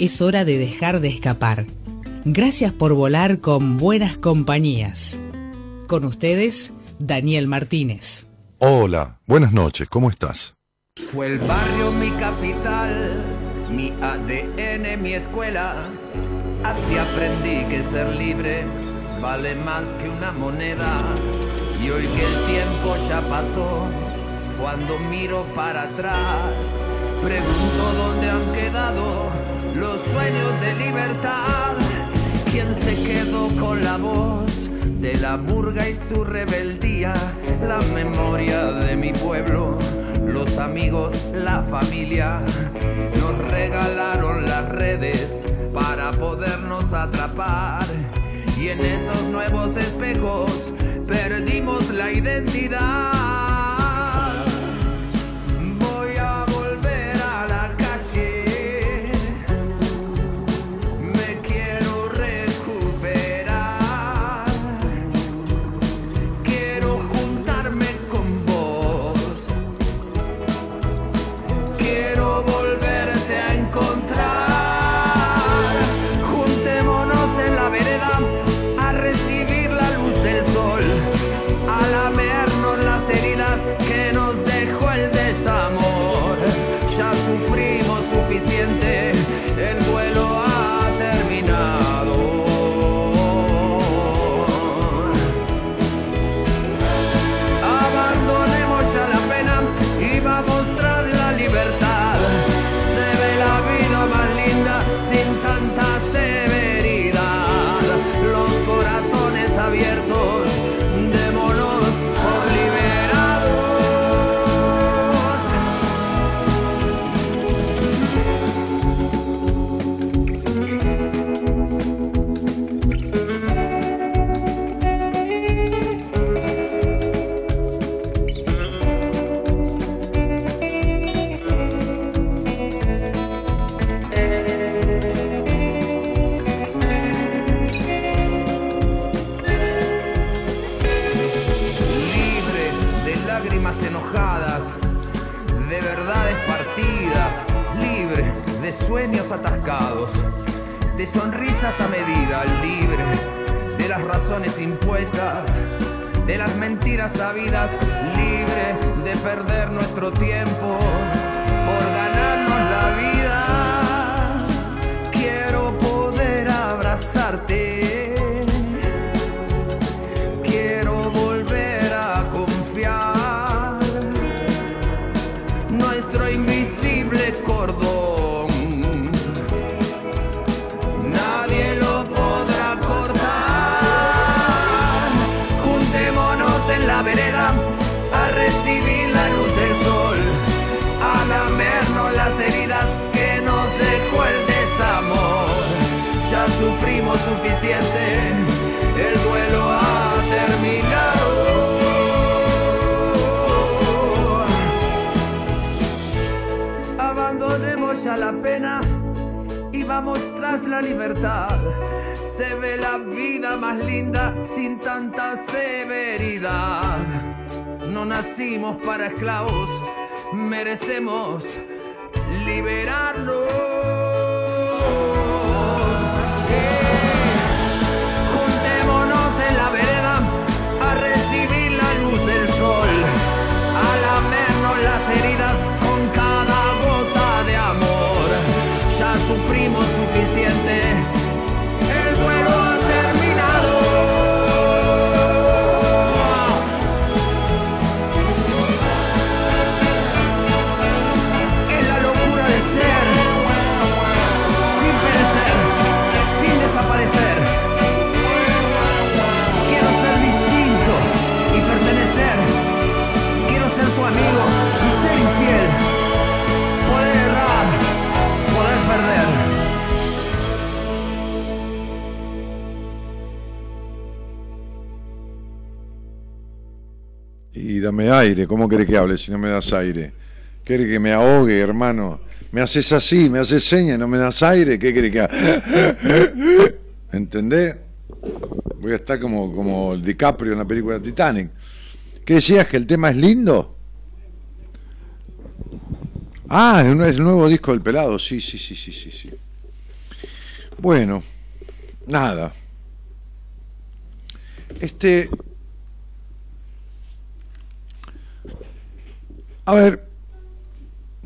es hora de dejar de escapar. Gracias por volar con buenas compañías. Con ustedes, Daniel Martínez. Hola, buenas noches, ¿cómo estás? Fue el barrio mi capital, mi ADN, mi escuela. Así aprendí que ser libre vale más que una moneda. Y hoy que el tiempo ya pasó, cuando miro para atrás, pregunto dónde han quedado los sueños de libertad. ¿Quién se quedó con la voz de la murga y su rebeldía? La memoria de mi pueblo, los amigos, la familia. Nos regalaron las redes para podernos atrapar. Y en esos nuevos espejos perdimos la identidad. Atascados, de sonrisas a medida, libre de las razones impuestas, de las mentiras sabidas, libre de perder nuestro tiempo la libertad. Se ve la vida más linda sin tanta severidad. No nacimos para esclavos, merecemos liberarnos. Dame aire, ¿cómo querés que hable si no me das aire? ¿Querés que me ahogue, hermano? Me haces así, me haces señas, no me das aire, ¿qué querés que haga? ¿Entendés? Voy a estar como, como el DiCaprio en la película Titanic. ¿Qué decías? ¿Que el tema es lindo? Ah, es el nuevo disco del pelado, sí, sí, sí, sí, sí, sí. Bueno, nada. Este. A ver,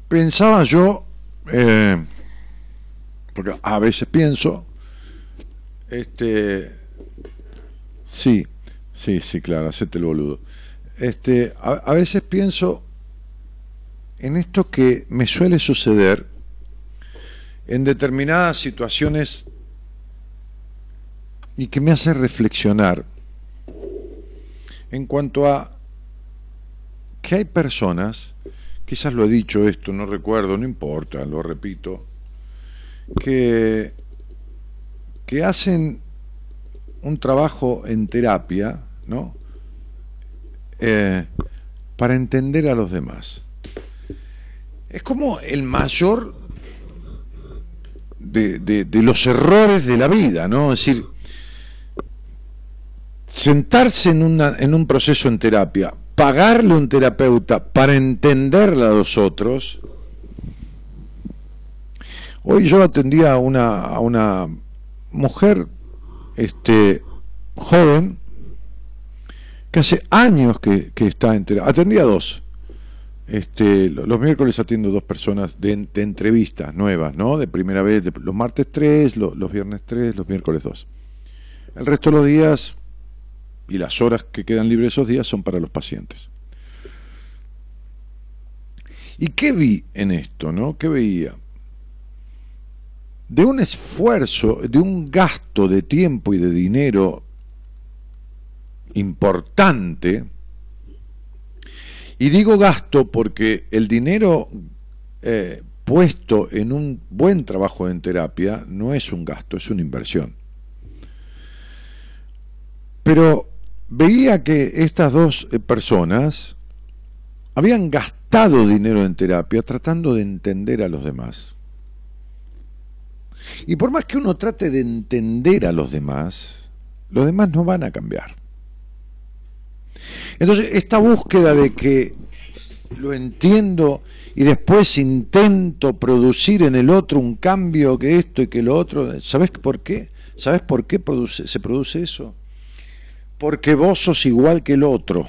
pensaba yo, eh, porque a veces pienso, este, sí, sí, sí, claro, hacete el boludo. Este, a, veces pienso en esto que me suele suceder en determinadas situaciones y que me hace reflexionar en cuanto a que hay personas, quizás lo he dicho esto, no recuerdo, no importa, lo repito, que, que hacen un trabajo en terapia, ¿no? Eh, para entender a los demás. Es como el mayor de, de, los errores de la vida, ¿no? Es decir, sentarse en, una, en un proceso en terapia, pagarle un terapeuta para entenderla a los otros. Hoy yo atendía a una, a una mujer este, joven que hace años que, está en. Atendía a dos. Este, los miércoles atiendo dos personas de, entrevistas nuevas, ¿no? De primera vez, los martes tres, los viernes tres, los miércoles dos. El resto de los días y las horas que quedan libres esos días son para los pacientes. ¿Y qué vi en esto, no? ¿Qué veía? De un esfuerzo, de un gasto de tiempo y de dinero importante, y digo gasto porque el dinero eh, puesto en un buen trabajo en terapia no es un gasto, es una inversión. Pero veía que estas dos eh, personas habían gastado dinero en terapia tratando de entender a los demás. Y por más que uno trate de entender a los demás, los demás no van a cambiar. Entonces, esta búsqueda de que lo entiendo y después intento producir en el otro un cambio que esto y que lo otro, ¿sabes por qué? ¿Sabes por qué se produce eso? Porque vos sos igual que el otro.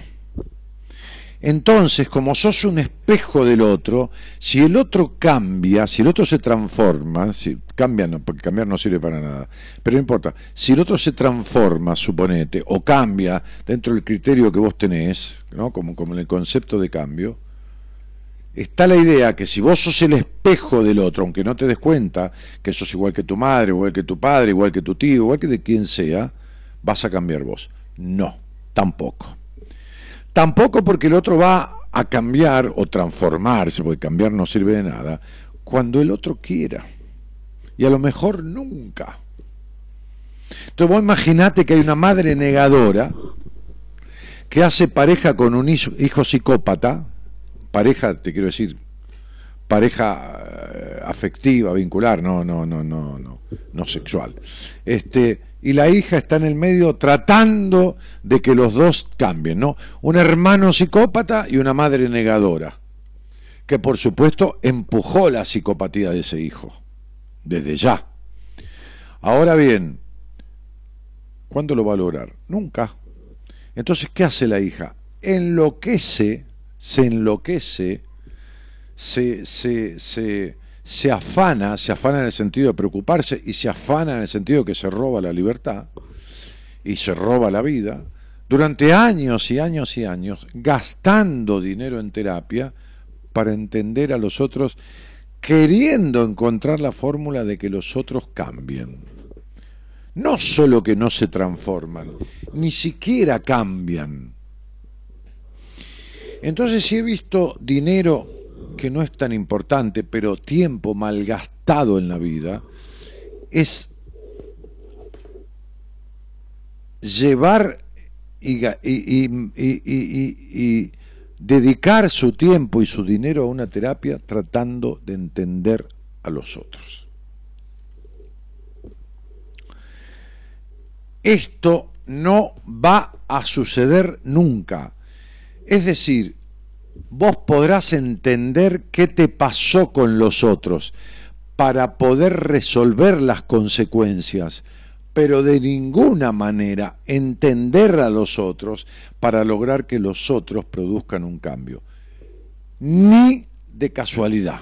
Entonces, como sos un espejo del otro, si el otro cambia, si el otro se transforma, si cambia, no, porque cambiar no sirve para nada, pero no importa, si el otro se transforma, suponete, o cambia dentro del criterio que vos tenés, ¿no? como, como en el concepto de cambio, está la idea que si vos sos el espejo del otro, aunque no te des cuenta que sos igual que tu madre, igual que tu padre, igual que tu tío, igual que de quien sea, vas a cambiar vos. No, tampoco. Tampoco porque el otro va a cambiar o transformarse, porque cambiar no sirve de nada, cuando el otro quiera. Y a lo mejor nunca. Entonces vos imaginate que hay una madre negadora que hace pareja con un hijo psicópata, pareja, te quiero decir, pareja eh, afectiva, vincular, no, no, no, no, no, no sexual. Este, y la hija está en el medio tratando de que los dos cambien, ¿no? Un hermano psicópata y una madre negadora, que por supuesto empujó la psicopatía de ese hijo, desde ya. Ahora bien, ¿cuándo lo va a lograr? Nunca. Entonces, ¿qué hace la hija? Enloquece, se enloquece, se, se, se se afana, se afana en el sentido de preocuparse y se afana en el sentido de que se roba la libertad y se roba la vida, durante años y años y años, gastando dinero en terapia para entender a los otros, queriendo encontrar la fórmula de que los otros cambien. No solo que no se transforman, ni siquiera cambian. Entonces si he visto dinero que no es tan importante, pero tiempo malgastado en la vida, es llevar y, dedicar su tiempo y su dinero a una terapia tratando de entender a los otros. Esto no va a suceder nunca. Es decir, vos podrás entender qué te pasó con los otros para poder resolver las consecuencias, pero de ninguna manera entender a los otros para lograr que los otros produzcan un cambio. Ni de casualidad.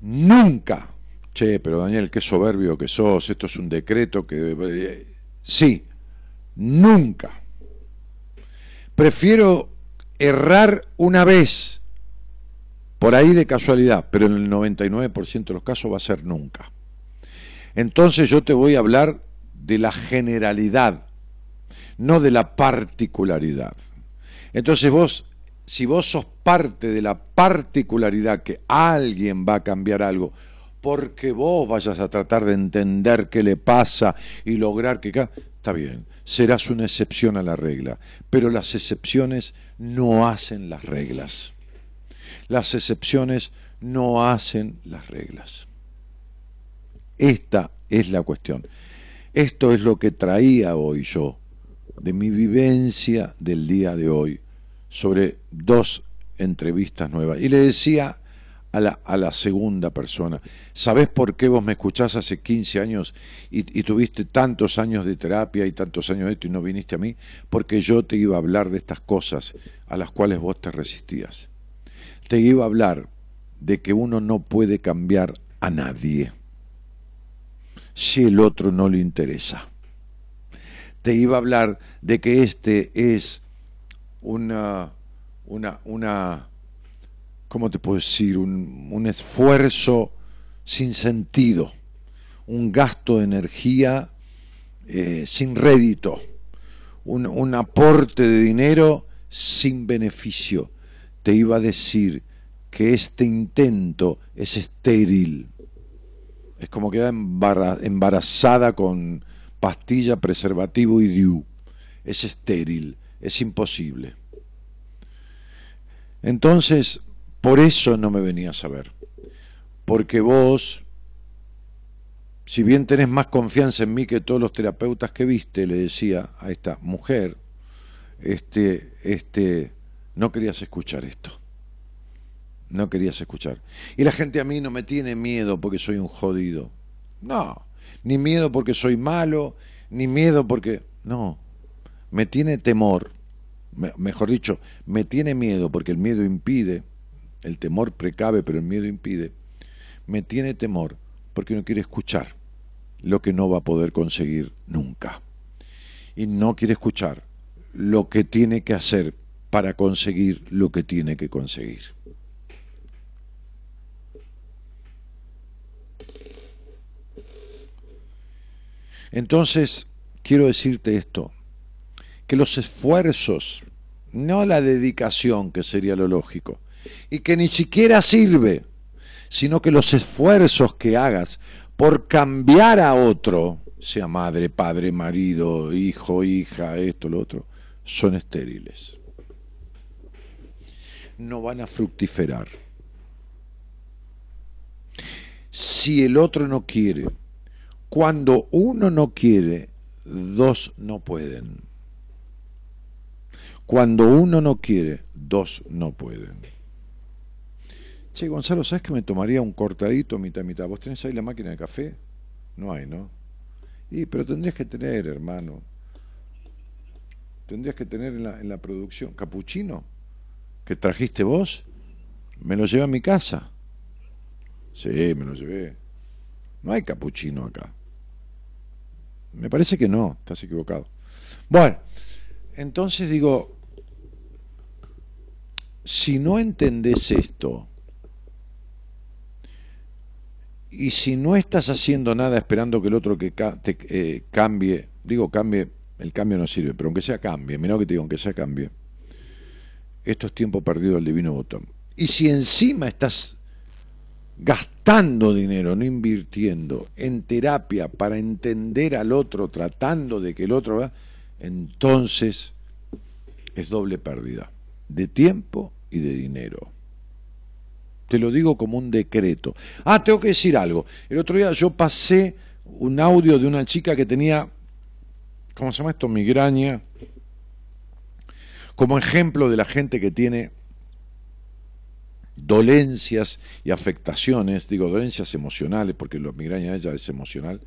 Nunca. Che, pero Daniel, qué soberbio que sos, esto es un decreto que... Eh, sí, nunca. Prefiero errar una vez, por ahí de casualidad, pero en el 99% de los casos va a ser nunca. Entonces yo te voy a hablar de la generalidad, no de la particularidad. Entonces vos, si vos sos parte de la particularidad que alguien va a cambiar algo, porque vos vayas a tratar de entender qué le pasa y lograr que... Está bien, serás una excepción a la regla, pero las excepciones no hacen las reglas. Las excepciones no hacen las reglas. Esta es la cuestión. Esto es lo que traía hoy yo de mi vivencia del día de hoy sobre dos entrevistas nuevas. Y le decía a la, a la segunda persona, ¿sabés por qué vos me escuchás hace 15 años y, y, tuviste tantos años de terapia y tantos años de esto y no viniste a mí? Porque yo te iba a hablar de estas cosas a las cuales vos te resistías. Te iba a hablar de que uno no puede cambiar a nadie si el otro no le interesa. Te iba a hablar de que este es una, una, una ¿cómo te puedo decir? Un, un esfuerzo sin sentido, un gasto de energía eh, sin rédito, un, un aporte de dinero sin beneficio. Te iba a decir que este intento es estéril, es como queda embarazada con pastilla, preservativo y diu. Es estéril, es imposible. Entonces, por eso no me venías a ver. Porque vos, si bien tenés más confianza en mí que todos los terapeutas que viste, le decía a esta mujer, este, este, no querías escuchar esto no querías escuchar. Y la gente a mí no me tiene miedo porque soy un jodido. No, ni miedo porque soy malo, ni miedo porque... No, me tiene temor, mejor dicho, me tiene miedo porque el miedo impide, el temor precave, pero el miedo impide. Me tiene temor porque no quiere escuchar lo que no va a poder conseguir nunca. Y no quiere escuchar lo que tiene que hacer para conseguir lo que tiene que conseguir. Entonces, quiero decirte esto, que los esfuerzos, no la dedicación, que sería lo lógico, y que ni siquiera sirve, sino que los esfuerzos que hagas por cambiar a otro, sea madre, padre, marido, hijo, hija, esto, lo otro, son estériles. No van a fructiferar. Si el otro no quiere, cuando uno no quiere, dos no pueden. Cuando uno no quiere, dos no pueden. Che, Gonzalo, ¿sabes que me tomaría un cortadito mitad mitad? ¿Vos tenés ahí la máquina de café? No hay, ¿no? Y, pero tendrías que tener, hermano. Tendrías que tener en la, en la producción. ¿Capuchino? ¿Que trajiste vos? Me lo llevé a mi casa. Sí, me lo llevé. No hay capuchino acá. Me parece que no, estás equivocado. Bueno, entonces digo, si no entendés esto, y si no estás haciendo nada esperando que el otro que te, eh, cambie, digo cambie, el cambio no sirve, pero aunque sea cambie, mira que te digo, aunque sea cambie, esto es tiempo perdido al divino botón. Y si encima estás gastando dinero, no invirtiendo en terapia para entender al otro, tratando de que el otro va, entonces es doble pérdida. de tiempo y de dinero. Te lo digo como un decreto. Ah, tengo que decir algo. El otro día yo pasé un audio de una chica que tenía, ¿cómo se llama esto? Migraña. Como ejemplo de la gente que tiene dolencias y afectaciones, digo dolencias emocionales, porque la migraña ella es emocional,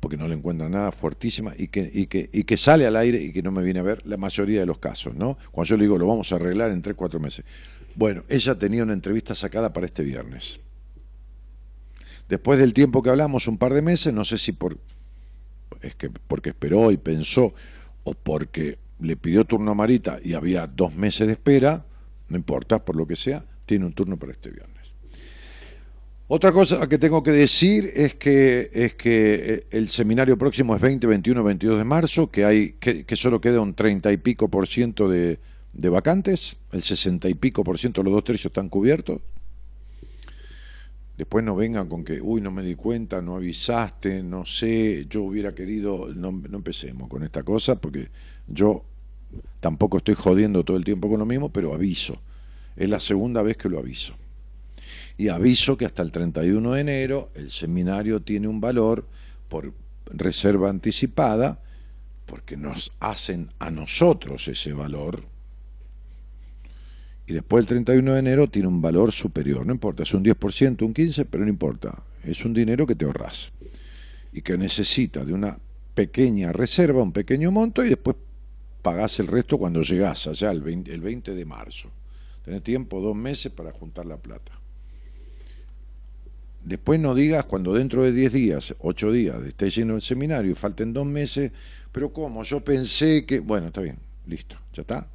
porque no le encuentra nada fuertísima y que, y, que, y que sale al aire y que no me viene a ver la mayoría de los casos, ¿no? Cuando yo le digo lo vamos a arreglar en 3, 4 meses. Bueno, ella tenía una entrevista sacada para este viernes. Después del tiempo que hablamos, un par de meses, no sé si por es que porque esperó y pensó o porque le pidió turno a Marita y había dos meses de espera, no importa, por lo que sea, tiene un turno para este viernes. Otra cosa que tengo que decir es que, es que eh, el seminario próximo es 20, 21, 22 de marzo, que, hay, que, solo queda un 30 y pico por ciento de, de vacantes, el 60 y pico por ciento, los dos tercios están cubiertos. Después no vengan con que, uy, no me di cuenta, no avisaste, no sé, yo hubiera querido, no, no empecemos con esta cosa, porque yo tampoco estoy jodiendo todo el tiempo con lo mismo, pero aviso. Es la segunda vez que lo aviso. Y aviso que hasta el 31 de enero el seminario tiene un valor por reserva anticipada, porque nos hacen a nosotros ese valor. Y después el 31 de enero tiene un valor superior, no importa, es un 10%, un 15%, pero no importa, es un dinero que te ahorras y que necesita de una pequeña reserva, un pequeño monto y después pagás el resto cuando llegás allá el 20, el 20 de marzo. Tenés tiempo, dos meses para juntar la plata. Después no digas cuando dentro de 10 días, 8 días, esté lleno el seminario y falten dos meses, pero ¿cómo? Yo pensé que... Bueno, está bien, listo, ¿ya está?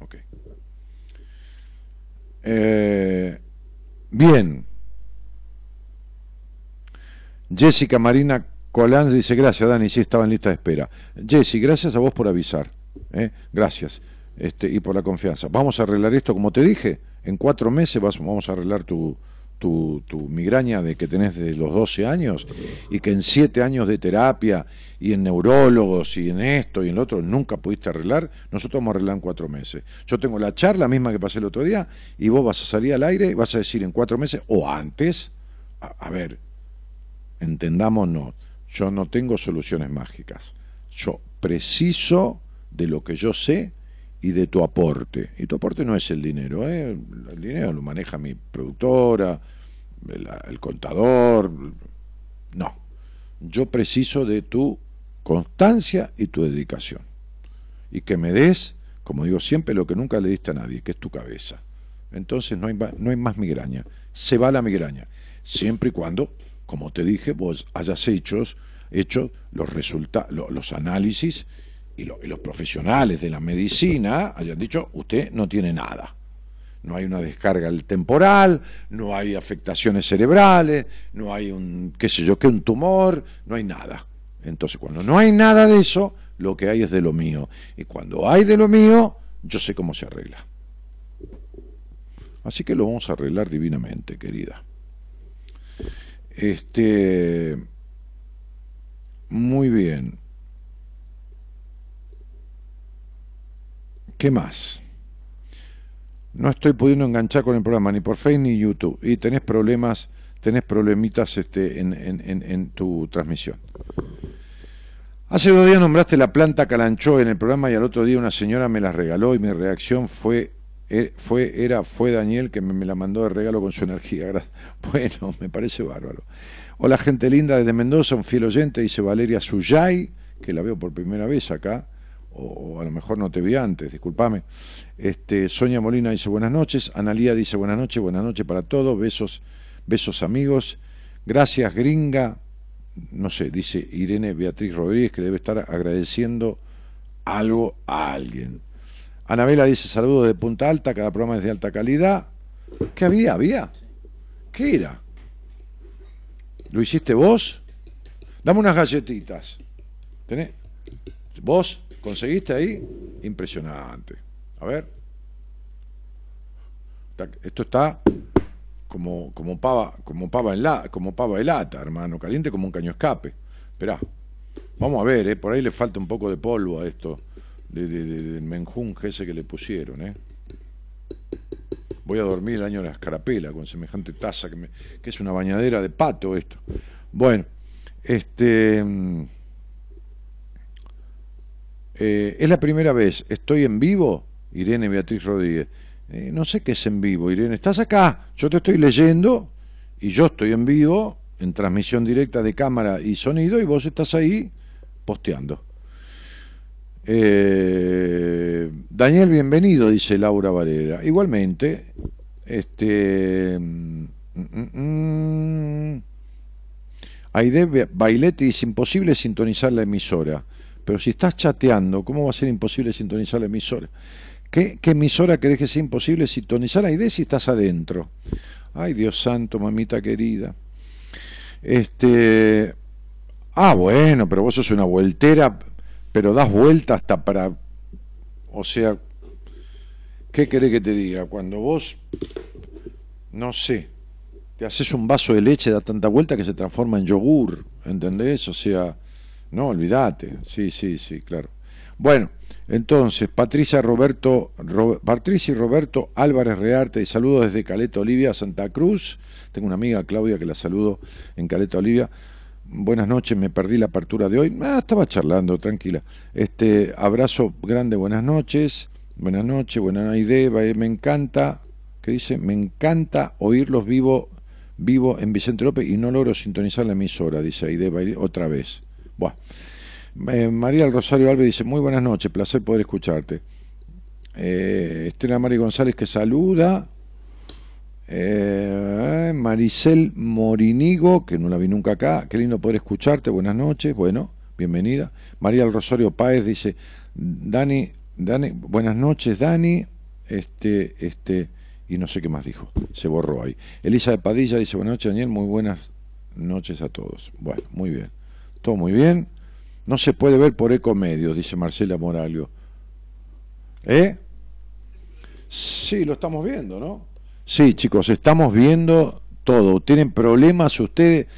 Ok. Eh, bien. Jessica Marina Colán dice, gracias Dani, sí estaba en lista de espera. Jessy, gracias a vos por avisar. ¿eh? Gracias este, y por la confianza. Vamos a arreglar esto, como te dije, en cuatro meses vamos a arreglar tu, tu, tu, migraña de que tenés desde los 12 años y que en siete años de terapia y en neurólogos y en esto y en lo otro nunca pudiste arreglar, nosotros vamos a arreglar en cuatro meses. Yo tengo la charla misma que pasé el otro día y vos vas a salir al aire y vas a decir en cuatro meses o antes, a, a ver, entendámonos, yo no tengo soluciones mágicas, yo preciso de lo que yo sé y de tu aporte. Y tu aporte no es el dinero, ¿eh? el dinero lo maneja mi productora, el, contador. No, yo preciso de tu constancia y tu dedicación. Y que me des, como digo siempre, lo que nunca le diste a nadie, que es tu cabeza. Entonces no hay, no hay más migraña, se va la migraña, siempre y cuando, como te dije, vos hayas hecho, hecho los, los análisis y, los profesionales de la medicina hayan dicho, usted no tiene nada. No hay una descarga temporal, no hay afectaciones cerebrales, no hay un, qué sé yo, qué, un tumor, no hay nada. Entonces, cuando no hay nada de eso, lo que hay es de lo mío. Y cuando hay de lo mío, yo sé cómo se arregla. Así que lo vamos a arreglar divinamente, querida. Este. Muy bien. ¿Qué más? No estoy pudiendo enganchar con el programa ni por Facebook ni YouTube. Y tenés problemas, tenés problemitas este, en, en, tu transmisión. Hace dos días nombraste la planta Calanchó en el programa y al otro día una señora me la regaló y mi reacción fue eh, fue era fue Daniel que me, la mandó de regalo con su energía. Bueno, me parece bárbaro. Hola gente linda desde Mendoza, un fiel oyente, dice Valeria Suyay, que la veo por primera vez acá o, a lo mejor no te vi antes, discúlpame. Este, Sonia Molina dice buenas noches, Analía dice buenas noches, buenas noches para todos, besos, besos amigos, gracias gringa, no sé, dice Irene Beatriz Rodríguez que debe estar agradeciendo algo a alguien. Anabela dice saludos de Punta Alta, cada programa es de alta calidad. ¿Qué había? ¿Había? ¿Qué era? ¿Lo hiciste vos? Dame unas galletitas. ¿Tenés? ¿Vos? ¿Conseguiste ahí? Impresionante. A ver. Esto está como, como pava, como pava en la, como pava de lata, hermano, caliente como un caño escape. Esperá. Vamos a ver, ¿eh? por ahí le falta un poco de polvo a esto, de, del menjunje ese que le pusieron, ¿eh? Voy a dormir el año de la escarapela con semejante taza que, es una bañadera de pato esto. Bueno, este... Eh, es la primera vez, estoy en vivo, Irene Beatriz Rodríguez. Eh, no sé qué es en vivo, Irene. Estás acá, yo te estoy leyendo y yo estoy en vivo, en transmisión directa de cámara y sonido, y vos estás ahí posteando. Eh, Daniel, bienvenido, dice Laura Valera. Igualmente, este. Mm, mm, mm, Aide Bailetti dice imposible sintonizar la emisora. Pero si estás chateando, ¿cómo va a ser imposible sintonizar la emisora? ¿Qué, emisora crees que sea imposible sintonizar? Aide si estás adentro. Ay, Dios santo, mamita querida. Este. Ah, bueno, pero vos sos una vueltera pero das vuelta hasta para... O sea, ¿qué querés que te diga? Cuando vos, no sé, te haces un vaso de leche, da tanta vuelta que se transforma en yogur, ¿entendés? O sea, no, olvídate, sí, sí, sí, claro. Bueno, entonces, Patricia Roberto, Patricia y Roberto Álvarez Rearte, y saludo desde Caleta Olivia, Santa Cruz. Tengo una amiga, Claudia, que la saludo en Caleta Olivia buenas noches, me perdí la apertura de hoy. Ah, estaba charlando, tranquila. Este, abrazo grande, buenas noches. Buenas noches, buenas idea, me encanta, ¿qué dice? Me encanta oírlos vivo, vivo en Vicente López y no logro sintonizar la emisora, dice Aide, otra vez. Buah. Eh, María Rosario Alves dice, muy buenas noches, placer poder escucharte. Eh, Estela Mari González que saluda. Eh, Maricel Morinigo, que no la vi nunca acá, qué lindo poder escucharte, buenas noches, bueno, bienvenida. María del Rosario Páez dice, Dani, Dani, buenas noches Dani, este, este, y no sé qué más dijo, se borró ahí. Elisa de Padilla dice, buenas noches Daniel, muy buenas noches a todos. Bueno, muy bien, todo muy bien. No se puede ver por Ecomedios, dice Marcela Moralio. ¿Eh? Sí, lo estamos viendo, ¿no? Sí, chicos, estamos viendo todo. ¿Tienen problemas ustedes?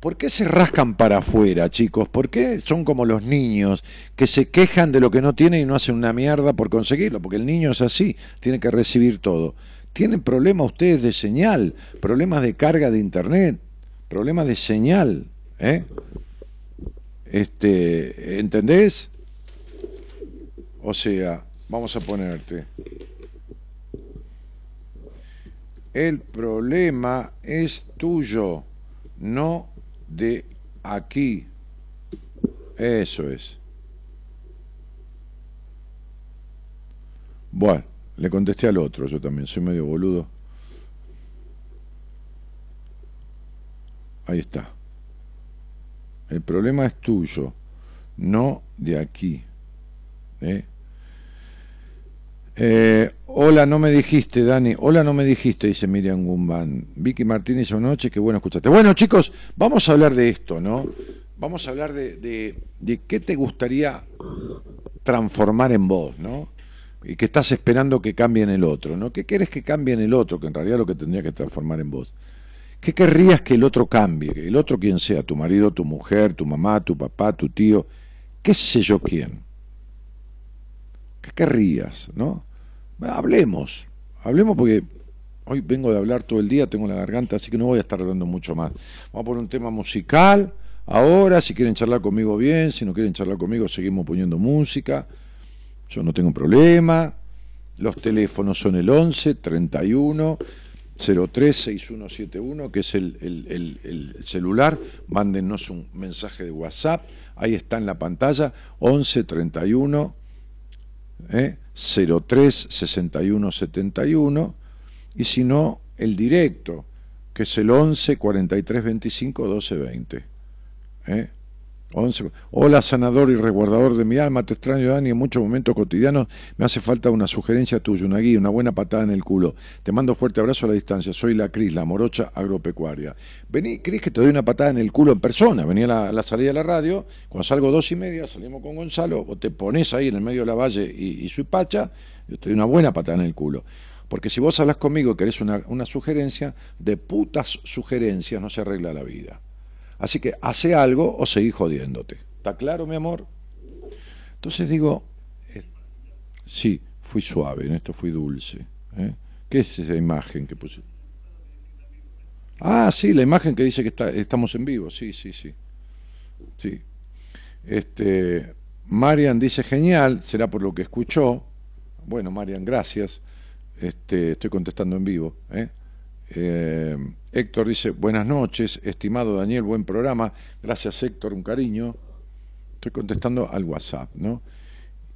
¿Por qué se rascan para afuera, chicos? ¿Por qué son como los niños que se quejan de lo que no tienen y no hacen una mierda por conseguirlo? Porque el niño es así, tiene que recibir todo. ¿Tienen problemas ustedes de señal? ¿Problemas de carga de internet? ¿Problemas de señal? ¿Eh? Este, ¿Entendés? O sea, vamos a ponerte. El problema es tuyo, no de aquí. Eso es. Bueno, le contesté al otro, yo también soy medio boludo. Ahí está. El problema es tuyo, no de aquí. ¿Eh? Eh, hola, no me dijiste, Dani. Hola, no me dijiste, dice Miriam Gumban. Vicky Martínez, buenas noches, qué bueno escucharte. Bueno, chicos, vamos a hablar de esto, ¿no? Vamos a hablar de, qué te gustaría transformar en vos, ¿no? Y que estás esperando que cambie en el otro, ¿no? ¿Qué quieres que cambie en el otro? Que en realidad lo que tendría que transformar en vos. ¿Qué querrías que el otro cambie? Que el otro quien sea, tu marido, tu mujer, tu mamá, tu papá, tu tío, qué sé yo quién. ¿Qué querrías, no? Hablemos, hablemos porque hoy vengo de hablar todo el día, tengo la garganta, así que no voy a estar hablando mucho más. Vamos a poner un tema musical. Ahora, si quieren charlar conmigo bien, si no quieren charlar conmigo, seguimos poniendo música. Yo no tengo problema. Los teléfonos son el 11 31 03 6171, que es el, el, el, celular. Mándennos un mensaje de WhatsApp. Ahí está en la pantalla. 11 31 ¿eh? 03 61 71 y si no el directo que es el 11 43 25 12 20 ¿eh? Hola, sanador y resguardador de mi alma, te extraño, Dani, en muchos momentos cotidianos me hace falta una sugerencia tuya, una guía, una buena patada en el culo. Te mando fuerte abrazo a la distancia, soy la Cris, la morocha agropecuaria. Vení, Cris, que te doy una patada en el culo en persona. Venía a la, salida de la radio, cuando salgo dos y media, salimos con Gonzalo, o te pones ahí en el medio de la valle y, y pacha, yo te doy una buena patada en el culo. Porque si vos hablas conmigo y querés una, una sugerencia, de putas sugerencias no se arregla la vida. Así que hace algo o seguí jodiéndote. ¿Está claro, mi amor? Entonces digo, eh, sí, fui suave, en esto fui dulce. ¿eh? ¿Qué es esa imagen que puse? Ah, sí, la imagen que dice que está, estamos en vivo, sí, sí, sí. Sí. Este, Marian dice genial, será por lo que escuchó. Bueno, Marian, gracias. Este, estoy contestando en vivo. ¿eh? Eh, Héctor dice, buenas noches, estimado Daniel, buen programa. Gracias Héctor, un cariño. Estoy contestando al WhatsApp, ¿no?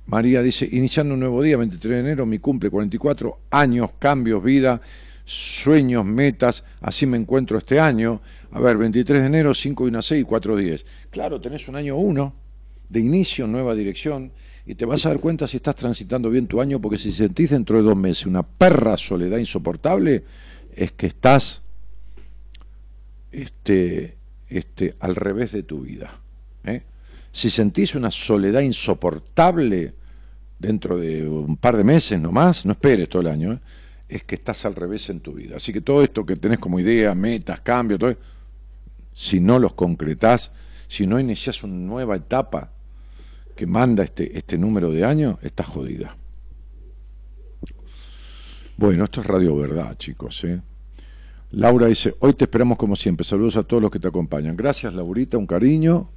María dice, iniciando un nuevo día, 23 de enero, mi cumple, 44 años, cambios, vida, sueños, metas, así me encuentro este año. A ver, 23 de enero, 5 y una 6 y 4 10. Claro, tenés un año 1 de inicio, nueva dirección, y te vas a dar cuenta si estás transitando bien tu año, porque si sentís dentro de dos meses una perra soledad insoportable, es que estás este, este, al revés de tu vida. ¿eh? Si sentís una soledad insoportable dentro de un par de meses nomás, no esperes todo el año, ¿eh? es que estás al revés en tu vida. Así que todo esto que tenés como idea, metas, cambios, todo, si no los concretás, si no iniciás una nueva etapa que manda este, este número de años, estás jodida. Bueno, esto es Radio Verdad, chicos. ¿eh? Laura dice, hoy te esperamos como siempre. Saludos a todos los que te acompañan. Gracias, Laurita, un cariño.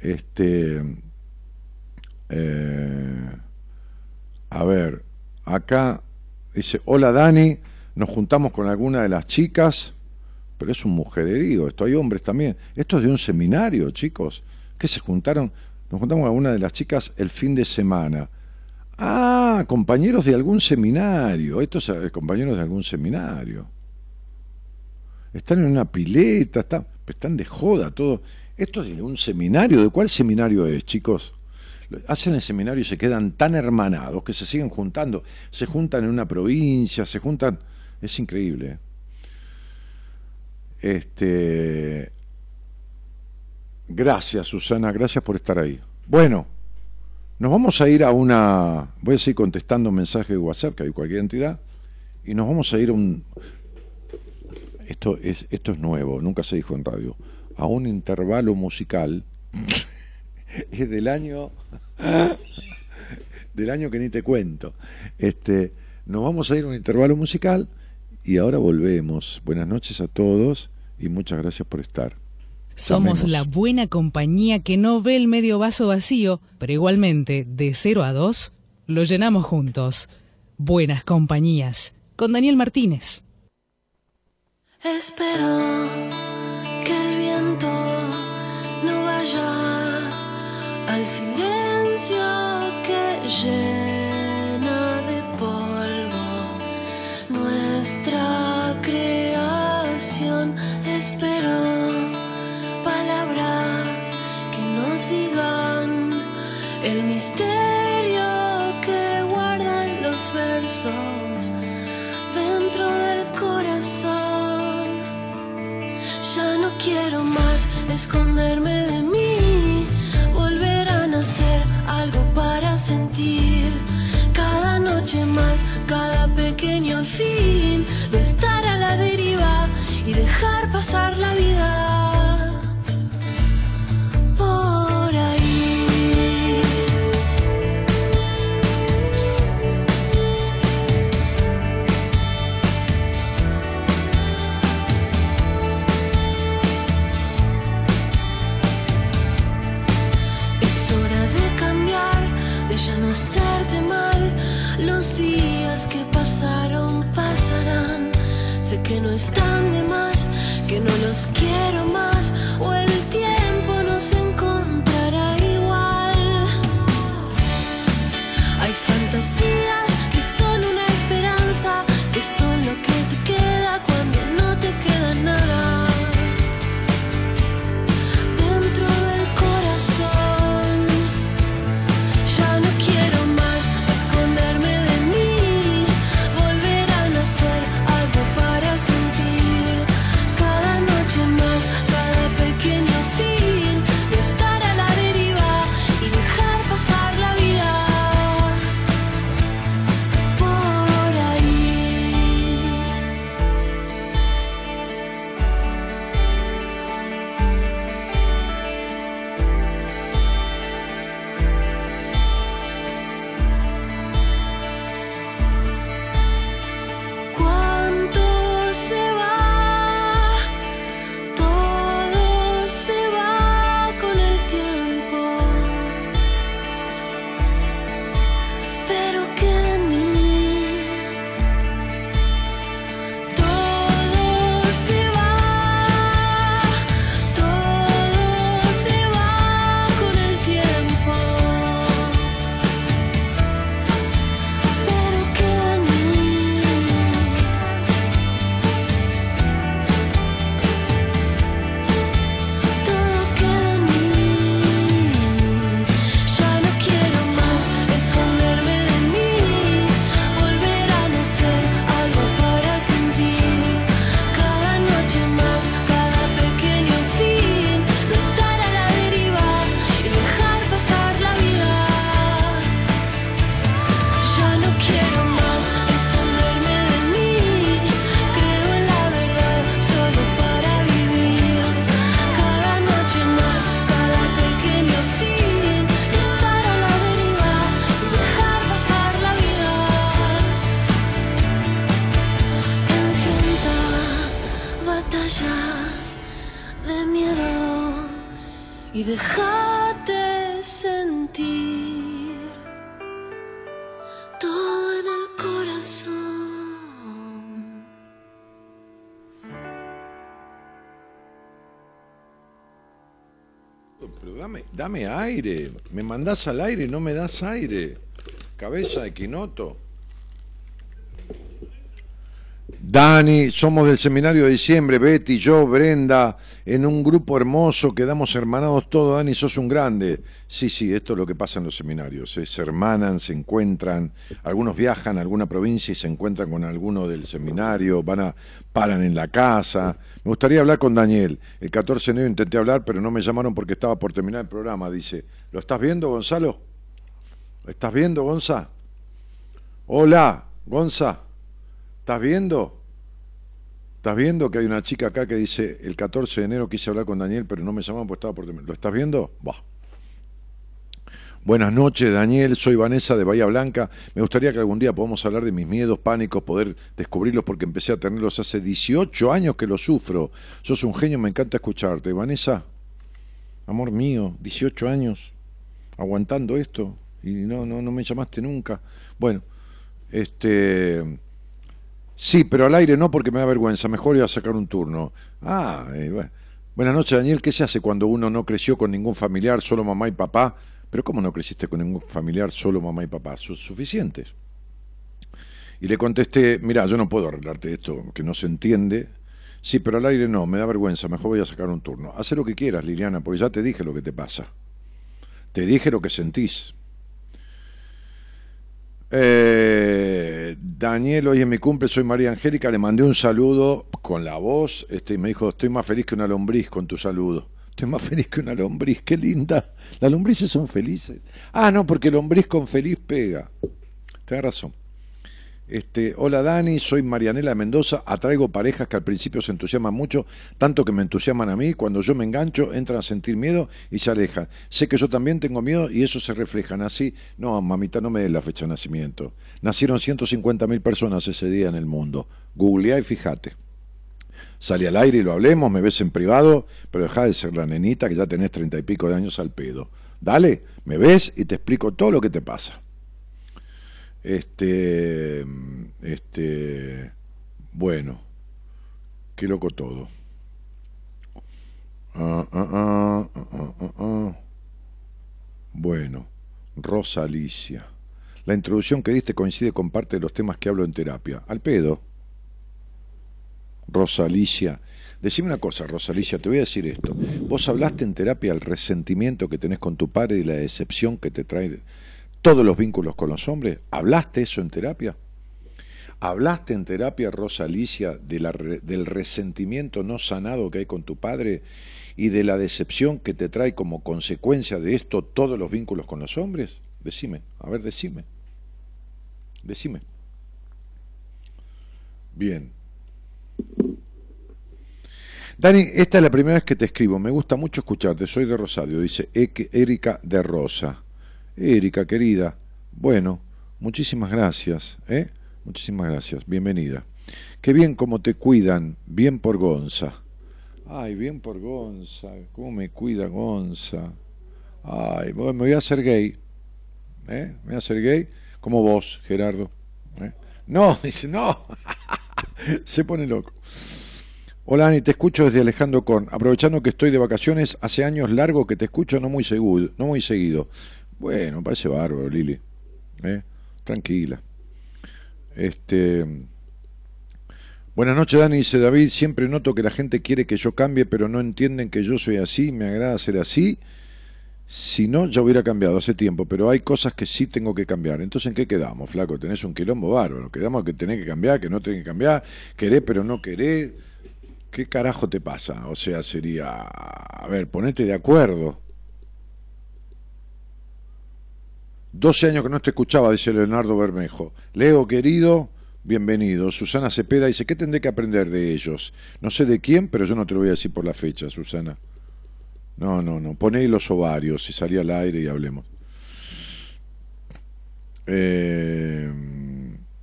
Este, eh, a ver, acá dice, hola Dani, nos juntamos con alguna de las chicas, pero es un mujererío, esto hay hombres también. Esto es de un seminario, chicos, que se juntaron, nos juntamos con alguna de las chicas el fin de semana. Ah, compañeros de algún seminario, estos eh, compañeros de algún seminario. Están en una pileta, están, están de joda, todo. Esto es de un seminario, ¿de cuál seminario es, chicos? Hacen el seminario y se quedan tan hermanados que se siguen juntando. Se juntan en una provincia, se juntan. Es increíble. Este. Gracias, Susana, gracias por estar ahí. Bueno, nos vamos a ir a una. Voy a seguir contestando mensajes de WhatsApp, que hay cualquier entidad, y nos vamos a ir a un. Esto es, esto es nuevo, nunca se dijo en radio. A un intervalo musical. es del año. del año que ni te cuento. Este, nos vamos a ir a un intervalo musical y ahora volvemos. Buenas noches a todos y muchas gracias por estar. Somos la buena compañía que no ve el medio vaso vacío, pero igualmente, de 0 a 2, lo llenamos juntos. Buenas compañías. Con Daniel Martínez. Espero que el viento no vaya al silencio que llena de polvo nuestra creación. Espero palabras que nos digan el misterio que guardan los versos quiero más esconderme de mí, volver a nacer algo para sentir. Cada noche más, cada pequeño fin, no estar a la deriva y dejar pasar la vida. Hacerte mal. Los días que pasaron pasarán. Sé que no están de más, que no los quiero más. O el tiempo mandás al aire no me das aire. Cabeza de quinoto. Dani, somos del seminario de diciembre, Betty, yo, Brenda, en un grupo hermoso, quedamos hermanados todos, Dani, sos un grande. Sí, sí, esto es lo que pasa en los seminarios, ¿eh? se hermanan, se encuentran, algunos viajan a alguna provincia y se encuentran con alguno del seminario, van a, paran en la casa. Me gustaría hablar con Daniel. El 14 de enero intenté hablar, pero no me llamaron porque estaba por terminar el programa, dice. ¿Lo estás viendo, Gonzalo? ¿Lo estás viendo, Gonza? Hola, Gonza. ¿Estás viendo? ¿Estás viendo que hay una chica acá que dice el 14 de enero quise hablar con Daniel, pero no me llamaron porque estaba por ¿Lo estás viendo? Bah. Buenas noches, Daniel. Soy Vanessa de Bahía Blanca. Me gustaría que algún día podamos hablar de mis miedos, pánicos, poder descubrirlos porque empecé a tenerlos hace 18 años que los sufro. Sos un genio, me encanta escucharte. Vanessa, amor mío, 18 años aguantando esto y no, no, no me llamaste nunca. Bueno, este Sí, pero al aire no porque me da vergüenza, mejor iba a sacar un turno. Ah, eh, bueno. Buenas noches, Daniel. ¿Qué se hace cuando uno no creció con ningún familiar, solo mamá y papá? Pero ¿cómo no creciste con ningún familiar, solo mamá y papá? Son suficientes. Y le contesté, mira, yo no puedo arreglarte esto, que no se entiende. Sí, pero al aire no, me da vergüenza, mejor voy a sacar un turno. Haz lo que quieras, Liliana, porque ya te dije lo que te pasa. Te dije lo que sentís. Eh, Daniel, hoy es mi cumple, soy María Angélica, le mandé un saludo con la voz este, y me dijo, estoy más feliz que una lombriz con tu saludo. Estoy más feliz que una lombriz, qué linda. Las lombrices son felices. Ah, no, porque lombriz con feliz pega. Tienes razón. Este, hola Dani, soy Marianela Mendoza, atraigo parejas que al principio se entusiasman mucho, tanto que me entusiasman a mí, cuando yo me engancho entran a sentir miedo y se alejan. Sé que yo también tengo miedo y eso se reflejan así. No, mamita, no me des la fecha de nacimiento. Nacieron 150.000 personas ese día en el mundo. Googlea y fíjate. Salí al aire y lo hablemos, me ves en privado, pero deja de ser la nenita que ya tenés treinta y pico de años al pedo. Dale, me ves y te explico todo lo que te pasa. Este, este, bueno, qué loco todo. Ah, ah, ah, bueno, Rosa Alicia. La introducción que diste coincide con parte de los temas que hablo en terapia. Al pedo. Rosa Alicia. Decime una cosa, Rosa Alicia, te voy a decir esto. Vos hablaste en terapia del resentimiento que tenés con tu padre y la decepción que te trae todos los vínculos con los hombres. ¿Hablaste eso en terapia? ¿Hablaste en terapia, Rosa Alicia, del resentimiento no sanado que hay con tu padre y de la decepción que te trae como consecuencia de esto todos los vínculos con los hombres? Decime, a ver, decime. Decime. Bien. Dani, esta es la primera vez que te escribo. Me gusta mucho escucharte. Soy de Rosario, dice Erika de Rosa. Erika, querida, bueno, muchísimas gracias, ¿eh? Muchísimas gracias, bienvenida. Qué bien cómo te cuidan, bien por Gonza. Ay, bien por Gonza, cómo me cuida Gonza. Ay, me voy a hacer gay, ¿eh? Me voy a hacer gay, como vos, Gerardo. No, dice, no. Se pone loco. Hola Ani, te escucho desde Alejandro Con. Aprovechando que estoy de vacaciones, hace años largo que te escucho, no muy seguido, no muy seguido. Bueno, parece bárbaro, Lili. ¿Eh? Tranquila. Este. Buenas noches, Dani, dice David. Siempre noto que la gente quiere que yo cambie, pero no entienden que yo soy así, me agrada ser así. Si no, ya hubiera cambiado hace tiempo, pero hay cosas que sí tengo que cambiar. Entonces, ¿en qué quedamos, flaco? Tenés un quilombo bárbaro. Quedamos que tenés que cambiar, que no tenés que cambiar, querés pero no querés. ¿Qué carajo te pasa? O sea, sería, a ver, ponete de acuerdo. 12 años que no te escuchaba, dice Leonardo Bermejo. Leo, querido, bienvenido. Susana Cepeda dice, ¿qué tendré que aprender de ellos? No sé de quién, pero yo no te lo voy a decir por la fecha, Susana. No, no, no. Poné los ovarios y salí al aire y hablemos. Eh,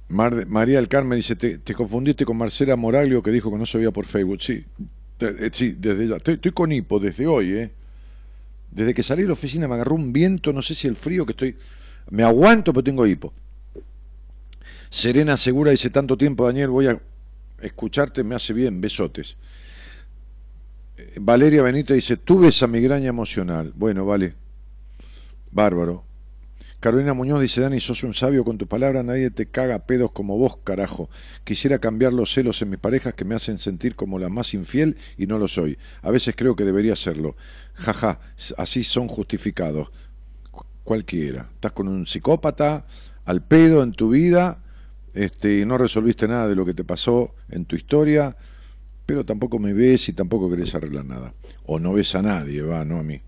María del Carmen dice, te, confundiste con Marcela Moraglio que dijo que no se veía por Facebook. Sí, sí desde ya. Estoy, estoy con hipo desde hoy, ¿eh? Desde que salí de la oficina me agarró un viento, no sé si el frío que estoy... Me aguanto, pero tengo hipo. Serena Segura dice, tanto tiempo, Daniel, voy a escucharte, me hace bien, besotes. Valeria Benítez dice, tuve esa migraña emocional. Bueno, vale. Bárbaro. Carolina Muñoz dice, Dani, sos un sabio con tu palabra, nadie te caga pedos como vos, carajo. Quisiera cambiar los celos en mis parejas que me hacen sentir como la más infiel y no lo soy. A veces creo que debería serlo. Jaja, así son justificados. Cualquiera. Estás con un psicópata al pedo en tu vida este, y no resolviste nada de lo que te pasó en tu historia, pero tampoco me ves y tampoco querés arreglar nada. O no ves a nadie, va, no a mí.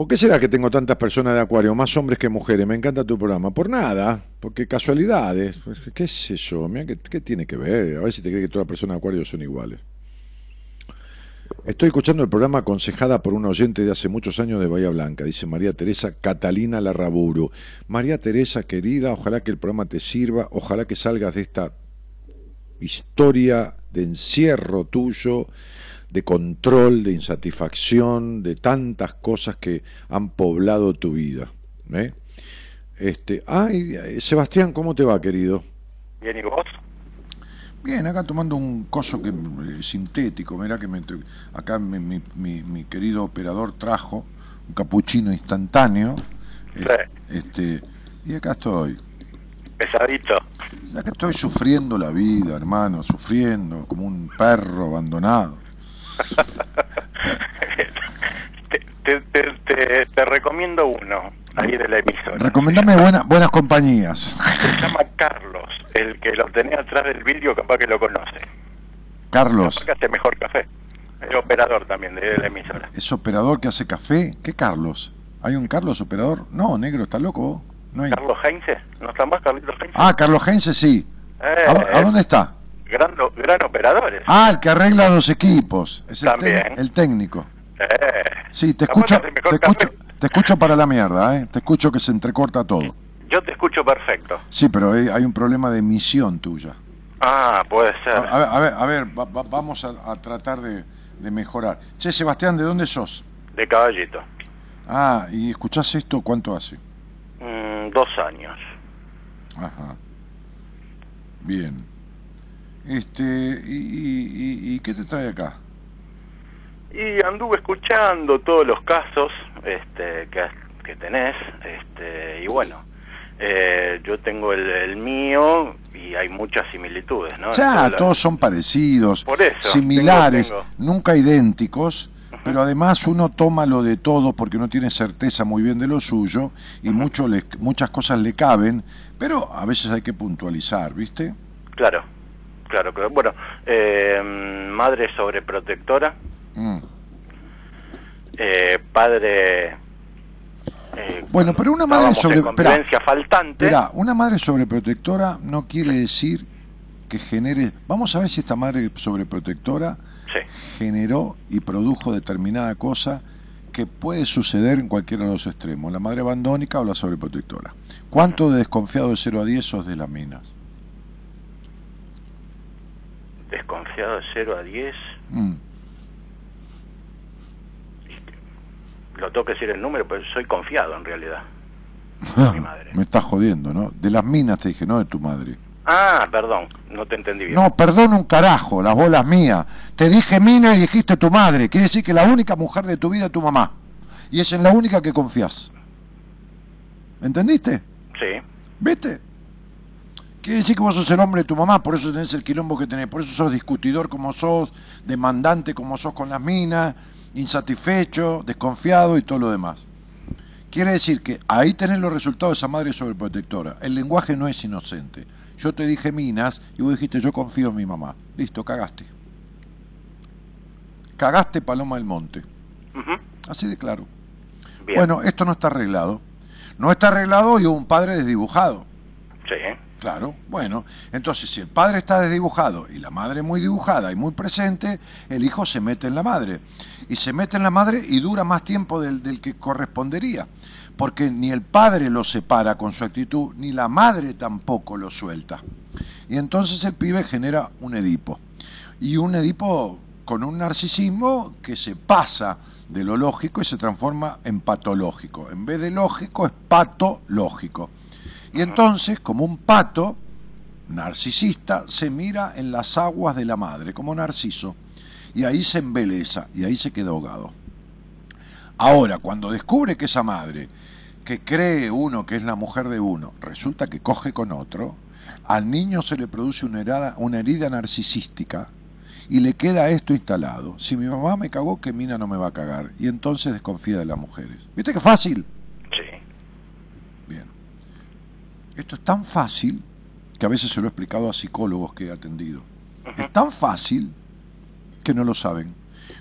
¿Por qué será que tengo tantas personas de Acuario, más hombres que mujeres? Me encanta tu programa. Por nada, porque casualidades. Pues, ¿Qué es eso? ¿qué, ¿qué, tiene que ver? A ver si te crees que todas las personas de Acuario son iguales. Estoy escuchando el programa aconsejada por un oyente de hace muchos años de Bahía Blanca, dice María Teresa Catalina Larraburu. María Teresa, querida, ojalá que el programa te sirva, ojalá que salgas de esta historia de encierro tuyo de control, de insatisfacción, de tantas cosas que han poblado tu vida. ¿eh? Este, ay, Sebastián, ¿cómo te va, querido? Bien, ¿y vos? Bien, acá tomando un coso que eh, sintético, mira que me, acá mi, mi, mi, querido operador trajo un capuchino instantáneo. Sí. Este, y acá estoy. Pesadito. Acá estoy sufriendo la vida, hermano, sufriendo como un perro abandonado. te, te, te, te, recomiendo uno ahí de la emisora. Recomendame buena, buenas compañías. Se llama Carlos, el que lo tenía atrás del vídeo, capaz que lo conoce. Carlos. Capaz que hace mejor café. Es operador también de la emisora. ¿Es operador que hace café? ¿Qué Carlos? ¿Hay un Carlos operador? No, negro, está loco. No hay... ¿Carlos Heinze? ¿No está más Carlitos Heinze? Ah, Carlos Heinze sí. Eh, ¿A, ¿A, dónde está? Gran, gran operadores. Ah, el que arregla los equipos. Es el, También. el técnico. Eh, Sí, te escucho, te escucho, te escucho para la mierda, ¿eh? Te escucho que se entrecorta todo. Yo te escucho perfecto. Sí, pero hay, hay un problema de emisión tuya. Ah, puede ser. A, a ver, a ver, a ver, va- va- vamos a, a tratar de, de mejorar. Che, Sebastián, ¿de dónde sos? De caballito. Ah, ¿y escuchás esto cuánto hace? Dos años. Ajá. Bien. Este, ¿y, y, y- y qué te trae acá? Y anduve escuchando todos los casos este, que, que tenés, este, y bueno, eh, yo tengo el, el mío y hay muchas similitudes, ¿no? Ya, todos son parecidos, Por eso, similares, tengo- nunca idénticos. Pero además uno toma lo de todo porque no tiene certeza muy bien de lo suyo y mucho le- muchas cosas le caben, pero a veces hay que puntualizar, ¿viste? Claro, claro, claro. Bueno, eh, madre sobreprotectora, Mm. eh, padre... eh, Bueno, pero una madre sobre- faltante. Esperá, una madre sobreprotectora no quiere decir que genere... Vamos a ver si esta madre sobreprotectora Sí, generó y produjo determinada cosa que puede suceder en cualquiera de los extremos, la madre abandónica o la sobreprotectora. ¿Cuánto de desconfiado de 0 a 10 sos de las minas? desconfiado de 0 a 10. Mm. Lo tengo que decir el número, pero soy confiado en realidad. Mi madre. Me estás jodiendo, ¿no? De las minas te dije, no de tu madre. Ah, perdón, no te entendí bien. No, perdón un carajo, las bolas mías. Te dije mina y dijiste tu madre. Quiere decir que la única mujer de tu vida es tu mamá. Y es en la única que confías. ¿Entendiste? Sí, ¿Viste? Quiere decir que vos sos el hombre de tu mamá, por eso tenés el quilombo que tenés, por eso sos discutidor como sos, demandante como sos con las minas, insatisfecho, desconfiado y todo lo demás. Quiere decir que ahí tenés los resultados de esa madre sobreprotectora. El lenguaje no es inocente. Yo te dije minas y vos dijiste yo confío en mi mamá. Listo, cagaste. Cagaste Paloma del Monte. Así de claro. bien. Bueno, esto no está arreglado. No está arreglado y un padre desdibujado. Sí, Claro, bueno, entonces si el padre está desdibujado y la madre muy dibujada y muy presente, el hijo se mete en la madre. Y se mete en la madre y dura más tiempo del, del que correspondería. Porque ni el padre lo separa con su actitud, ni la madre tampoco lo suelta. Y entonces el pibe genera un Edipo. Y un Edipo con un narcisismo que se pasa de lo lógico y se transforma en patológico. En vez de lógico es patológico. Y entonces, como un pato narcisista, se mira en las aguas de la madre, como narciso, y ahí se embeleza, y ahí se queda ahogado. Ahora, cuando descubre que esa madre, que cree uno que es la mujer de uno, resulta que coge con otro, al niño se le produce una herida, una herida narcisística y le queda esto instalado. Si mi mamá me cagó, que Mina no me va a cagar. Y entonces desconfía de las mujeres. ¿Viste qué fácil? Sí. Bien. Esto es tan fácil que a veces se lo he explicado a psicólogos que he atendido. Es tan fácil que no lo saben.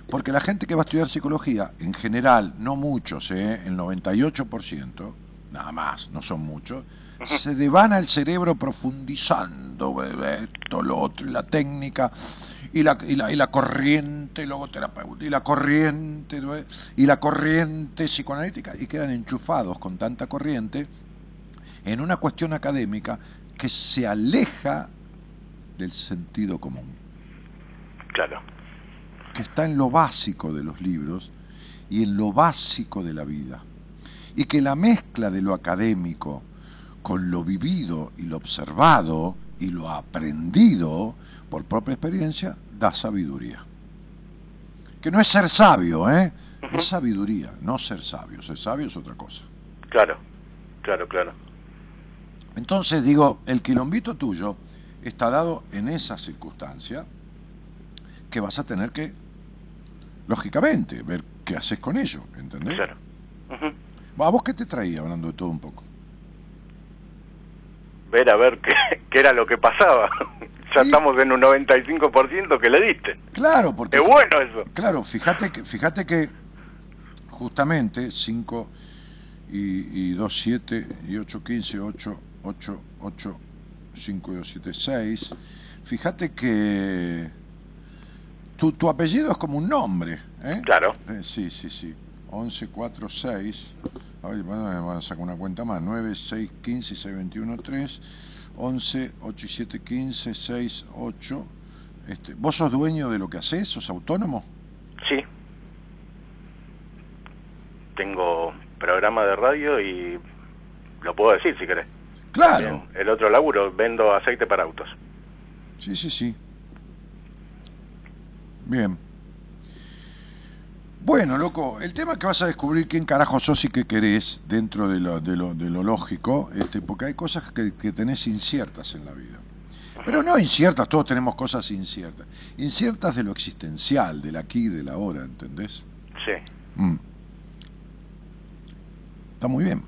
Porque la gente que va a estudiar psicología, en general, no muchos, ¿eh? el 98%, nada más, no son muchos, se devana el cerebro profundizando esto, lo otro, y la técnica, y la, y la, y la corriente logoterapeuta, y la corriente, y la corriente psicoanalítica, y quedan enchufados con tanta corriente en una cuestión académica que se aleja del sentido común, Claro. Que está en lo básico de los libros y en lo básico de la vida, y que la mezcla de lo académico con lo vivido y lo observado y lo aprendido por propia experiencia da sabiduría. Que no es ser sabio, ¿eh? Es sabiduría, no ser sabio. Ser sabio es otra cosa. Claro. Claro, claro. Entonces digo, el quilombito tuyo está dado en esa circunstancia que vas a tener que, lógicamente, ver qué haces con ello, ¿entendés? Claro. Ujú. ¿A vos qué te traía hablando de todo un poco? Ver a ver qué, qué era lo que pasaba. ya Sí. estamos en un 95% que le diste. Claro, porque... Es bueno eso. Claro, fíjate que, fíjate que justamente 5 y, y 2, 7 y 8, 15, 8, 8, 8, 5 y 2, 7, 6. Fíjate que tu, tu apellido es como un nombre. ¿eh? Claro. Eh, sí, sí, sí. 11, 4, 6. Ay, bueno, me a sacar una cuenta más. 9, 6, 15, 6, 21, 3. 11, 8 y 7, 15, 6, 8. Este, ¿Vos sos dueño de lo que haces? ¿Sos autónomo? Sí. Tengo programa de radio y lo puedo decir si querés. Claro. Bien, El otro laburo, vendo aceite para autos. Sí, sí, sí. Bien. Bueno, loco, el tema es que vas a descubrir quién carajo sos y qué querés dentro de lo, de lo, de lo lógico, este, porque hay cosas que, que tenés inciertas en la vida. Pero no inciertas, todos tenemos cosas inciertas. Inciertas de lo existencial, del aquí y del ahora, ¿entendés? Sí, Mm. Está muy bien.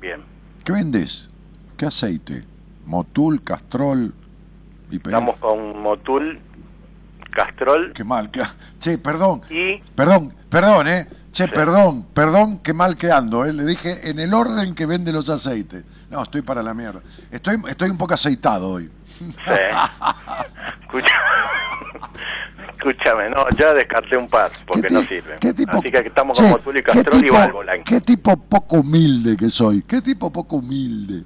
bien. ¿Qué vendés? ¿Qué aceite? ¿Motul, castrol, IPF? Estamos con Motul, Castrol Qué mal, que... Che, perdón, y... perdón, perdón, ¿eh? Che, Sí. perdón, perdón, qué mal que ando, ¿eh? Le dije en el orden que vende los aceites. No, estoy para la mierda. Estoy, estoy un poco aceitado hoy. Sí. Escúchame, no, ya descarté un par porque ¿Qué no sirven. qué tipo- Así que estamos Che, con Motul y ¿qué Castrol y Valvoline. Qué tipo poco humilde que soy. Qué tipo poco humilde.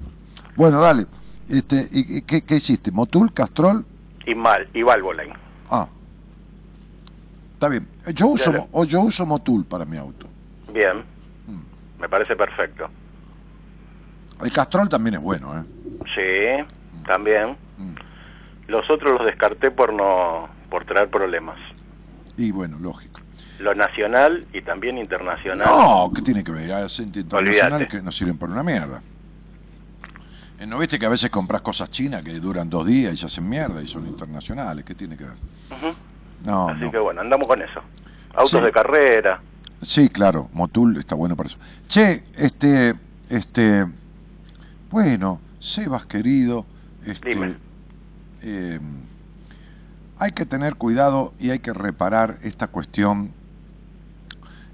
Bueno, dale. Este, ¿y, qué, qué hiciste? ¿Motul, castrol? Y mal, y Valvoline. Ah. Está bien. Yo uso, o yo uso Motul para mi auto. Bien. Mm. Me parece perfecto. El castrol también es bueno, ¿eh? Sí, también. Mm. Los otros los descarté por no por traer problemas. Y bueno, lógico. Lo nacional y también internacional. No, ¿qué tiene que ver? Hay aceites internacionales Olvídate. que no sirven para una mierda. Eh, ¿No viste que a veces compras cosas chinas que duran dos días y se hacen mierda y son internacionales? ¿Qué tiene que ver? Ujú. No, Así no. que bueno, andamos con eso. Autos Sí. de carrera. Sí, claro, Motul está bueno para eso. Che, este, este, bueno, Sebas querido, este, Dime. eh, hay que tener cuidado y hay que reparar esta cuestión,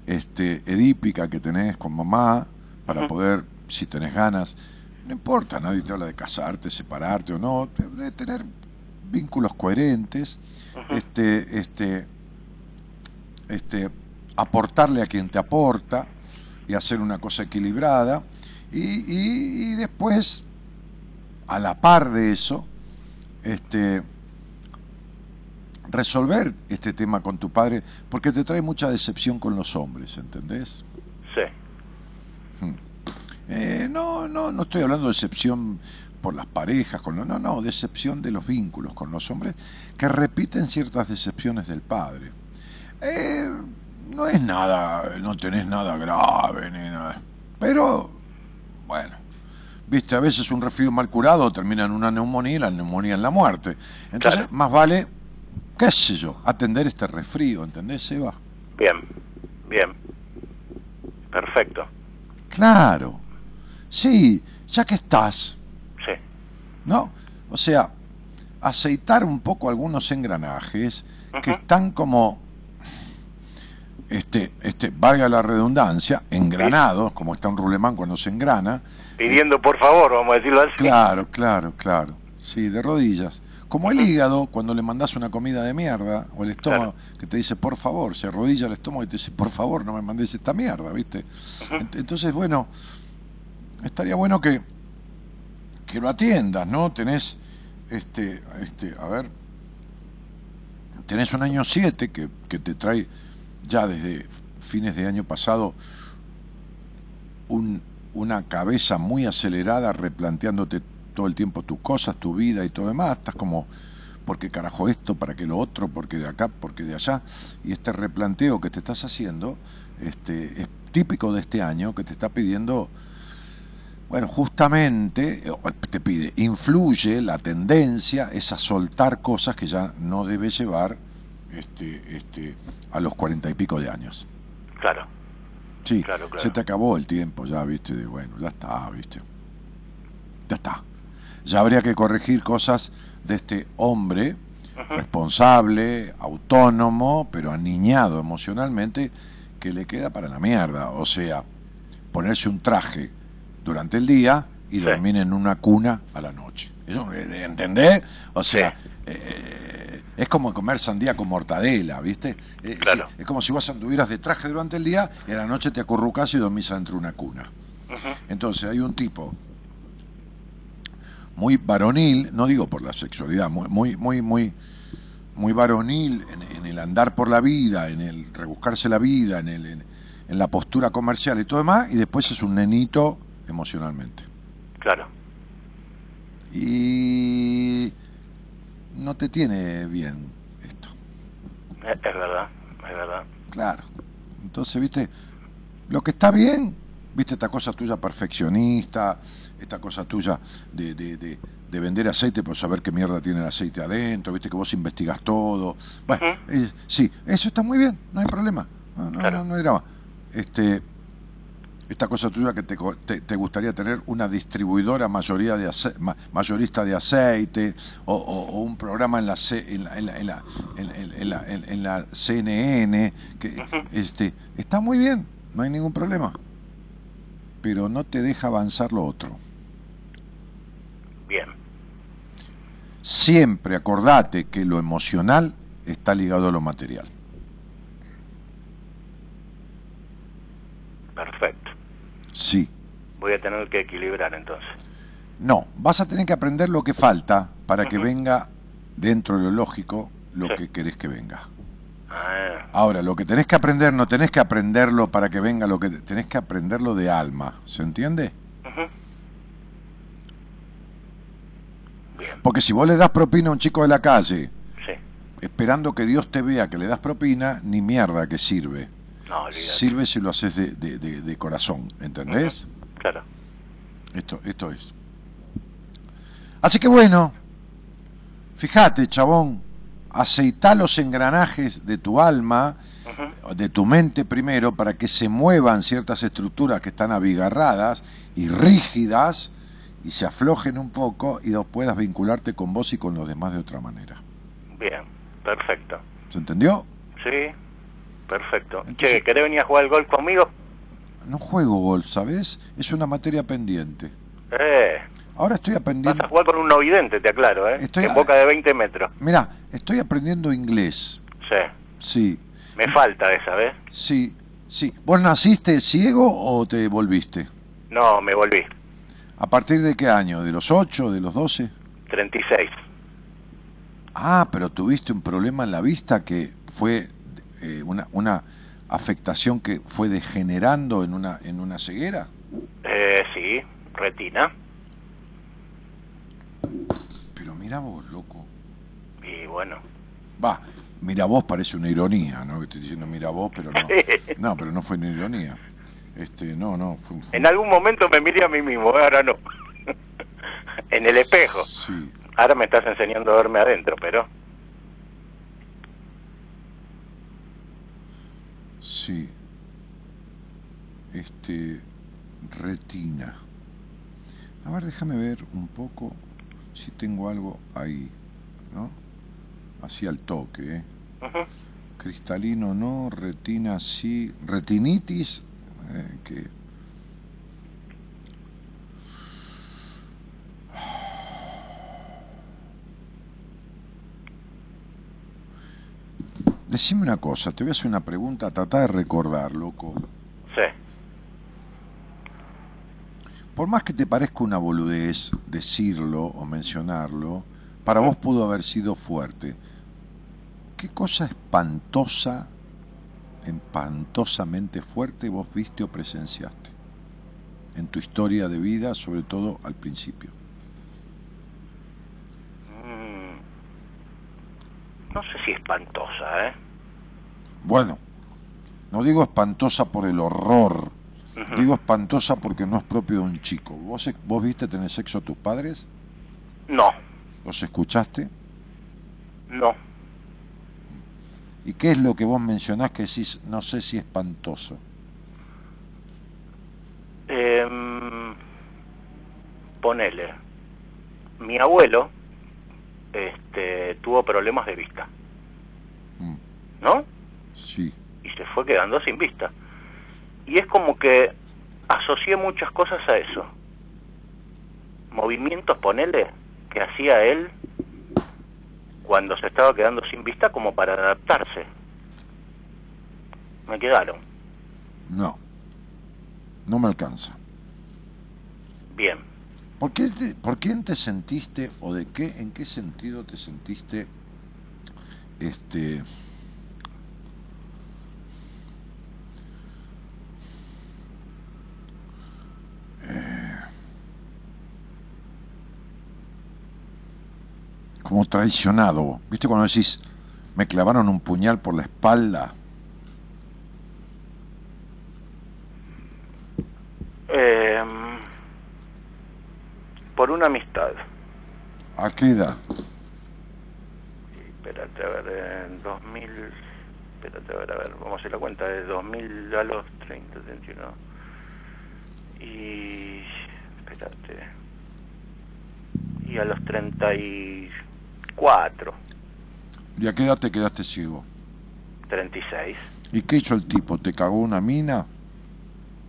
este, edípica que tenés con mamá para poder, si tenés ganas, no importa, nadie te habla de casarte, separarte o no, de tener vínculos coherentes, Este, este, este, aportarle a quien te aporta y hacer una cosa equilibrada y, y- y después a la par de eso este resolver este tema con tu padre, porque te trae mucha decepción con los hombres, ¿entendés? Sí. Eh, no, no, no estoy hablando de decepción por las parejas, con los, no, no, decepción de los vínculos con los hombres que repiten ciertas decepciones del padre. Eh, no es nada, no tenés nada grave ni nada, pero bueno, viste, a veces un resfrío mal curado termina en una neumonía y la neumonía en la muerte. Entonces, Claro. más vale, qué sé yo, atender este resfrío, ¿entendés, Seba? Bien, bien. Perfecto. Claro, sí, ya que estás. ¿No? O sea, aceitar un poco algunos engranajes que están como, este, este, valga la redundancia, engranados, como está un rulemán cuando se engrana. Pidiendo por favor, vamos a decirlo así. Claro, claro, claro. Sí, de rodillas. Como el hígado, cuando le mandas una comida de mierda, o el estómago, que te dice, por favor, se arrodilla el estómago y te dice, por favor, no me mandes esta mierda, ¿viste? Ent- Entonces, bueno, estaría bueno que, que lo atiendas, ¿no? Tenés, este, este, a ver, tenés un año 7 que, que te trae ya desde fines de año pasado un- una cabeza muy acelerada replanteándote todo el tiempo tus cosas, tu vida y todo demás, estás como, ¿por qué carajo esto? ¿Para qué lo otro? ¿Por qué de acá? ¿Por qué de allá? Y este replanteo que te estás haciendo este, es típico de este año que te está pidiendo, bueno, justamente, eh, te pide, influye la tendencia es a soltar cosas que ya no debes llevar este, este, a los cuarenta y pico de años. Claro. Sí, Claro, claro. se te acabó el tiempo ya, viste, de bueno, ya está, viste. Ya está. Ya habría que corregir cosas de este hombre responsable, autónomo, pero aniñado emocionalmente, que le queda para la mierda. O sea, ponerse un traje durante el día y Sí. dormir en una cuna a la noche. ¿Eso eh, ¿entendés? O sea, Sí. eh, es como comer sandía con mortadela, ¿viste? Eh, Claro. es como si vos anduvieras de traje durante el día y a la noche te acurrucás y dormís adentro de una cuna. Entonces hay un tipo muy varonil, no digo por la sexualidad, muy, muy, muy, muy, muy varonil en, en el andar por la vida, en el rebuscarse la vida, en, el, en, en la postura comercial y todo demás, y después es un nenito emocionalmente. Claro. Y no te tiene bien esto, Es, es verdad, es verdad. claro. Entonces, viste, lo que está bien, viste esta cosa tuya perfeccionista, esta cosa tuya de, de, de, de vender aceite por saber qué mierda tiene el aceite adentro, viste que vos investigas todo. Bueno, eh, sí, eso está muy bien, no hay problema, no, no, Claro. no, no hay drama. Este, esta cosa tuya que te, te, te gustaría tener una distribuidora mayoría de ace- ma- mayorista de aceite o, o- o un programa en la, en la, CNN que este está muy bien no hay ningún problema pero no te deja avanzar lo otro Bien. siempre acordate que lo emocional está ligado a lo material Perfecto. Sí Voy a tener que equilibrar entonces. No, vas a tener que aprender lo que falta para que venga dentro de lo lógico lo Sí. que querés que venga. Ah, Ahora, lo que tenés que aprender, no tenés que aprenderlo para que venga lo que tenés que aprenderlo de alma, ¿se entiende? Bien, Porque si vos le das propina a un chico de la calle, sí. esperando que Dios te vea que le das propina, ni mierda que sirve. No. Sirve si lo haces de, de- de- de corazón, ¿entendés? Claro. Esto, esto es. Así que bueno, fíjate, chabón, aceitá los engranajes de tu alma, de tu mente primero, para que se muevan ciertas estructuras que están abigarradas y rígidas y se aflojen un poco y puedas vincularte con vos y con los demás de otra manera. Bien, perfecto. ¿Se entendió? Sí, perfecto. Entonces- Che, ¿querés venir a jugar al golf conmigo? No juego golf, ¿sabes? Es una materia pendiente. Eh, Ahora estoy vas aprendiendo... a jugar con un novidente, te aclaro, ¿eh? Estoy En boca de 20 metros. Mira, estoy aprendiendo inglés. Sí, Sí, me falta esa, ¿ves? sí, sí. ¿Vos naciste ciego o te volviste? No, me volví. ¿A partir de qué año? ¿De los 8, de los 12? 36. Ah, pero tuviste un problema en la vista que fue eh, una, una afectación que fue degenerando en una, en una ceguera. Eh, sí, retina. Pero mira vos, loco. Y bueno, Va, mira vos parece una ironía, ¿no? Que estoy diciendo mira vos, pero no. No, pero no fue una ironía. Este, no, no, fue, fue- en algún momento me miré a mí mismo, ahora no. en el espejo. Sí. Ahora me estás enseñando a verme adentro, pero... Sí. Este. Retina. A ver, déjame ver un poco si tengo algo ahí, ¿no? Así al toque, ¿eh? Cristalino no, retina sí. Retinitis, eh, que. Decime una cosa, te voy a hacer una pregunta, trata de recordar, loco. Sí. Por más que te parezca una boludez decirlo o mencionarlo, para vos pudo haber sido fuerte. ¿Qué cosa espantosa, espantosamente fuerte vos viste o presenciaste? En tu historia de vida, sobre todo al principio. Mm. No sé si espantosa, ¿eh? Bueno, no digo espantosa por el horror, digo espantosa porque no es propio de un chico. ¿Vos, vos viste tener sexo a tus padres? No, ¿Los escuchaste? no. ¿Y qué es lo que vos mencionás que decís, no sé si espantoso? Em, ponele. Mi abuelo este, tuvo problemas de vista, Mm, ¿no? sí. Y se fue quedando sin vista. Y es como que asocié muchas cosas a eso. Movimientos, ponele, que hacía él cuando se estaba quedando sin vista como para adaptarse. Me quedaron. No. No me alcanza. Bien. ¿Por qué, te, ¿Por quién te sentiste o de qué, en qué sentido te sentiste este eh, como traicionado? ¿Viste cuando decís me clavaron un puñal por la espalda? Em, por una amistad. ¿A qué edad? Espérate, a ver, en 2000... Espérate, a ver, a ver, vamos a hacer la cuenta de 2000 a los 30, 31. Y... Espérate. Y a los 34, ¿Y a qué edad te quedaste ciego? 36. ¿Y qué hizo el tipo? ¿Te cagó una mina?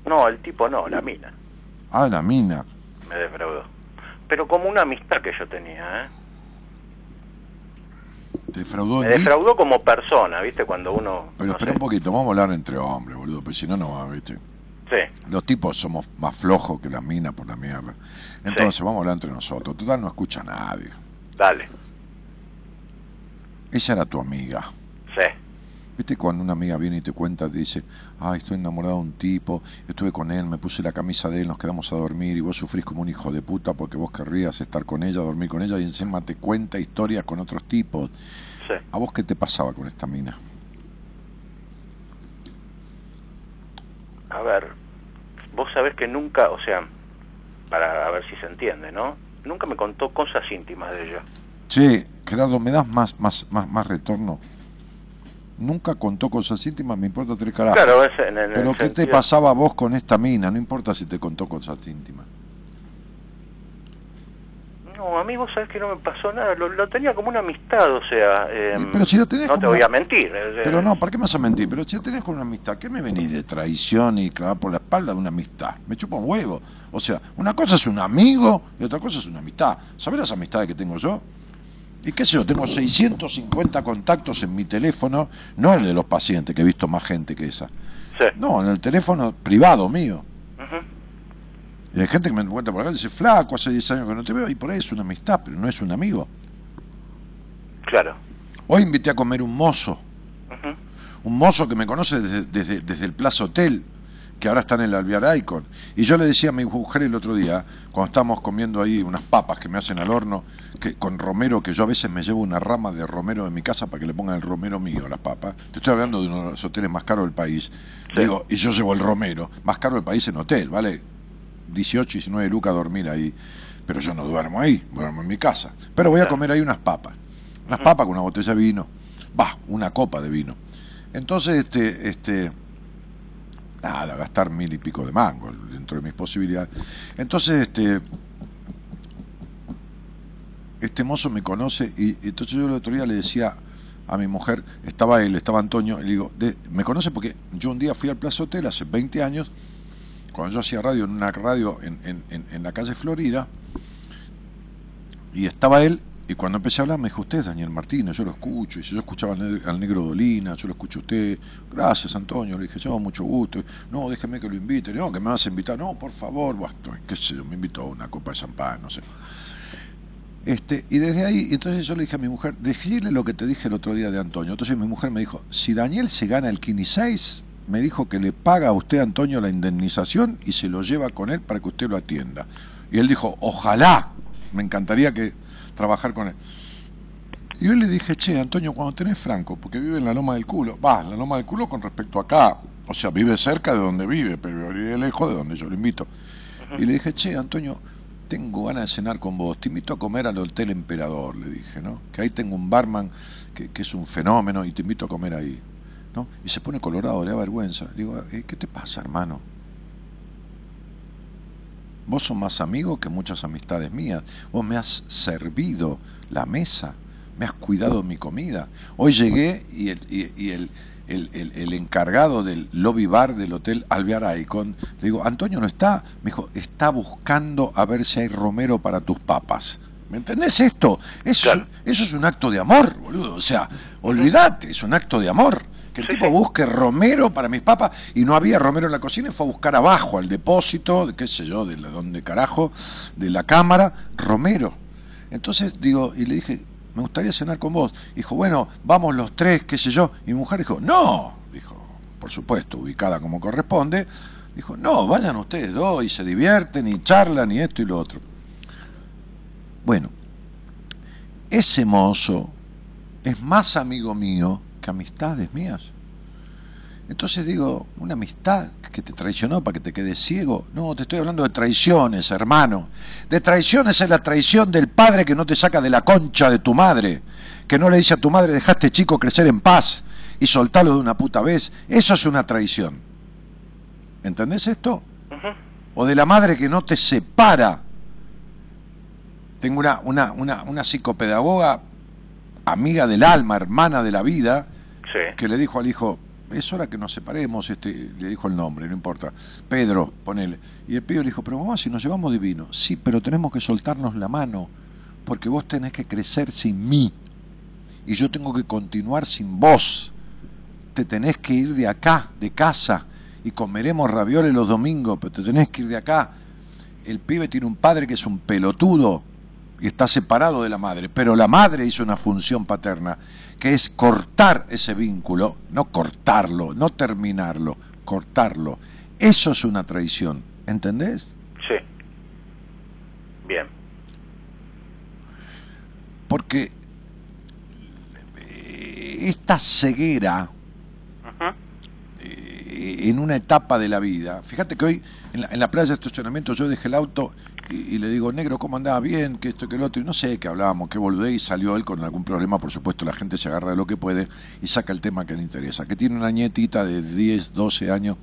No, el tipo no, la mina. Ah, la mina. Me defraudó. Pero como una amistad que yo tenía, ¿eh? ¿Te defraudó Me defraudó como persona, ¿viste? Cuando uno... Pero no espera sé. un poquito, vamos a hablar entre hombres, boludo, porque si no, no va, ¿viste? Sí, Los tipos somos más flojos que las minas por la mierda. Entonces, vamos a hablar entre nosotros. Total, no escucha a nadie. dale. Ella era tu amiga. ¿Viste cuando una amiga viene y te cuenta, te dice, ay, estoy enamorado de un tipo, estuve con él, me puse la camisa de él, nos quedamos a dormir y vos sufrís como un hijo de puta porque vos querrías estar con ella, dormir con ella y encima te cuenta historias con otros tipos. sí. ¿A vos qué te pasaba con esta mina? A ver, vos sabés que nunca, o sea, para ver si se entiende, ¿no? Nunca me contó cosas íntimas de ella. Che, Gerardo, ¿me das más, más, más, más retorno? Nunca contó cosas íntimas, me importa tres carajos. Claro, es en, en Pero ¿qué te pasaba vos con esta mina? No importa si te contó cosas íntimas. No, a mí vos sabés que no me pasó nada, lo, lo tenía como una amistad, o sea... em, pero si lo tenés No te voy una- a mentir. eh, Pero eh, no, ¿para qué me vas a mentir? Pero si tenés con una amistad, ¿qué me venís de traición y clavar por la espalda de una amistad? Me chupa un huevo. O sea, una cosa es un amigo y otra cosa es una amistad. ¿Sabés las amistades que tengo yo? Y qué sé yo, tengo 650 contactos en mi teléfono, no el de los pacientes, que he visto más gente que esa. Sí. No, en el teléfono privado mío. Y hay gente que me encuentra por acá y dice, flaco, hace 10 años que no te veo, y por ahí es una amistad, pero no es un amigo. Claro. Hoy invité a comer un mozo, un mozo que me conoce desde, desde, desde el Plaza Hotel, que ahora está en el Alvear Icon. Y yo le decía a mi mujer el otro día, cuando estábamos comiendo ahí unas papas que me hacen al horno, que con romero, que yo a veces me llevo una rama de romero de mi casa para que le pongan el romero mío a las papas. Te estoy hablando de uno de los hoteles más caros del país. Sí. Digo, y yo llevo el romero, más caro del país en hotel, ¿vale? 18, 19 lucas dormir ahí. Pero yo no duermo ahí, duermo en mi casa. Pero voy a comer ahí unas papas. Unas papas con una botella de vino. Va, una copa de vino. Entonces, este, este, nada, gastar mil y pico de mango dentro de mis posibilidades. Entonces, este, este mozo me conoce y, entonces yo el otro día le decía a mi mujer, estaba él, estaba Antonio, y le digo, me conoce porque yo un día fui al Plaza Hotel hace 20 años, cuando yo hacía radio en una radio en- en la calle Florida, y estaba él, y cuando empecé a hablar me dijo, usted Daniel Martínez, yo lo escucho, y si yo escuchaba al negro Dolina, yo lo escucho a usted, gracias Antonio, le dije, yo mucho gusto, no, déjeme que lo invite, no, que me vas a invitar, no, por favor, bueno, qué sé yo, me invitó a una copa de champán, no sé. Este, y desde ahí, entonces yo le dije a mi mujer, decirle lo que te dije el otro día de Antonio. Entonces mi mujer me dijo, si Daniel se gana el Kini 6, me dijo que le paga a usted, Antonio, la indemnización y se lo lleva con él para que usted lo atienda. Y él dijo, ojalá, me encantaría que trabajar con él. Y yo le dije, che, Antonio, cuando tenés Franco, porque vive en la Loma del Culo, va, la Loma del Culo con respecto a acá, o sea, vive cerca de donde vive, pero vive lejos de donde yo lo invito. Y le dije, che, Antonio, tengo ganas de cenar con vos, te invito a comer al Hotel Emperador, le dije, ¿no? Que ahí tengo un barman que, es un fenómeno y te invito a comer ahí, ¿no? Y se pone colorado, le da vergüenza. Digo, "Eh, ¿qué te pasa, hermano? Vos sos más amigo que muchas amistades mías. Vos me has servido la mesa, me has cuidado mi comida. Hoy llegué y el, y, y el, el, el- el encargado del lobby bar del hotel Alvear Icon, le digo, Antonio no está. Me dijo, está buscando a ver si hay romero para tus papas. ¿Me entendés esto? Eso, Claro. eso es un acto de amor, boludo. O sea, olvídate, es un acto de amor. Que el Sí, tipo sí. busque romero para mis papas y no había romero en la cocina y fue a buscar abajo al depósito, de qué sé yo, de la, donde carajo, de la cámara, romero. Entonces digo, y le dije, me gustaría cenar con vos. Dijo, bueno, vamos los tres, qué sé yo. Y mi mujer dijo, no, dijo, por supuesto, ubicada como corresponde. Dijo, no, vayan ustedes dos y se divierten y charlan y esto y lo otro. Bueno, ese mozo es más amigo mío que amistades mías. Entonces digo, una amistad que te traicionó para que te quedes ciego. No, te estoy hablando de traiciones, hermano. De traiciones es la traición del padre que no te saca de la concha de tu madre. Que no le dice a tu madre, dejaste chico crecer en paz y soltarlo de una puta vez. Eso es una traición. ¿Entendés esto? O de la madre que no te separa. Tengo una, una, una, una psicopedagoga, amiga del alma, hermana de la vida, Que le dijo al hijo, es hora que nos separemos, este, le dijo el nombre, no importa, Pedro, ponele. Y el pibe le dijo, pero mamá, si nos llevamos divino, sí, pero tenemos que soltarnos la mano, porque vos tenés que crecer sin mí, y yo tengo que continuar sin vos. Te tenés que ir de acá, de casa, y comeremos ravioles los domingos, pero te tenés que ir de acá. El pibe tiene un padre que es un pelotudo está separado de la madre, pero la madre hizo una función paterna, que es cortar ese vínculo, no cortarlo, no terminarlo, cortarlo. Eso es una traición, ¿entendés? Sí. Bien. Porque eh, esta ceguera eh, en una etapa de la vida. Fíjate que hoy en la, en la playa de estacionamiento yo dejé el auto y, y le digo, negro, ¿cómo andaba? Bien, que esto, que lo otro. Y no sé qué hablábamos, qué boludé y salió él con algún problema. Por supuesto, la gente se agarra de lo que puede y saca el tema que le interesa. Que tiene una nietita de 10, 12 años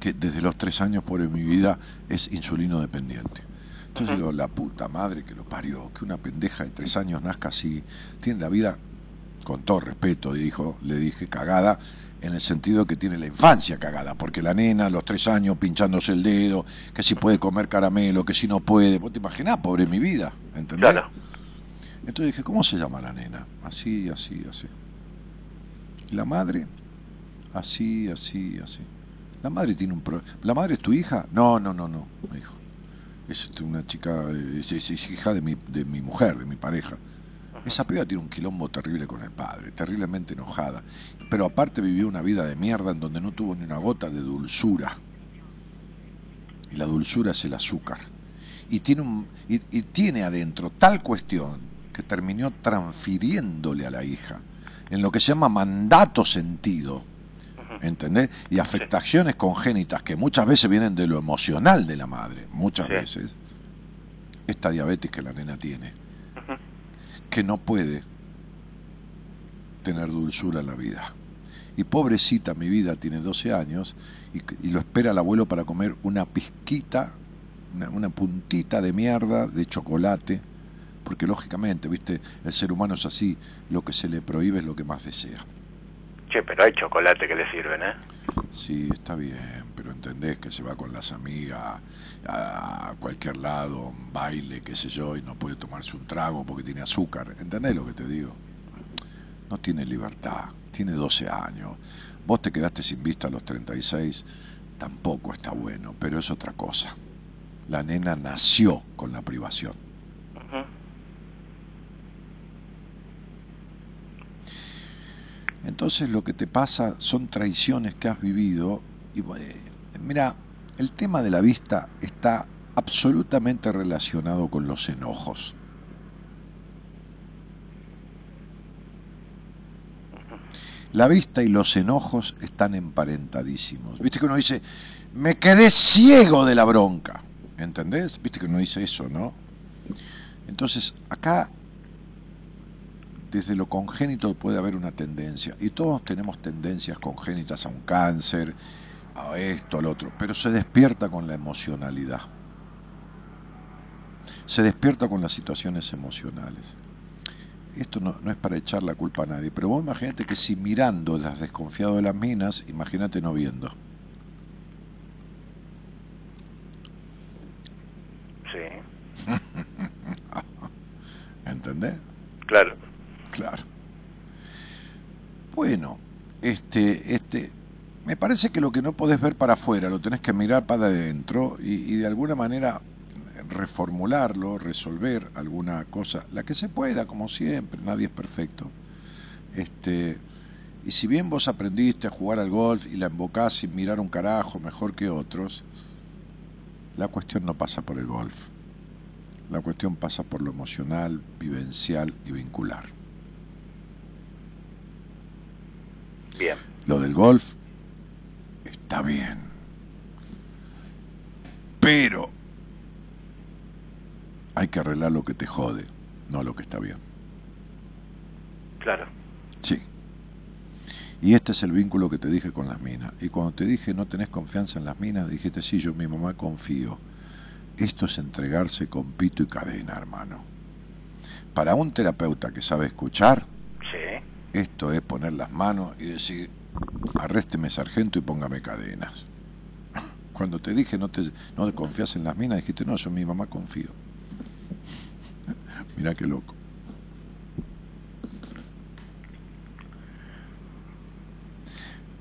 que desde los 3 años, por mi vida, es insulino dependiente. Entonces digo, la puta madre que lo parió, que una pendeja de 3 años nazca así, tiene la vida con todo respeto, dijo, le dije cagada, en el sentido que tiene la infancia cagada, porque la nena a los tres años pinchándose el dedo, que si puede comer caramelo, que si no puede, vos te imaginás, pobre mi vida, ¿entendés? Claro. Entonces dije, ¿cómo se llama la nena? Así, así, así. Y la madre, así, así, así. La madre tiene un problema. ¿La madre es tu hija? No, no, no, no, me dijo. Es este, una chica, es, es- es hija de mi, de mi mujer, de mi pareja. Esa piba tiene un quilombo terrible con el padre, terriblemente enojada. Pero aparte vivió una vida de mierda en donde no tuvo ni una gota de dulzura. Y la dulzura es el azúcar. Y tiene, un, y, y tiene adentro tal cuestión que terminó transfiriéndole a la hija en lo que se llama mandato sentido. ¿Entendés? Y afectaciones congénitas que muchas veces vienen de lo emocional de la madre, muchas Sí. veces. Esta diabetes que la nena tiene, que no puede tener dulzura en la vida. Y pobrecita, mi vida tiene 12 años y, y lo espera el abuelo para comer una pizquita, una, una puntita de mierda de chocolate, porque lógicamente, viste, el ser humano es así, lo que se le prohíbe es lo que más desea. Che, pero hay chocolate que le sirven, ¿eh? Sí, está bien, pero entendés que se va con las amigas a cualquier lado, un baile, qué sé yo, y no puede tomarse un trago porque tiene azúcar. ¿Entendés lo que te digo? No tiene libertad, tiene 12 años. Vos te quedaste sin vista a los 36, tampoco está bueno, pero es otra cosa. La nena nació con la privación. Entonces lo que te pasa son traiciones que has vivido. Y mira, el tema de la vista está absolutamente relacionado con los enojos. La vista y los enojos están emparentadísimos. Viste que uno dice, me quedé ciego de la bronca. ¿Entendés? Viste que uno dice eso, ¿no? Entonces, acá desde lo congénito puede haber una tendencia, y todos tenemos tendencias congénitas a un cáncer, a esto, al otro, pero se despierta con la emocionalidad. Se despierta con las situaciones emocionales. Esto no, no es para echar la culpa a nadie, pero vos imagínate que si mirando las desconfiado de las minas, imagínate no viendo. Sí, ¿Entendés? claro. Claro. Bueno, este, este, me parece que lo que no podés ver para afuera, lo tenés que mirar para adentro y, y de alguna manera reformularlo, resolver alguna cosa, la que se pueda, como siempre, nadie es perfecto. Este, y si bien vos aprendiste a jugar al golf y la embocás sin mirar un carajo mejor que otros, la cuestión no pasa por el golf. La cuestión pasa por lo emocional, vivencial y vincular. Bien. Lo del golf está bien. Pero hay que arreglar lo que te jode, no lo que está bien. Claro. Sí. Y este es el vínculo que te dije con las minas. Y cuando te dije no tenés confianza en las minas, dijiste, sí, yo mi mamá confío. Esto es entregarse con pito y cadena, hermano. Para un terapeuta que sabe escuchar, Sí. esto es poner las manos y decir, arrésteme sargento y póngame cadenas. Cuando te dije no te no confías en las minas, dijiste, no, yo en mi mamá confío. Mirá qué loco.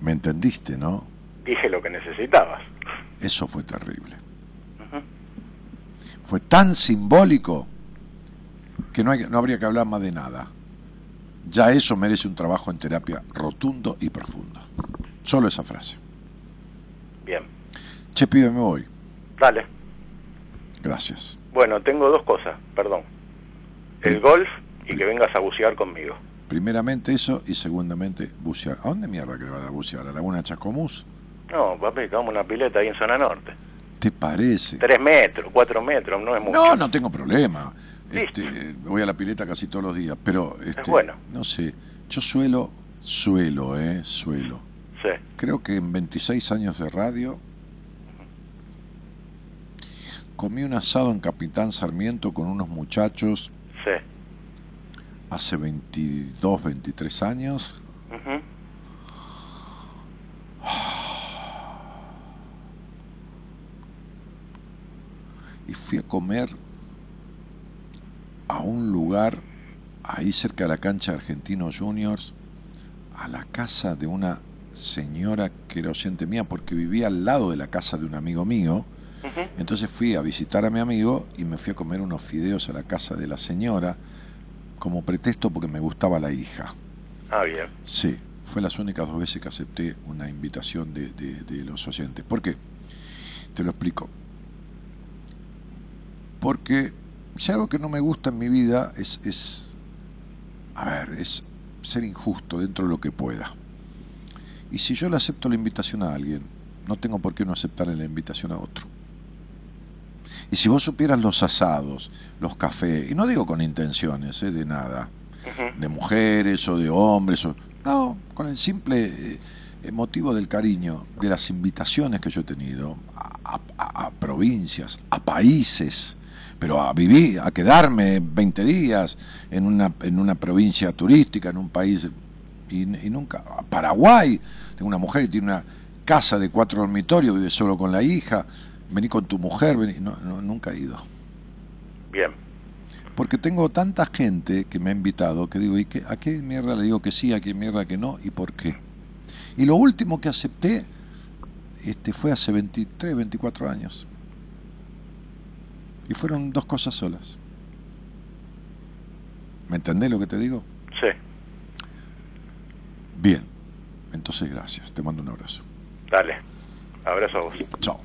¿Me entendiste, no? Dije lo que necesitabas. Eso fue terrible. Fue tan simbólico que no, hay, no habría que hablar más de nada. Ya eso merece un trabajo en terapia rotundo y profundo. Solo esa frase. Bien. Che, pibe, me voy. Dale. Gracias. Bueno, tengo dos cosas, perdón. El golf y que vengas a bucear conmigo. Primeramente eso y segundamente bucear. ¿A dónde mierda que le vas a bucear? ¿A la Laguna Chascomús? No, papi, vamos una pileta ahí en zona norte. ¿Te parece? Tres metros, cuatro metros, no es mucho. No, no tengo problema. Este, voy a la pileta casi todos los días, pero este, bueno. no sé. Yo suelo, suelo, eh, suelo. Sí. Creo que en 26 años de radio comí un asado en Capitán Sarmiento con unos muchachos Sí. hace 22, 23 años. Y fui a comer a un lugar ahí cerca de la cancha de Argentinos Juniors, a la casa de una señora que era oyente mía porque vivía al lado de la casa de un amigo mío. Entonces fui a visitar a mi amigo y me fui a comer unos fideos a la casa de la señora como pretexto porque me gustaba la hija. Ah, bien. Sí, fue las únicas dos veces que acepté una invitación de, de- de los oyentes. ¿Por qué? Te lo explico. Porque si algo que no me gusta en mi vida es, es, a ver, es ser injusto dentro de lo que pueda. Y si yo le acepto la invitación a alguien, no tengo por qué no aceptarle la invitación a otro. Y si vos supieras los asados, los cafés, y no digo con intenciones ¿eh? de nada, de mujeres o de hombres, o, no, con el simple eh, motivo del cariño, de las invitaciones que yo he tenido a, a- a provincias, a países, pero a vivir, a quedarme 20 días en una, en una provincia turística, en un país, y, y nunca, a Paraguay, tengo una mujer que tiene una casa de cuatro dormitorios, vive solo con la hija, vení con tu mujer, vení, no, no, nunca he ido. Bien. Porque tengo tanta gente que me ha invitado que digo, ¿y qué, a qué mierda le digo que sí, a qué mierda que no y por qué? Y lo último que acepté este, fue hace 23, 24 años. Y fueron dos cosas solas. ¿Me entendés lo que te digo? Sí. Bien. Entonces, gracias. Te mando un abrazo. Dale. Abrazo a vos. Chao.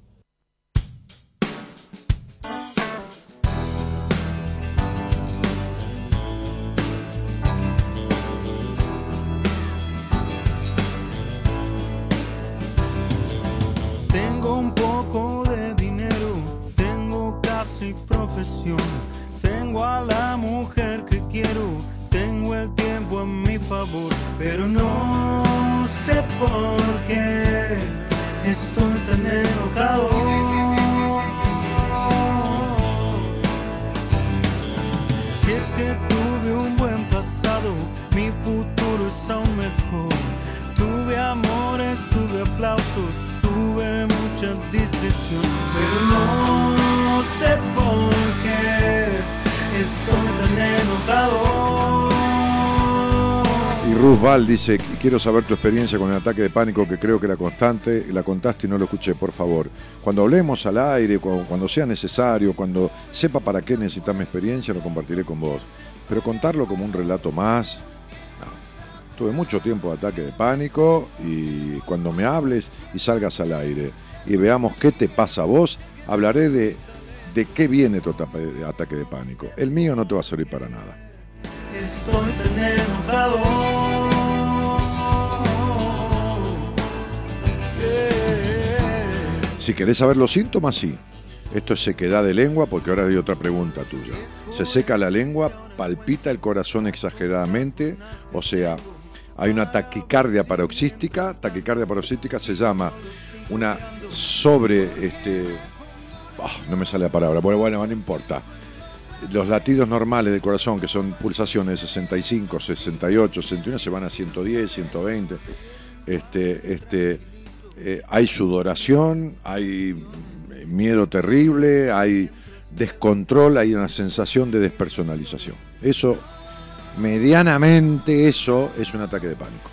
Pero no sé por qué estoy tan enojado. Si es que tuve un buen pasado, mi futuro es aún mejor. Tuve amores, tuve aplausos, tuve mucha discreción, pero no sé por qué estoy tan enojado. Ruth Val dice, quiero saber tu experiencia con el ataque de pánico que creo que la constante, la contaste y no lo escuché, por favor. Cuando hablemos al aire, cu- cuando sea necesario, cuando sepa para qué necesitas mi experiencia, lo compartiré con vos. Pero contarlo como un relato más, no. Tuve mucho tiempo de ataque de pánico y cuando me hables y salgas al aire y veamos qué te pasa a vos, hablaré de, de qué viene tu ata- ataque de pánico. El mío no te va a servir para nada. Estoy. Si querés saber los síntomas, sí. Esto es sequedad de lengua, porque ahora hay otra pregunta tuya. Se seca la lengua, palpita el corazón exageradamente, o sea, hay una taquicardia paroxística. Taquicardia paroxística se llama una sobre, este, ah, no me sale la palabra, bueno, bueno, no importa. Los latidos normales del corazón, que son pulsaciones de 65, 68, 61, se van a 110, 120. Este, este, eh, hay sudoración, hay miedo terrible, hay descontrol, hay una sensación de despersonalización. Eso, medianamente eso es un ataque de pánico.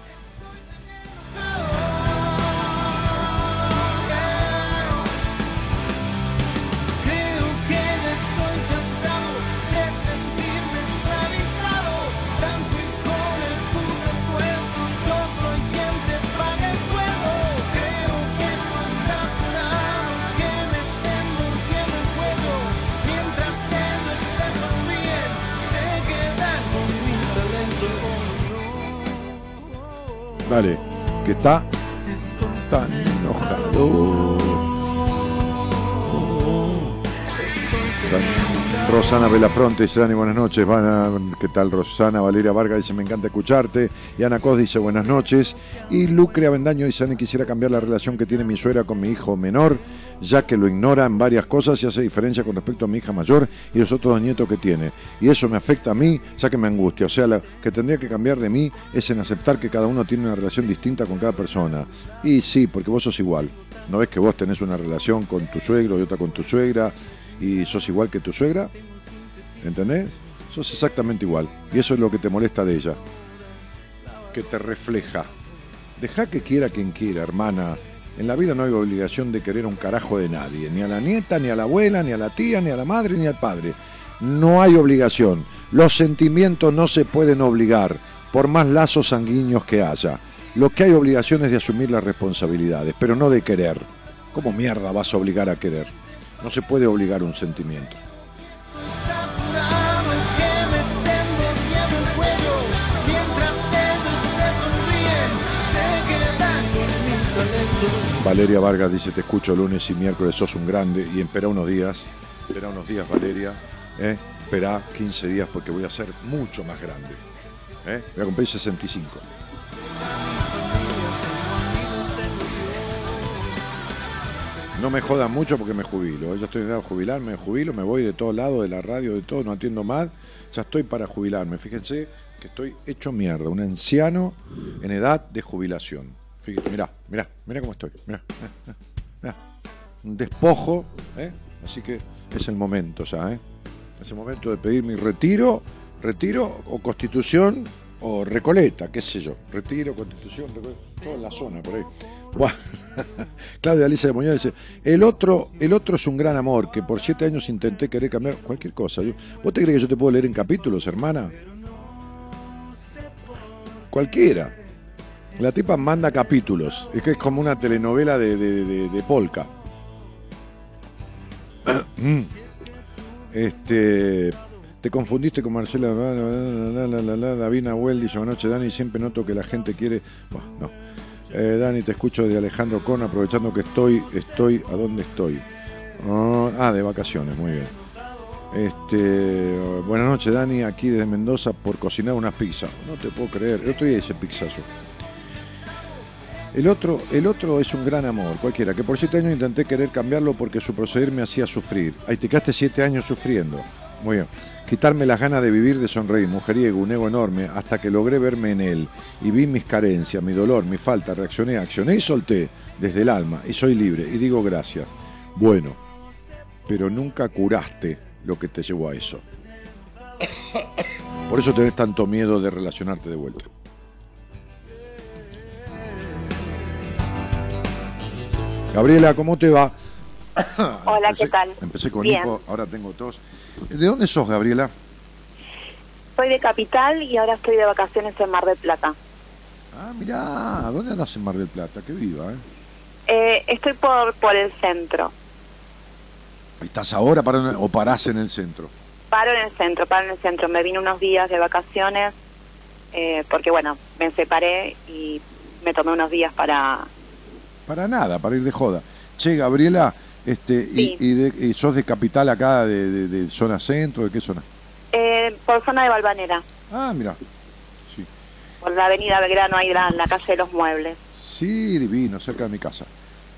Dale, que está tan enojado. Rosana Belafronte dice, Dani, buenas noches. ¿Qué tal, Rosana? Valeria Vargas dice, me encanta escucharte. Y Ana Cos dice, buenas noches. Y Lucre Avendaño dice, Dani, quisiera cambiar la relación que tiene mi suegra con mi hijo menor, ya que lo ignora en varias cosas y hace diferencia con respecto a mi hija mayor y los otros dos nietos que tiene. Y eso me afecta a mí, ya que me angustia. O sea, lo que tendría que cambiar de mí es en aceptar que cada uno tiene una relación distinta con cada persona. Y sí, porque vos sos igual. ¿No ves que vos tenés una relación con tu suegro y otra con tu suegra y sos igual que tu suegra? ¿Entendés? Sos exactamente igual. Y eso es lo que te molesta de ella. Que te refleja. Deja que quiera quien quiera, hermana. En la vida no hay obligación de querer un carajo de nadie, ni a la nieta, ni a la abuela, ni a la tía, ni a la madre, ni al padre. No hay obligación. Los sentimientos no se pueden obligar, por más lazos sanguíneos que haya. Lo que hay obligación es de asumir las responsabilidades, pero no de querer. ¿Cómo mierda vas a obligar a querer? No se puede obligar un sentimiento. Valeria Vargas dice, te escucho lunes y miércoles, sos un grande y espera unos días, espera unos días Valeria, ¿eh? espera 15 días porque voy a ser mucho más grande. ¿eh? Voy a cumplir 65. No me jodan mucho porque me jubilo. Yo estoy en edad de jubilar, me jubilo, me voy de todos lados, de la radio, de todo, no atiendo más. Ya estoy para jubilarme. Fíjense que estoy hecho mierda, un anciano en edad de jubilación. Fíjense, mirá, mirá, mirá cómo estoy. Mirá, mirá. Un despojo, ¿eh? así que es el momento ya, ¿eh? Es el momento de pedir mi retiro, retiro o constitución o recoleta, qué sé yo. Retiro, constitución, recoleta, todo en la zona por ahí. Buah. Claudia Alicia de Muñoz dice, el otro, el otro es un gran amor, que por siete años intenté querer cambiar cualquier cosa. ¿Vos te crees que yo te puedo leer en capítulos, hermana? Cualquiera. La tipa manda capítulos. Es que es como una telenovela de, de, polka. Este. Te confundiste con Marcela. la, la, la, David Nahuel dice: Buenas noches, Dani. Siempre noto que la gente quiere. Buah, no. Eh, Dani, te escucho de Alejandro Con, aprovechando que estoy. Estoy. ¿A dónde estoy? Ah, ah, de vacaciones, muy bien. Este, buenas noches, Dani, aquí desde Mendoza por cocinar unas pizzas. No te puedo creer. Otro día hice pizzazo. El otro, el otro es un gran amor, cualquiera, que por siete años intenté querer cambiarlo porque su proceder me hacía sufrir. Ahí te quedaste siete años sufriendo. Muy bien. Quitarme las ganas de vivir, de sonreír, mujeriego, un ego enorme, hasta que logré verme en él. Y vi mis carencias, mi dolor, mi falta, reaccioné, accioné y solté desde el alma. Y soy libre. Y digo gracias. Bueno, pero nunca curaste lo que te llevó a eso. Por eso tenés tanto miedo de relacionarte de vuelta. Gabriela, ¿cómo te va? Hola, Empecé- ¿qué tal? Empecé con Bien. ahora tengo tos. ¿De dónde sos, Gabriela? Soy de Capital y ahora estoy de vacaciones en Mar del Plata. Ah, mirá, ¿dónde andas en Mar del Plata? Qué viva, ¿eh? Eh, estoy por, por el centro. ¿Estás ahora para, o parás en el centro? Paro en el centro, paro en el centro. Me vine unos días de vacaciones eh, porque, bueno, me separé y me tomé unos días para... Para nada, para ir de joda. Che, Gabriela, este, Sí. y, y de- y sos de capital acá, de, de- de zona centro? ¿De qué zona? Eh, por zona de Valvanera, Ah, mira. Sí. por la avenida Belgrano, ahí la, la calle de los muebles. Sí, divino, cerca de mi casa.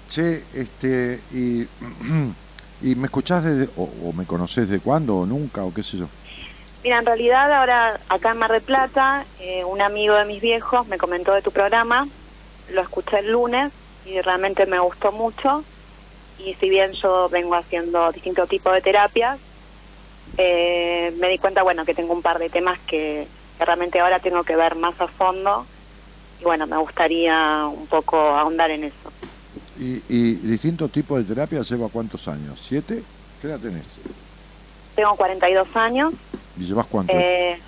Che, este, y, y me escuchás desde, o, o me conocés de cuándo, o nunca, o qué sé yo. Mira, en realidad ahora acá en Mar del Plata, eh, un amigo de mis viejos me comentó de tu programa, lo escuché el lunes y realmente me gustó mucho. Y si bien yo vengo haciendo distintos tipos de terapias, eh, me di cuenta, bueno, que tengo un par de temas que, que realmente ahora tengo que ver más a fondo. Y bueno, me gustaría un poco ahondar en eso. Y, y distintos tipos de terapia lleva cuántos años? ¿Siete? ¿Qué edad tenés? Tengo 42 años. ¿Y llevas cuánto? Eh,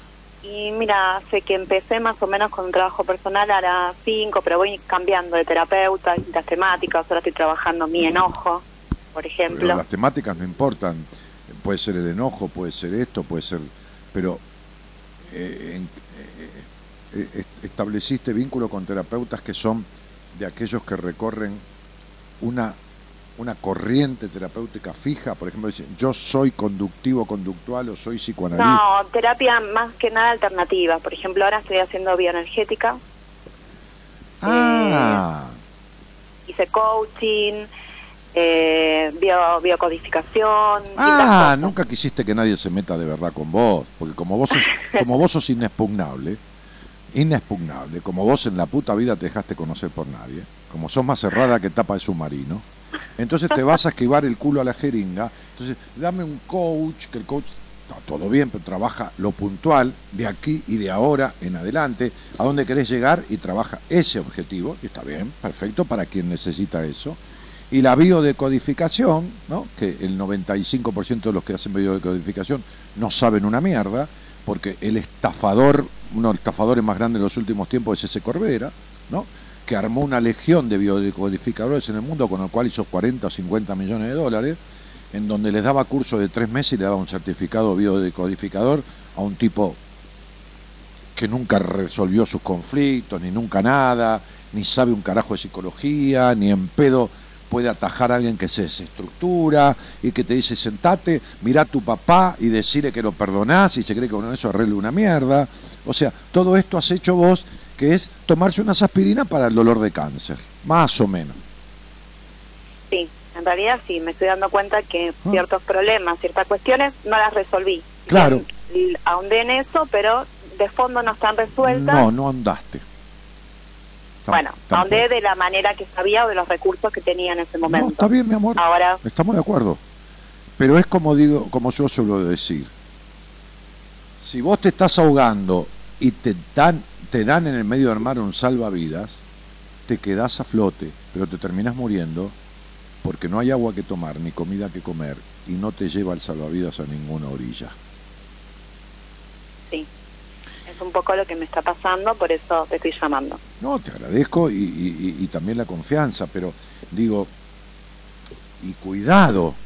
y mira, hace que empecé más o menos con un trabajo personal, ahora cinco, pero voy cambiando de terapeuta, distintas temáticas. Ahora estoy trabajando mi enojo, por Pero ejemplo. las temáticas no importan. Puede ser el enojo, puede ser esto, puede ser... Pero eh, eh, eh, estableciste vínculo con terapeutas que son de aquellos que recorren una, una corriente terapéutica fija. Por ejemplo, dicen, yo soy conductivo, conductual o soy psicoanalista. No, terapia más que nada alternativa. Por ejemplo, ahora estoy haciendo bioenergética, Ah, hice coaching, eh, bio, biocodificación. ah, nunca quisiste que nadie se meta de verdad con vos, porque como vos sos, como vos sos inexpugnable, inexpugnable, como vos en la puta vida te dejaste conocer por nadie, como sos más cerrada que tapa de submarino, entonces te vas a esquivar el culo a la jeringa, entonces dame un coach, que el coach está todo bien, pero trabaja lo puntual de aquí y de ahora en adelante, a dónde querés llegar y trabaja ese objetivo, y está bien, perfecto para quien necesita eso. Y la biodecodificación, ¿no? que el 95% de los que hacen biodecodificación no saben una mierda, porque el estafador, uno de los estafadores más grandes de los últimos tiempos es ese Corbera, ¿no? Que armó una legión de biodecodificadores en el mundo, con el cual hizo 40 o 50 millones de dólares, en donde les daba curso de tres meses y le daba un certificado biodecodificador a un tipo que nunca resolvió sus conflictos, ni nunca nada, ni sabe un carajo de psicología, ni en pedo puede atajar a alguien que se desestructura y que te dice sentate, mira a tu papá y decirle que lo perdonás y se cree que con eso arregle una mierda. O sea, todo esto has hecho vos, que es tomarse unas aspirinas para el dolor de cáncer, más o menos. Sí, en realidad sí, me estoy dando cuenta que Ah. ciertos problemas, ciertas cuestiones, no las resolví. Claro. Ahondé en eso, pero de fondo no están resueltas. No, no andaste. Bueno, ahondé de la manera que sabía o de los recursos que tenía en ese momento. No, está bien, mi amor. Ahora, Estamos de acuerdo. Pero es como digo, como yo suelo decir. Si vos te estás ahogando y te dan, te dan en el medio del mar un salvavidas, te quedás a flote, pero te terminas muriendo porque no hay agua que tomar ni comida que comer y no te lleva el salvavidas a ninguna orilla. sí. Es un poco lo que me está pasando, por eso te estoy llamando. No, te agradezco y, y- y- y también la confianza, pero digo, y cuidado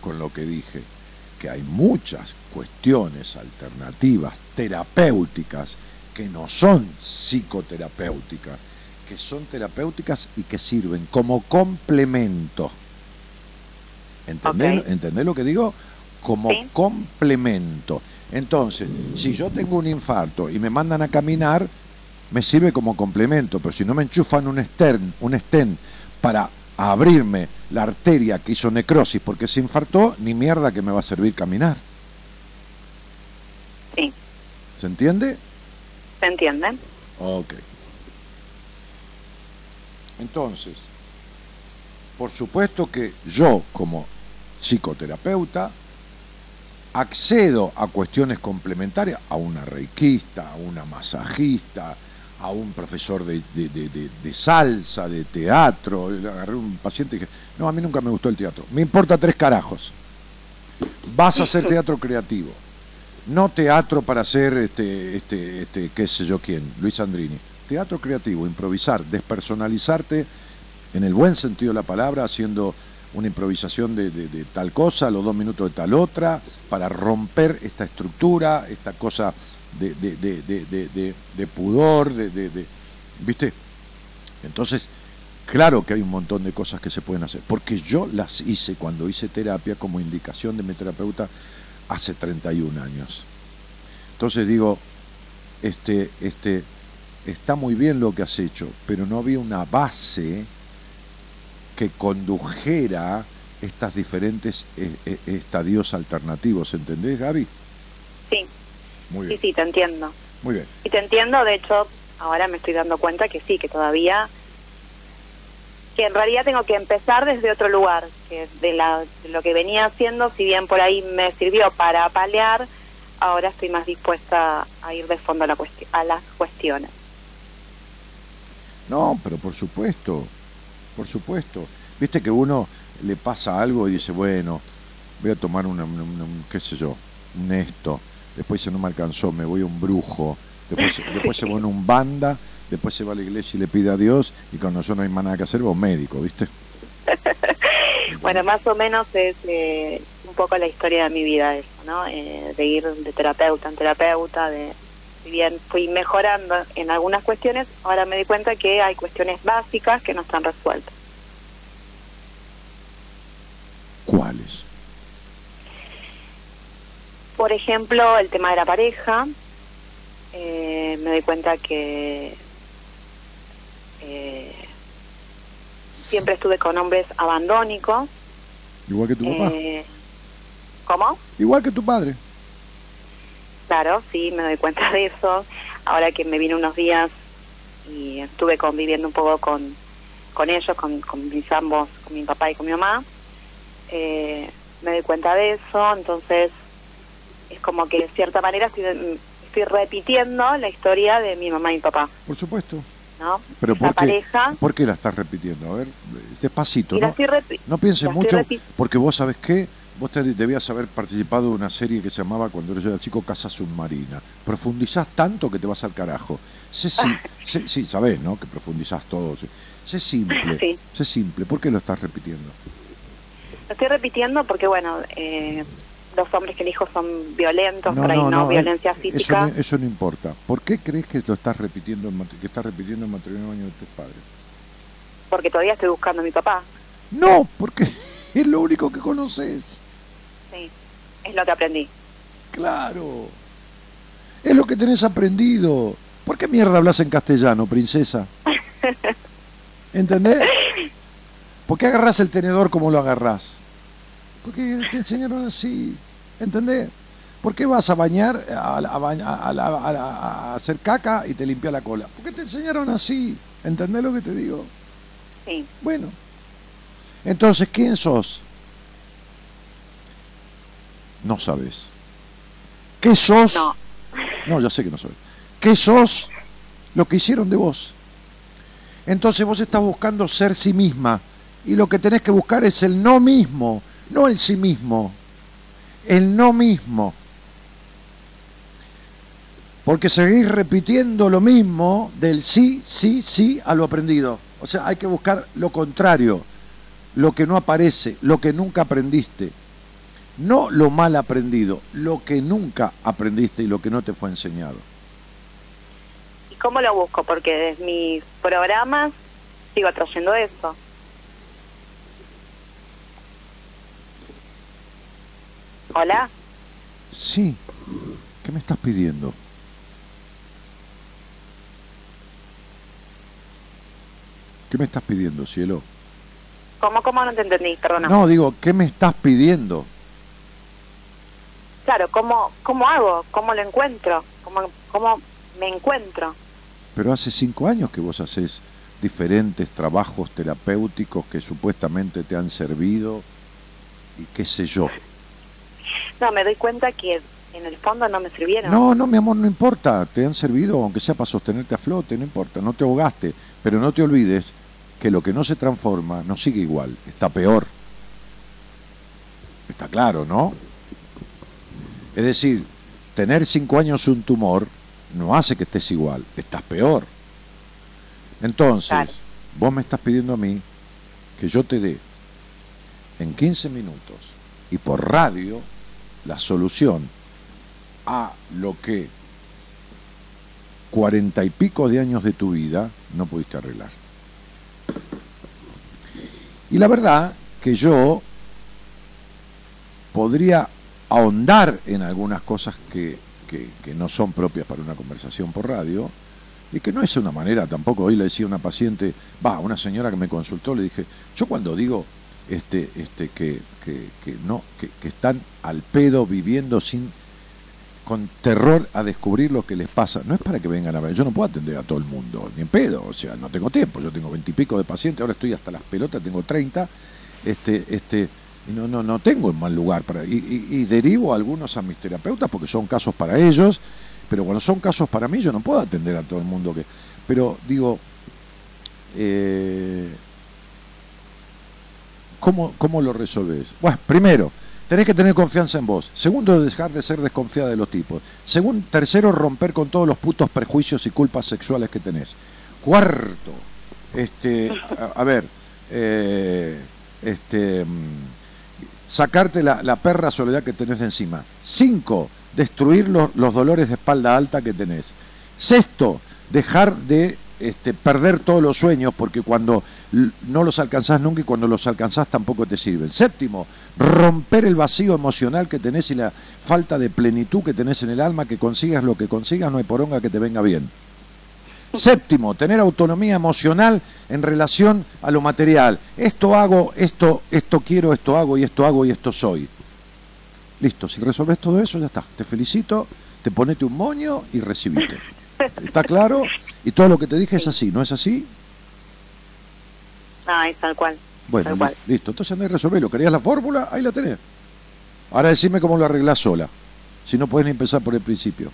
con lo que dije, que hay muchas cuestiones alternativas, terapéuticas, que no son psicoterapéuticas, que son terapéuticas y que sirven como complemento. ¿Entendés, Ok. ¿entendés lo que digo? Como Sí. complemento. Entonces, si yo tengo un infarto y me mandan a caminar, me sirve como complemento, pero si no me enchufan un stern, un stent para abrirme la arteria que hizo necrosis porque se infartó, ni mierda que me va a servir caminar. Sí, ¿Se entiende? ¿Se entiende? Ok. Entonces, por supuesto que yo como psicoterapeuta accedo a cuestiones complementarias, a una reikista, a una masajista, a un profesor de, de- de- salsa, de teatro. Agarré un paciente que, no, a mí nunca me gustó el teatro. Me importa tres carajos. Vas a hacer teatro creativo. No teatro para hacer, este, este, este, qué sé yo quién, Luis Andrini. Teatro creativo, improvisar, despersonalizarte en el buen sentido de la palabra, haciendo una improvisación de, de- de tal cosa, los dos minutos de tal otra, para romper esta estructura, esta cosa de, de- pudor, de- ¿viste? Entonces, claro que hay un montón de cosas que se pueden hacer, porque yo las hice cuando hice terapia como indicación de mi terapeuta hace 31 años. Entonces digo, este, este, está muy bien lo que has hecho, pero no había una base que condujera estas diferentes eh, eh, estadios alternativos, ¿entendés, Gaby? Sí, Muy sí, bien, sí, te entiendo. muy bien. Y te entiendo, de hecho, ahora me estoy dando cuenta que sí, que todavía, que en realidad tengo que empezar desde otro lugar, que de, la, de lo que venía haciendo, si bien por ahí me sirvió para paliar, ahora estoy más dispuesta a ir de fondo a, la a las cuestiones. No, pero por supuesto, por supuesto. Viste que uno le pasa algo y dice, bueno, voy a tomar una, una- una- un, qué sé yo, un esto, después se no me alcanzó, me voy a un brujo, después, se- después se a un banda, después se va a la iglesia y le pide a Dios, y cuando yo no hay más nada que hacer, un médico, ¿viste? Bueno, más o menos es eh, un poco la historia de mi vida eso, ¿no? Eh, de ir de terapeuta en terapeuta, de si bien fui mejorando en algunas cuestiones, ahora me di cuenta que hay cuestiones básicas que no están resueltas. ¿Cuáles? Por ejemplo, el tema de la pareja, eh, me doy cuenta que eh, siempre estuve con hombres abandónicos. Igual que tu papá. Eh, ¿Cómo? Igual que tu padre. Claro, sí, me doy cuenta de eso. Ahora que me vine unos días y estuve conviviendo un poco con, con ellos, con, con mis ambos, con mi papá y con mi mamá, eh, me doy cuenta de eso. Entonces, es como que de cierta manera estoy, estoy repitiendo la historia de mi mamá y mi papá, Por supuesto. ¿No? Pero Esa ¿por qué, pareja, ¿por qué la estás repitiendo? A ver, despacito, ¿no? No pienses mucho, porque vos sabés qué, vos te- debías haber participado de una serie que se llamaba cuando yo era chico Casa Submarina. Profundizás tanto que te vas al carajo. Sé, sim- sé- sí, sabés, ¿no? Que profundizás todo. sí. Sé simple, Sí. sé simple. ¿Por qué lo estás repitiendo? Lo estoy repitiendo porque, bueno, eh, los hombres que elijo son violentos, por ahí no, violencia eso física, no, eso no importa. ¿Por qué crees que lo estás repitiendo, que estás repitiendo el matrimonio de tus padres? porque todavía estoy buscando a mi papá. No, porque es lo único que conoces. Sí, es lo que aprendí. Claro. Es lo que tenés aprendido. ¿Por qué mierda hablas en castellano, princesa? ¿Entendés? ¿Por qué agarrás el tenedor como lo agarrás? Porque te enseñaron así. ¿Entendés? ¿Por qué vas a bañar, a, a hacer caca y te limpia la cola? Porque te enseñaron así. ¿Entendés lo que te digo? Sí, Bueno. Entonces, ¿quién sos? No sabes. ¿Qué sos? no, No, ya sé que no sabes. ¿Qué sos? Lo que hicieron de vos. Entonces vos estás buscando ser sí misma. Y lo que tenés que buscar es el no mismo, no el sí mismo. El no mismo. Porque seguís repitiendo lo mismo del sí, sí, sí a lo aprendido. O sea, hay que buscar lo contrario, lo que no aparece, lo que nunca aprendiste. No lo mal aprendido, lo que nunca aprendiste y lo que no te fue enseñado. ¿y cómo lo busco? Porque desde mis programas sigo trayendo eso. Hola, Sí, ¿qué me estás pidiendo? ¿Qué me estás pidiendo, cielo? ¿cómo, cómo no te entendí? Perdona. No, digo, ¿qué me estás pidiendo? Claro, ¿cómo, ¿cómo hago? ¿Cómo lo encuentro? ¿Cómo, ¿Cómo me encuentro? Pero hace cinco años que vos haces diferentes trabajos terapéuticos que supuestamente te han servido y qué sé yo. No, me doy cuenta que en el fondo no me sirvieron. No, no, mi amor, no importa, te han servido, aunque sea para sostenerte a flote, no importa, no te ahogaste, pero no te olvides que lo que no se transforma no sigue igual, está peor. Está claro, ¿no? Es decir, tener cinco años un tumor no hace que estés igual, estás peor. Entonces, Claro. vos me estás pidiendo a mí que yo te dé en 15 minutos y por radio la solución a lo que cuarenta y pico de años de tu vida no pudiste arreglar. Y la verdad que yo podría ahondar en algunas cosas que, que- que no son propias para una conversación por radio y que no es una manera tampoco. Hoy le decía a una paciente, va, una señora que me consultó, le dije, yo cuando digo este, este, que, que, que no, que, que están al pedo viviendo sin con terror a descubrir lo que les pasa. No es para que vengan a ver, yo no puedo atender a todo el mundo, ni en pedo, o sea, no tengo tiempo, yo tengo veintipico de pacientes, ahora estoy hasta las pelotas, tengo 30, este, este, y no, no, no tengo un mal lugar para, y derivo a algunos a mis terapeutas porque son casos para ellos, pero cuando son casos para mí yo no puedo atender a todo el mundo que, pero digo, eh, ¿cómo, ¿cómo lo resolves? Bueno, primero, tenés que tener confianza en vos. Segundo, dejar de ser desconfiada de los tipos. Segundo, tercero, romper con todos los putos prejuicios y culpas sexuales que tenés. Cuarto, este, a, a ver, eh, este, mm, sacarte la, la perra soledad que tenés de encima. Cinco, destruir los, los dolores de espalda alta que tenés. Sexto, dejar de este, perder todos los sueños porque cuando no los alcanzás nunca y cuando los alcanzás tampoco te sirven. Séptimo, romper el vacío emocional que tenés y la falta de plenitud que tenés en el alma, que consigas lo que consigas, no hay poronga que te venga bien. Séptimo, tener autonomía emocional en relación a lo material. Esto hago, esto, esto quiero, esto hago y esto hago y esto soy. Listo, si resolves todo eso, ya está. Te felicito, te ponete un moño y recibite. ¿Está claro? Y todo lo que te dije es así, ¿no es así? Ah, es tal cual. Bueno, Tal cual. li- listo. Entonces andá y resolvelo. ¿Querías la fórmula? Ahí la tenés. Ahora decime cómo lo arreglás sola. si no puedes ni empezar por el principio?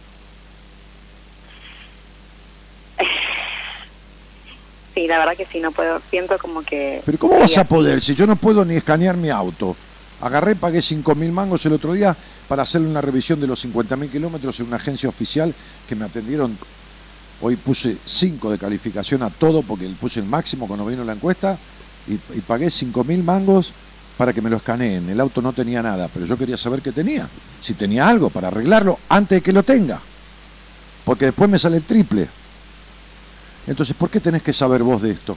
Sí, la verdad que sí, no puedo. Siento como que... Pero ¿cómo vas a poder si yo no puedo ni escanear mi auto? Agarré, pagué 5.000 mangos el otro día para hacerle una revisión de los 50.000 kilómetros en una agencia oficial que me atendieron. Hoy puse 5 de calificación a todo porque puse el máximo cuando vino la encuesta y, y pagué 5.000 mangos para que me lo escaneen. El auto no tenía nada, pero yo quería saber qué tenía. Si tenía algo para arreglarlo antes de que lo tenga. Porque después me sale el triple. Entonces, ¿por qué tenés que saber vos de esto?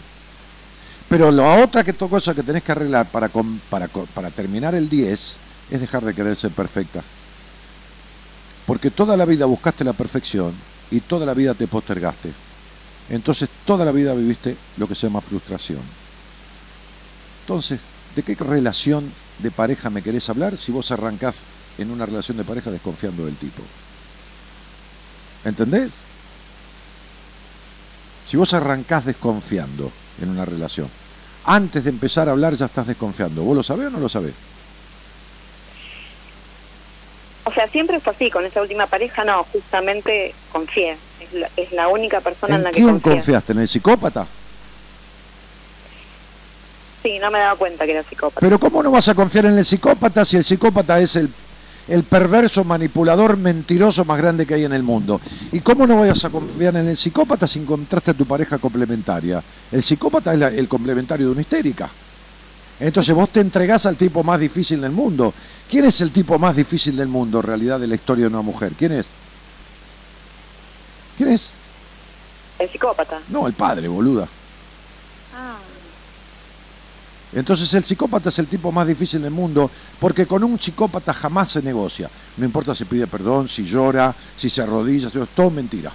Pero la otra que cosa que tenés que arreglar para, para, para terminar el 10 es dejar de querer ser perfecta. Porque toda la vida buscaste la perfección y toda la vida te postergaste. Entonces toda la vida viviste lo que se llama frustración. Entonces, ¿de qué relación de pareja me querés hablar si vos arrancás en una relación de pareja desconfiando del tipo? ¿Entendés? Si vos arrancás desconfiando en una relación, antes de empezar a hablar ya estás desconfiando. ¿Vos lo sabés o no lo sabés? O sea, siempre fue así, con esa última pareja no, justamente confié. Es la, es la única persona en, ¿En la que quién confié. confiaste? ¿En el psicópata? Sí, no me he dado cuenta que era psicópata. Pero ¿cómo no vas a confiar en el psicópata si el psicópata es el, el perverso manipulador mentiroso más grande que hay en el mundo? ¿Y cómo no vayas a confiar en el psicópata si encontraste a tu pareja complementaria? El psicópata es la- el complementario de una histérica. Entonces vos te entregás al tipo más difícil del mundo. ¿Quién es el tipo más difícil del mundo, en realidad, de la historia de una mujer? ¿Quién es? ¿Quién es? El psicópata. No, el padre, boluda. Ah, Entonces el psicópata es el tipo más difícil del mundo porque con un psicópata jamás se negocia. No importa si pide perdón, si llora, si se arrodilla, todo es todo mentira.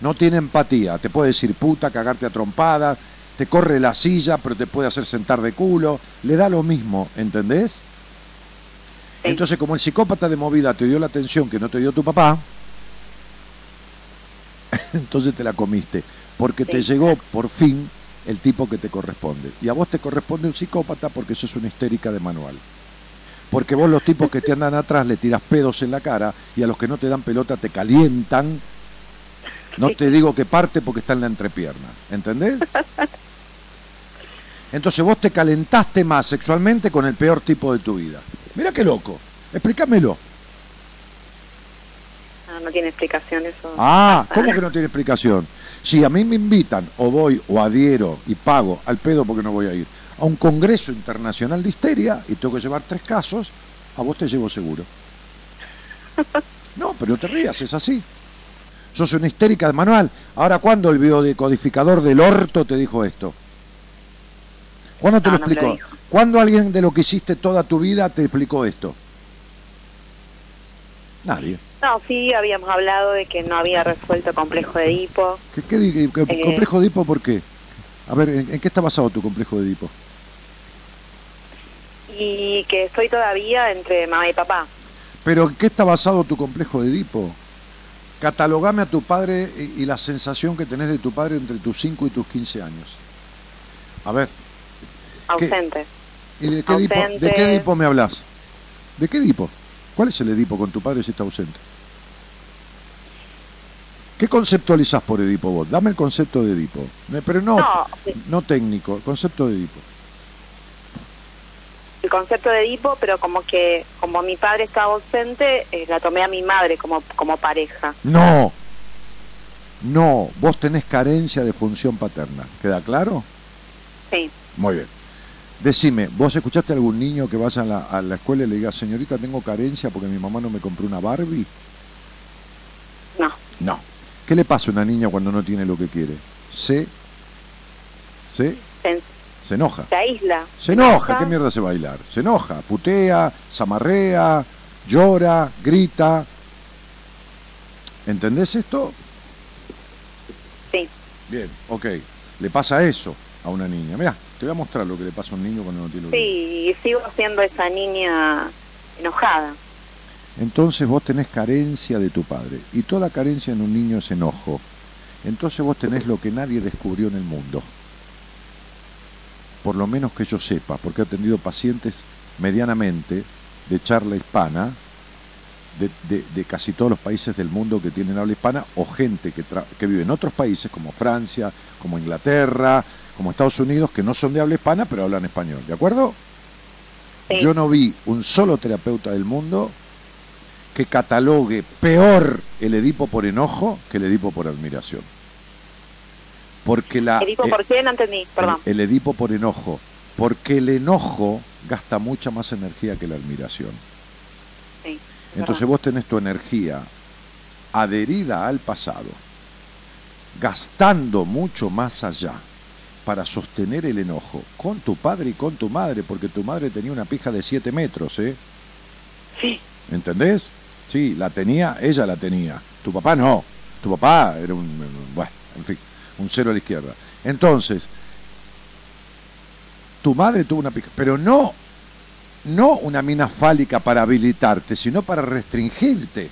No tiene empatía. Te puede decir puta, cagarte a trompada, te corre la silla, pero te puede hacer sentar de culo. Le da lo mismo, ¿entendés? Sí. Entonces como el psicópata de movida te dio la atención que no te dio tu papá, entonces te la comiste. Porque te llegó por fin el tipo que te corresponde. Y a vos te corresponde un psicópata porque sos una histérica de manual. Porque vos los tipos que te andan atrás le tiras pedos en la cara y a los que no te dan pelota te calientan. No te digo que parte porque está en la entrepierna. ¿Entendés? Entonces vos te calentaste más sexualmente con el peor tipo de tu vida. Mira qué loco. Explícamelo. no, no tiene explicación eso. Ah, ¿cómo que no tiene explicación? Si a mí me invitan o voy o adhiero y pago al pedo porque no voy a ir a un congreso internacional de histeria y tengo que llevar tres casos, a vos te llevo seguro. No, pero no te rías, es así. Sos una histérica de manual. Ahora, ¿cuándo el biodecodificador del orto te dijo esto? ¿Cuándo te No, lo no me lo explicó? ¿Cuándo alguien de lo que hiciste toda tu vida te explicó esto? Nadie. No, sí, habíamos hablado de que no había resuelto complejo de Edipo. ¿Qué, qué Eh. ¿Complejo de Edipo por qué? A ver, ¿en, en qué está basado tu complejo de Edipo? Y que estoy todavía entre mamá y papá. ¿Pero en qué está basado tu complejo de Edipo? Catalogame a tu padre y, y la sensación que tenés de tu padre entre tus 5 y tus 15 años. A ver, Ausente. ¿y de qué, Edipo, de qué Edipo me hablas? ¿De qué Edipo? ¿Cuál es el Edipo con tu padre si está ausente? ¿Qué conceptualizás por Edipo vos? Dame el concepto de Edipo. Pero no, no técnico, el concepto de Edipo. El concepto de Edipo, pero como que como mi padre estaba ausente, eh, la tomé a mi madre como, como pareja. No, no, vos tenés carencia de función paterna. ¿Queda claro? Sí. Muy bien. Decime, ¿vos escuchaste a algún niño que vaya a la, a la escuela y le diga, señorita, tengo carencia porque mi mamá no me compró una Barbie? No. No. ¿Qué le pasa a una niña cuando no tiene lo que quiere? Se, se, Se, se enoja. se aísla. Se enoja, ¿qué mierda se va a bailar? Se enoja, putea, zamarrea, llora, grita. ¿Entendés esto? Sí. Bien, ok. Le pasa eso a una niña. Mirá, te voy a mostrar lo que le pasa a un niño cuando no tiene quiere. Sí, y sigo siendo esa niña enojada. Entonces vos tenés carencia de tu padre. Y toda carencia en un niño es enojo. Entonces vos tenés lo que nadie descubrió en el mundo. Por lo menos que yo sepa, porque he atendido pacientes medianamente de charla hispana de, de- de casi todos los países del mundo que tienen habla hispana o gente que, tra- que vive en otros países como Francia, como Inglaterra, como Estados Unidos, que no son de habla hispana pero hablan español, ¿de acuerdo? Sí. Yo no vi un solo terapeuta del mundo que catalogue peor el Edipo por enojo que el Edipo por admiración. Porque la, Edipo, eh, ¿por qué? No entendí, perdón. el, el Edipo por enojo. Porque el enojo gasta mucha más energía que la admiración. Sí, Entonces vos tenés tu energía adherida al pasado, gastando mucho más allá para sostener el enojo con tu padre y con tu madre, porque tu madre tenía una pija de 7 metros, ¿eh? Sí, ¿Entendés? Sí, la tenía, ella la tenía. Tu papá no. Tu papá era un, bueno, en fin, un cero a la izquierda. Entonces, tu madre tuvo una pica, pero no, no una mina fálica para habilitarte, sino para restringirte.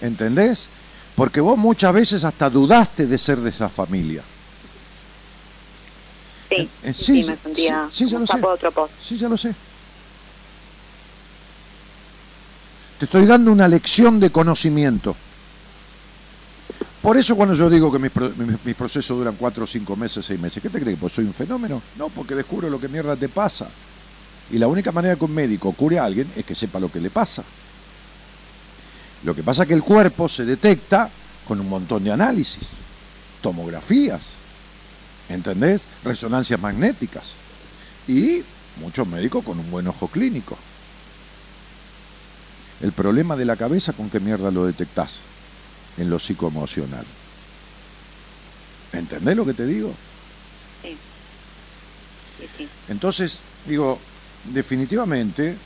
¿Entendés? Porque vos muchas veces hasta dudaste de ser de esa familia. Sí, Eh, eh, sí, sí, sí, me sí, sentía sí, sí, ya lo sé. otro pozo. Sí, ya lo sé. Te estoy dando una lección de conocimiento. Por eso cuando yo digo que mis, mis- mis procesos duran cuatro, cinco meses, seis meses, ¿qué te crees? ¿Pues soy un fenómeno? No, porque descubro lo que mierda te pasa. Y la única manera que un médico cure a alguien es que sepa lo que le pasa. Lo que pasa es que el cuerpo se detecta con un montón de análisis, tomografías, ¿entendés? Resonancias magnéticas y muchos médicos con un buen ojo clínico. El problema de la cabeza, ¿con qué mierda lo detectás? En lo psicoemocional. ¿Entendés lo que te digo? Sí, sí, sí. Entonces, digo, definitivamente,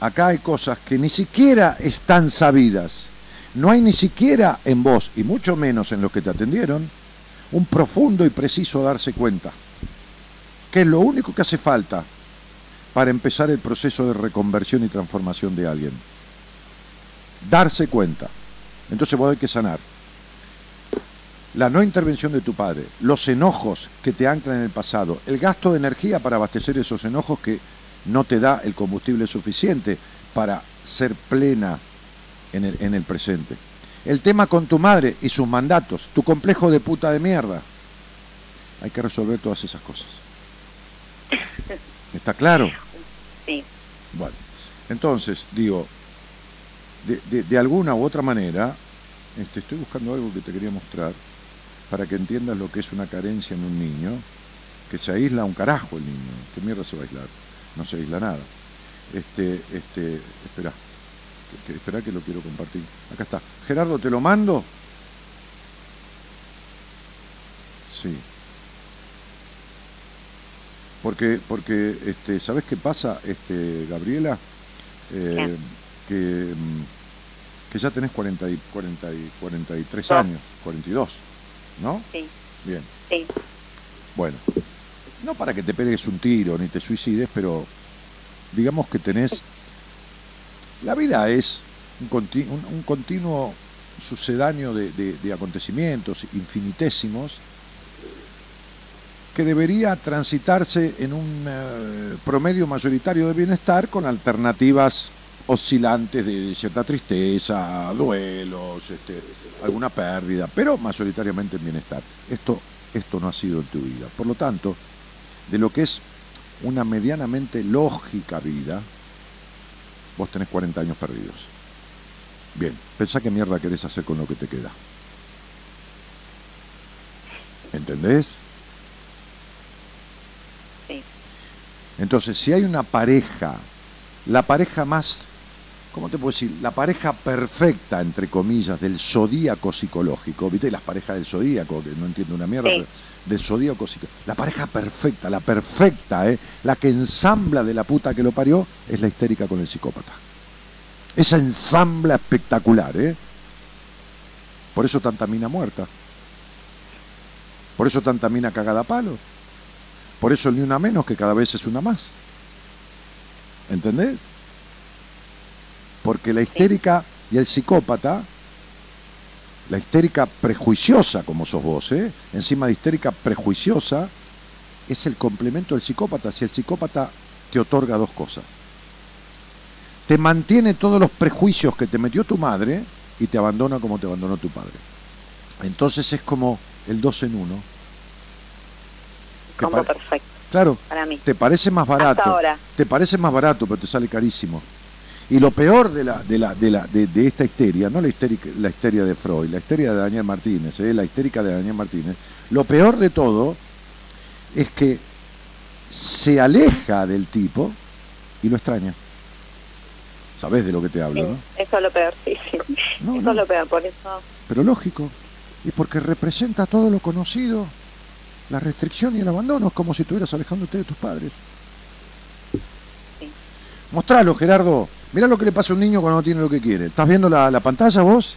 acá hay cosas que ni siquiera están sabidas. No hay ni siquiera en vos, y mucho menos en los que te atendieron, un profundo y preciso darse cuenta. Que es lo único que hace falta para empezar el proceso de reconversión y transformación de alguien. Darse cuenta. Entonces vos hay que sanar. La no intervención de tu padre, los enojos que te anclan en el pasado, el gasto de energía para abastecer esos enojos que no te da el combustible suficiente para ser plena en el, en el presente. El tema con tu madre y sus mandatos, tu complejo de puta de mierda. Hay que resolver todas esas cosas. ¿Está claro? Sí, Bueno, entonces, digo, de, de- de alguna u otra manera, este, estoy buscando algo que te quería mostrar para que entiendas lo que es una carencia en un niño, que se aísla un carajo el niño. ¿Qué mierda se va a aislar? No se aísla nada. Este, este, espera, que, espera que lo quiero compartir. Acá está. Gerardo, ¿te lo mando? Sí. Porque, porque este, ¿sabes qué pasa, este, Gabriela? Eh, que, mm, que ya tenés 40 y, 40 y 43 Dos. años, 42, ¿no? sí, Bien, sí. bueno. No para que te pegues un tiro ni te suicides, pero digamos que tenés... La vida es un, conti- un- continuo sucedáneo de, acontecimientos infinitésimos que debería transitarse en un eh, promedio mayoritario de bienestar con alternativas oscilantes de cierta tristeza, duelos, este, alguna pérdida, pero mayoritariamente en bienestar. Esto, esto no ha sido en tu vida. Por lo tanto, de lo que es una medianamente lógica vida, vos tenés 40 años perdidos. Bien, pensá qué mierda querés hacer con lo que te queda. ¿Entendés? Sí. Entonces, si hay una pareja, la pareja más, ¿cómo te puedo decir? La pareja perfecta, entre comillas, del zodíaco psicológico, ¿viste? Las parejas del zodíaco, que no entiendo una mierda, Sí. pero del zodíaco. La pareja perfecta, la perfecta, ¿eh? La que ensambla de la puta que lo parió, es la histérica con el psicópata. Esa ensambla espectacular, ¿eh? Por eso tanta mina muerta. Por eso tanta mina cagada a palo. Por eso ni una menos que cada vez es una más. ¿Entendés? Porque la histérica y el psicópata, la histérica prejuiciosa como sos vos, ¿eh? encima de histérica prejuiciosa, es el complemento del psicópata. Si el psicópata te otorga dos cosas. te mantiene todos los prejuicios que te metió tu madre y te abandona como te abandonó tu padre. Entonces es como el dos en uno. Pa- perfecto Claro, para mí. te parece más barato. Hasta ahora. Te parece más barato, pero te sale carísimo. Y lo peor de la de la de la de, de esta histeria, no la histérica, la histeria de Freud, la histeria de Daniel Martínez, ¿eh? la histérica de Daniel Martínez. Lo peor de todo es que se aleja del tipo y lo extraña. ¿Sabés de lo que te hablo, Sí, no? Eso es lo peor, sí, sí. No, eso no. es lo peor, por eso. Pero lógico. Y porque representa todo lo conocido, la restricción y el abandono, es como si estuvieras alejándote de tus padres. Sí. Mostralo, Gerardo. Mirá lo que le pasa a un niño cuando no tiene lo que quiere. ¿Estás viendo la, la pantalla vos?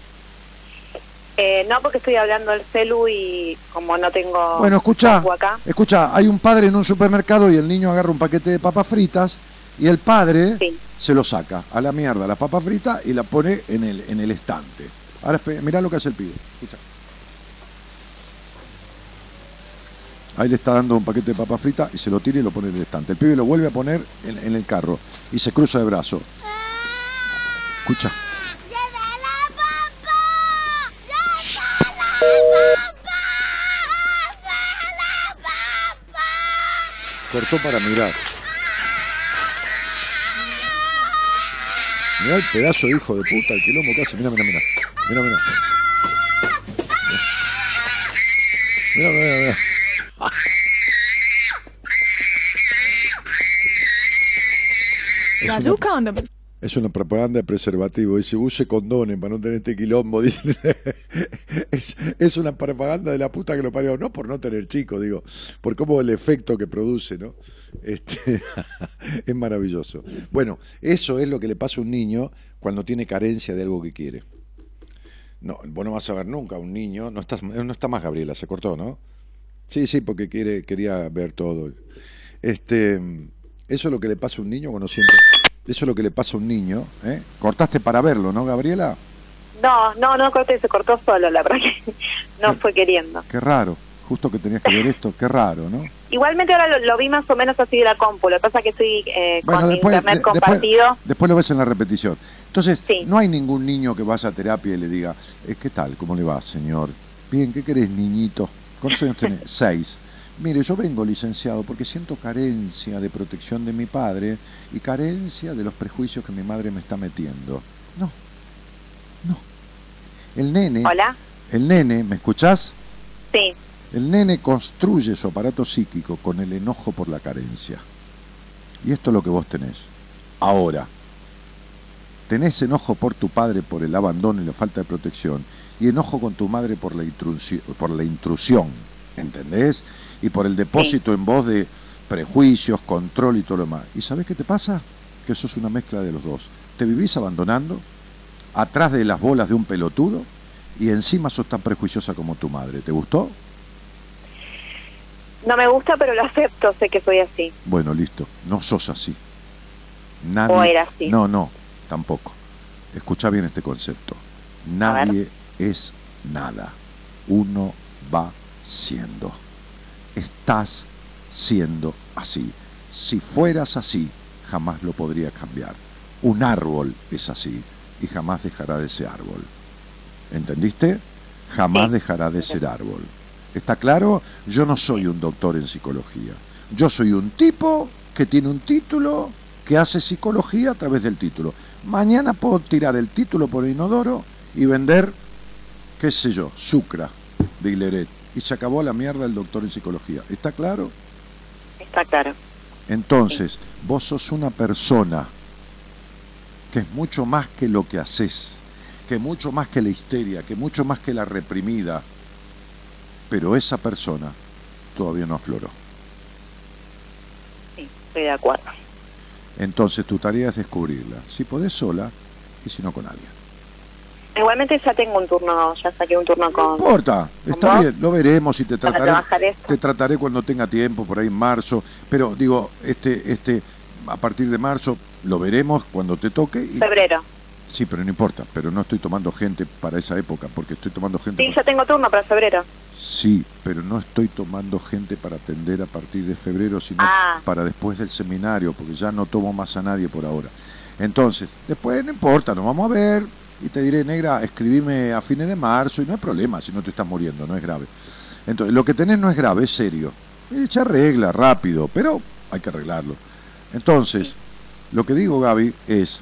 Eh, no, porque estoy hablando del celu y como no tengo. Bueno, escucha, acá. escucha, hay un padre en un supermercado y el niño agarra un paquete de papas fritas y el padre Sí. se lo saca a la mierda las papas fritas y la pone en el, en el estante. Ahora mirá lo que hace el pibe. Escucha. Ahí le está dando un paquete de papas fritas y se lo tira y lo pone en el estante. El pibe lo vuelve a poner en, en el carro y se cruza de brazo. Escucha. Cortó para mirar. Mirá el pedazo de hijo de puta, el quilombo que hace. Mira, mira, mira. Mira, mira. Mira, mira, mira. Es una, es una propaganda de preservativo. Dice, use condones para no tener este quilombo. Dice, es, es una propaganda de la puta que lo parió. No por no tener chico, digo, por cómo el efecto que produce, ¿no? Este, es maravilloso. Bueno, eso es lo que le pasa a un niño cuando tiene carencia de algo que quiere. No, vos no vas a ver nunca un niño, no, estás, no está más Gabriela, se cortó, ¿no? Sí, sí, porque quiere, quería ver todo. Este, eso es lo que le pasa a un niño cuando siente. Eso es lo que le pasa a un niño. ¿eh? Cortaste para verlo, ¿no, Gabriela? No, no, no corté, se cortó solo, la verdad que no fue queriendo. Qué raro. Justo que tenías que ver esto, qué raro, ¿no? Igualmente ahora lo, lo vi más o menos así de la compu, lo que pasa es que estoy eh, con internet de- después, compartido. después lo ves en la repetición. Entonces, Sí. no hay ningún niño que vaya a terapia y le diga, eh, ¿qué tal? ¿Cómo le va, señor? Bien, ¿qué querés, niñito? ¿Cuántos años tenés? Seis. Mire, yo vengo licenciado porque siento carencia de protección de mi padre y carencia de los prejuicios que mi madre me está metiendo. No, no. El nene, Hola, el nene, ¿me escuchás? sí, El nene construye su aparato psíquico con el enojo por la carencia. Y esto es lo que vos tenés. Ahora, tenés enojo por tu padre por el abandono y la falta de protección, y enojo con tu madre por la, intrusi- por la intrusión, ¿entendés? Y por el depósito en vos de prejuicios, control y todo lo demás. ¿Y sabés qué te pasa? Que eso es una mezcla de los dos. Te vivís abandonando, atrás de las bolas de un pelotudo, y encima sos tan prejuiciosa como tu madre. ¿Te gustó? no me gusta, pero lo acepto, sé que soy así. Bueno, listo. No sos así. Nadie... O era así. No, no, tampoco. Escucha bien este concepto. Nadie es nada. Uno va siendo. Estás siendo así. Si fueras así, jamás lo podría cambiar. Un árbol es así y jamás dejará de ser árbol. ¿Entendiste? Jamás dejará de ser árbol. ¿Está claro? Yo no soy un doctor en psicología. Yo soy un tipo que tiene un título que hace psicología a través del título. Mañana puedo tirar el título por el inodoro y vender, qué sé yo, Sucra de Hileret. Y se acabó la mierda el doctor en psicología. ¿Está claro? Está claro. Entonces, vos sos una persona que es mucho más que lo que haces, que mucho más que la histeria, que mucho más que la reprimida, pero esa persona todavía no afloró. Sí, estoy de acuerdo. Entonces tu tarea es descubrirla, si podés sola y si no con alguien. Igualmente ya tengo un turno, ya saqué un turno No con... importa, está vos? bien, lo veremos y te trataré, te trataré cuando tenga tiempo, por ahí en marzo, pero digo, este, este, a partir de marzo lo veremos cuando te toque. Y, Febrero. sí, pero no importa, pero no estoy tomando gente para esa época, porque estoy tomando gente... Sí, para- ya tengo turno para febrero. Sí, pero no estoy tomando gente para atender a partir de febrero, sino Ah. para después del seminario, porque ya no tomo más a nadie por ahora. Entonces, después no importa, nos vamos a ver y te diré, negra, escribime a fines de marzo y no hay problema si no te estás muriendo, no es grave. Entonces, lo que tenés no es grave, es serio. Y se arregla rápido, pero hay que arreglarlo. Entonces, lo que digo, Gaby, es,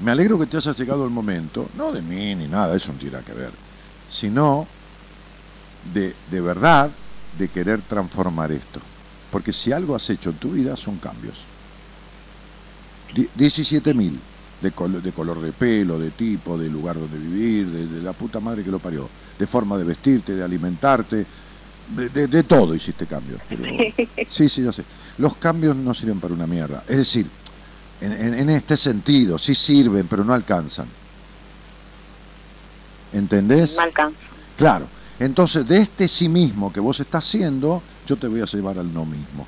me alegro que te haya llegado el momento, no de mí ni nada, eso no tiene que ver, sino de, de verdad de querer transformar esto. Porque si algo has hecho en tu vida son cambios. Die- 17.000 de, col- de color de pelo, de tipo, de lugar donde vivir, de, de la puta madre que lo parió, de forma de vestirte, de alimentarte, de, de- de todo hiciste cambios. Pero- sí, sí, yo sé. Los cambios no sirven para una mierda. Es decir, en, en- en este sentido, sí sirven, pero no alcanzan. ¿Entendés? No alcanza. Claro. Entonces, de este sí mismo que vos estás haciendo, yo te voy a llevar al no mismo.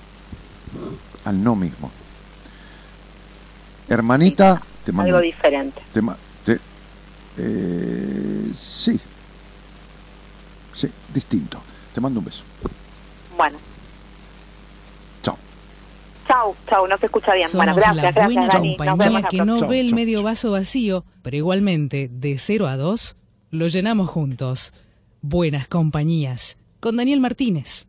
Al no mismo. Hermanita, te mando. Algo diferente. te te- eh, sí. Sí, distinto. Te mando un beso. Bueno, Chao. chau, chau, no se escucha bien. Somos bueno, gracias, la gracias, buena Dani. Vemos compañía la que no Chau, ve el chau, medio chau. vaso vacío, pero igualmente de 0 a 2 lo llenamos juntos. Buenas compañías. Con Daniel Martínez.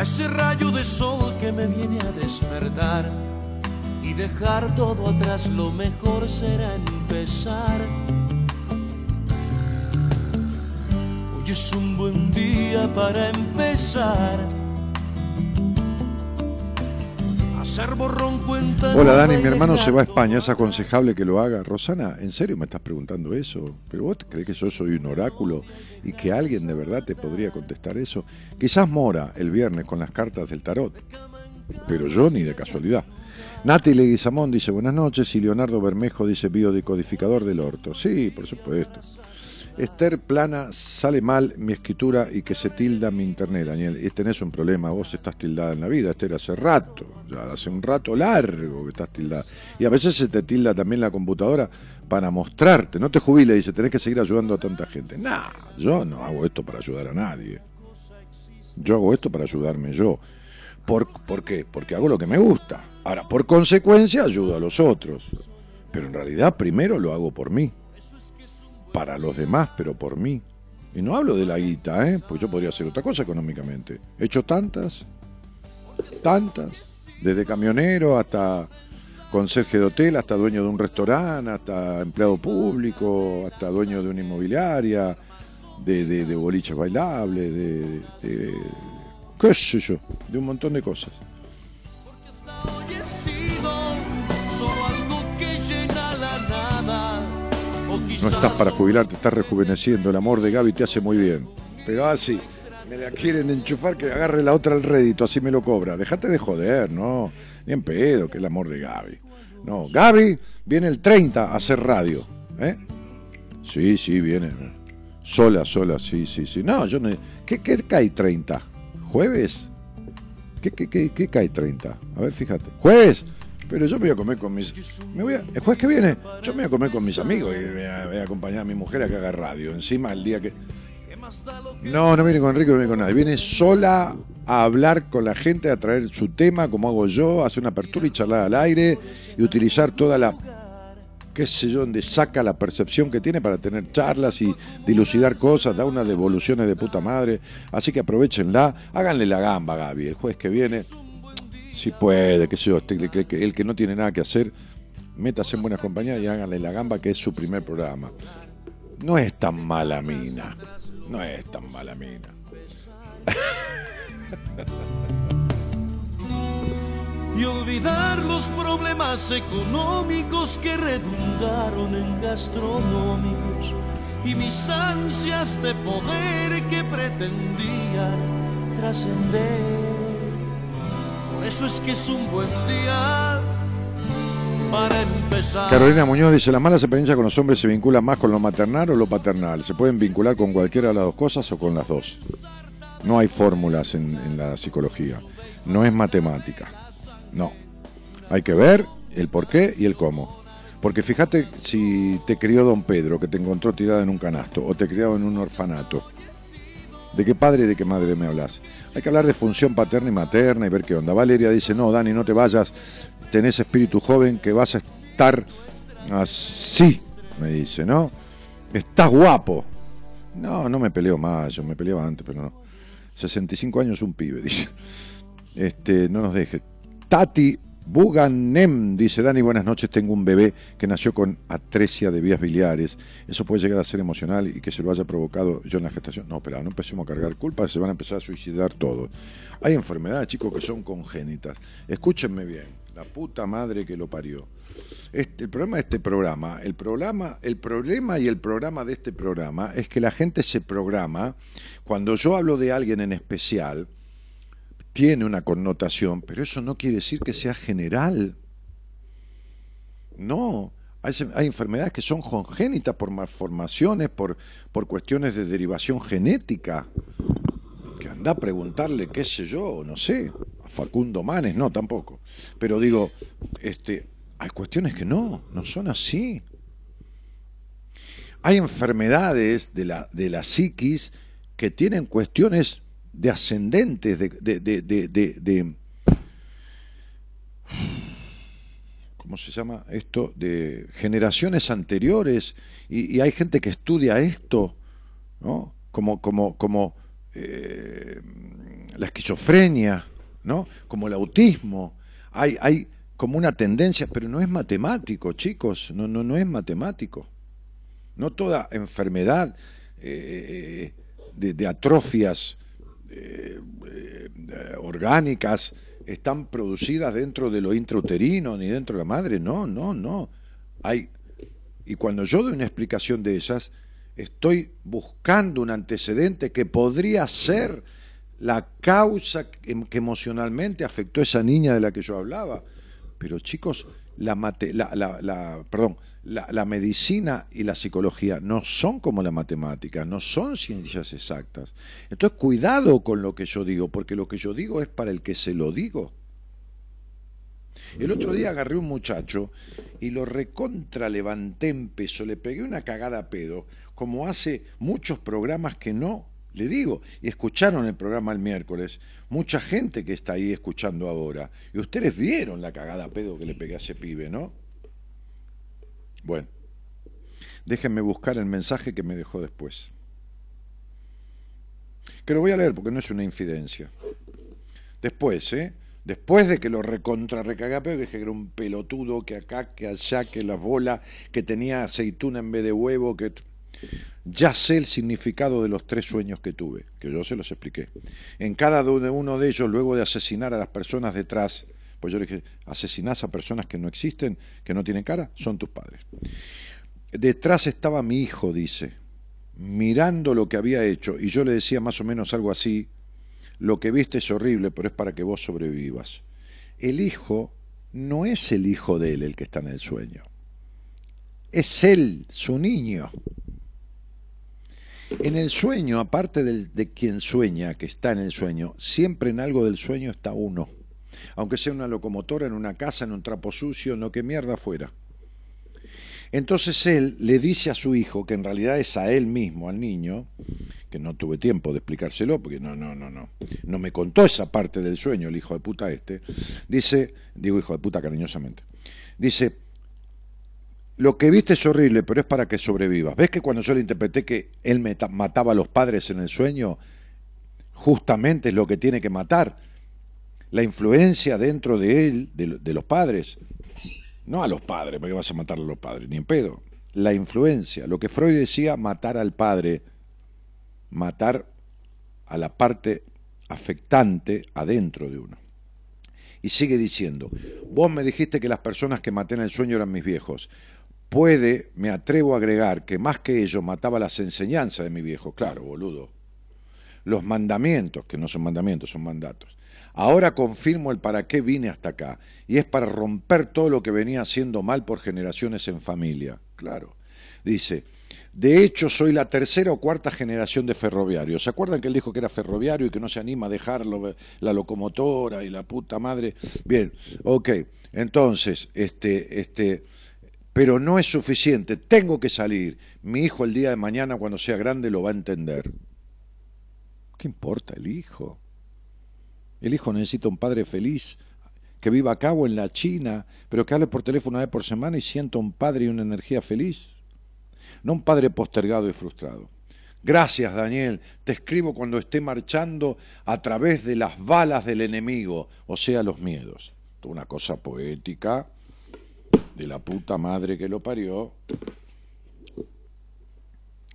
a ese rayo de sol que me viene a despertar y dejar todo atrás, lo mejor será empezar. Hoy es un buen día para empezar. Hola Dani, mi hermano se va a España, ¿es aconsejable que lo haga? Rosana, ¿en serio me estás preguntando eso? ¿Pero vos crees que yo soy un oráculo y que alguien de verdad te podría contestar eso? Quizás Mora el viernes con las cartas del tarot, pero yo ni de casualidad. Nati Leguizamón dice buenas noches y Leonardo Bermejo dice biodecodificador del orto. Sí, por supuesto. Esther Plana, sale mal mi escritura y que se tilda mi internet, Daniel. Y tenés un problema, vos estás tildada en la vida, Esther, hace rato, ya hace un rato largo que estás tildada. Y a veces se te tilda también la computadora para mostrarte, no te jubiles, dice, tenés que seguir ayudando a tanta gente. Nah, yo no hago esto para ayudar a nadie. Yo hago esto para ayudarme yo. ¿Por, ¿Por qué? Porque hago lo que me gusta. Ahora, por consecuencia, ayudo a los otros. Pero en realidad, primero lo hago por mí para los demás, pero por mí. Y no hablo de la guita, ¿eh? Pues yo podría hacer otra cosa económicamente. He hecho tantas, tantas, desde camionero hasta conserje de hotel, hasta dueño de un restaurante, hasta empleado público, hasta dueño de una inmobiliaria, de, de, boliches bailables, de- qué sé yo, de un montón de cosas. No estás para jubilarte, estás rejuveneciendo. El amor de Gaby te hace muy bien. Pero así, me la quieren enchufar que agarre la otra al rédito, así me lo cobra. Dejate de joder, no. Ni en pedo, que el amor de Gaby. No, Gaby viene el 30 a hacer radio. ¿Eh? Sí, sí, viene. Sola, sola, sí, sí, sí. No, yo no. ¿Qué, qué cae 30? ¿Jueves? ¿Qué, qué, qué, qué cae 30? A ver, fíjate. ¿Jueves? Pero yo me voy a comer con mis. Me voy a, el jueves que viene, yo me voy a comer con mis amigos y voy a, voy a acompañar a mi mujer a que haga radio. Encima, el día que. No, no viene con Enrique, no viene con nadie. Viene sola a hablar con la gente, a traer su tema, como hago yo, hacer una apertura y charlar al aire y utilizar toda la. qué sé yo, donde saca la percepción que tiene para tener charlas y dilucidar cosas, da unas devoluciones de puta madre. Así que aprovechenla, háganle la gamba, Gaby, el jueves que viene si puede, qué sé yo, este, el, que- no tiene nada que hacer, métase en buenas compañías y háganle la gamba que es su primer programa. No es tan mala mina. No es tan mala mina. y olvidar los problemas económicos que redundaron en gastronómicos y mis ansias de poder que pretendían trascender. Eso es que es un buen día para empezar. Carolina Muñoz dice, las malas experiencias con los hombres se vinculan más con lo maternal o lo paternal. Se pueden vincular con cualquiera de las dos cosas o con las dos. No hay fórmulas en, en la psicología. No es matemática. No. Hay que ver el por qué y el cómo. Porque fíjate si te crió don Pedro, que te encontró tirada en un canasto, o te crió en un orfanato. ¿De qué padre y de qué madre me hablas? Hay que hablar de función paterna y materna y ver qué onda. Valeria dice, no, Dani, no te vayas, tenés espíritu joven que vas a estar así, me dice, ¿no? Estás guapo. No, no me peleo más, yo me peleaba antes, pero no. 65 años un pibe, dice. Este, no nos deje. Tati Buganem dice, Dani, buenas noches, tengo un bebé que nació con atresia de vías biliares. Eso puede llegar a ser emocional y que se lo haya provocado yo en la gestación. No, pero no empecemos a cargar culpas, se van a empezar a suicidar todos. Hay enfermedades, chicos, que son congénitas. Escúchenme bien, la puta madre que lo parió. Este, el problema de este programa, el programa, el problema y el programa de este programa es que la gente se programa cuando yo hablo de alguien en especial, tiene una connotación, pero eso no quiere decir que sea general. No, hay, enfermedades que son congénitas por malformaciones, por, por cuestiones de derivación genética. Que anda a preguntarle, qué sé yo, no sé, a Facundo Manes, no, tampoco. Pero digo, este, hay cuestiones que no, no son así. Hay enfermedades de la, de la psiquis que tienen cuestiones de ascendentes, de, de, de, ¿cómo se llama esto? De generaciones anteriores, y, hay gente que estudia esto, ¿no? Como, como, como eh, la esquizofrenia, ¿no? Como el autismo. Hay, hay como una tendencia, pero no es matemático, chicos, no, no, no es matemático. No toda enfermedad eh, de, de atrofias eh, eh, orgánicas están producidas dentro de lo intrauterino ni dentro de la madre. No, no, no. Hay, y cuando yo doy una explicación de esas, estoy buscando un antecedente que podría ser la causa que que emocionalmente afectó a esa niña de la que yo hablaba. Pero chicos, la, mate- la, la- la- perdón, la, medicina y la psicología no son como la matemática, no son ciencias exactas. Entonces, cuidado con lo que yo digo, porque lo que yo digo es para el que se lo digo. El otro día agarré un muchacho y lo recontra levanté en peso, le pegué una cagada a pedo, como hace muchos programas que no le digo. Y escucharon el programa el miércoles, mucha gente que está ahí escuchando ahora. Y ustedes vieron la cagada a pedo que le pegué a ese pibe, ¿no? Bueno, déjenme buscar el mensaje que me dejó después. Que lo voy a leer porque no es una infidencia. Después, ¿eh? Después de que lo recontra que dije que era un pelotudo, que acá, que allá, que la bola, que tenía aceituna en vez de huevo, que... Ya sé el significado de los tres sueños que tuve, que yo se los expliqué. En cada uno de ellos, luego de asesinar a las personas detrás, pues yo le dije, asesinás a personas que no existen, que no tienen cara, son tus padres. Detrás estaba mi hijo, dice, mirando lo que había hecho, y yo le decía más o menos algo así, lo que viste es horrible, pero es para que vos sobrevivas. El hijo no es el hijo de él el que está en el sueño, es él, su niño. En el sueño, aparte del- de quien sueña, que está en el sueño, siempre en algo del sueño está uno. Aunque sea una locomotora, en una casa, en un trapo sucio, en lo que mierda fuera. Entonces él le dice a su hijo, que en realidad es a él mismo, al niño, que no tuve tiempo de explicárselo, porque no, no, no, no, no me contó esa parte del sueño el hijo de puta este, dice, digo hijo de puta cariñosamente, dice, lo que viste es horrible, pero es para que sobrevivas. ¿Ves que cuando yo le interpreté que él mataba a los padres en el sueño, justamente es lo que tiene que matar? La influencia dentro de él, de, de los padres. No a los padres, porque vas a matar a los padres, ni en pedo. La influencia, lo que Freud decía, matar al padre, matar a la parte afectante adentro de uno. Y sigue diciendo, vos me dijiste que las personas que maté en el sueño eran mis viejos. Puede, me atrevo a agregar, que más que ellos mataba las enseñanzas de mi viejo. Claro, boludo. Los mandamientos, que no son mandamientos, son mandatos. Ahora confirmo el para qué vine hasta acá. Y es para romper todo lo que venía haciendo mal por generaciones en familia. Claro. Dice, de hecho, soy la tercera o cuarta generación de ferroviarios. ¿Se acuerdan que él dijo que era ferroviario y que no se anima a dejarlo, la locomotora y la puta madre? Bien, ok. Entonces, este, este, pero no es suficiente. Tengo que salir. Mi hijo el día de mañana, cuando sea grande, lo va a entender. ¿Qué importa el hijo? El hijo necesita un padre feliz, que viva a cabo en la China, pero que hable por teléfono una vez por semana y sienta un padre y una energía feliz no un padre postergado y frustrado. Gracias, Daniel. Te escribo cuando esté marchando a través de las balas del enemigo, o sea, los miedos. Una cosa poética de la puta madre que lo parió.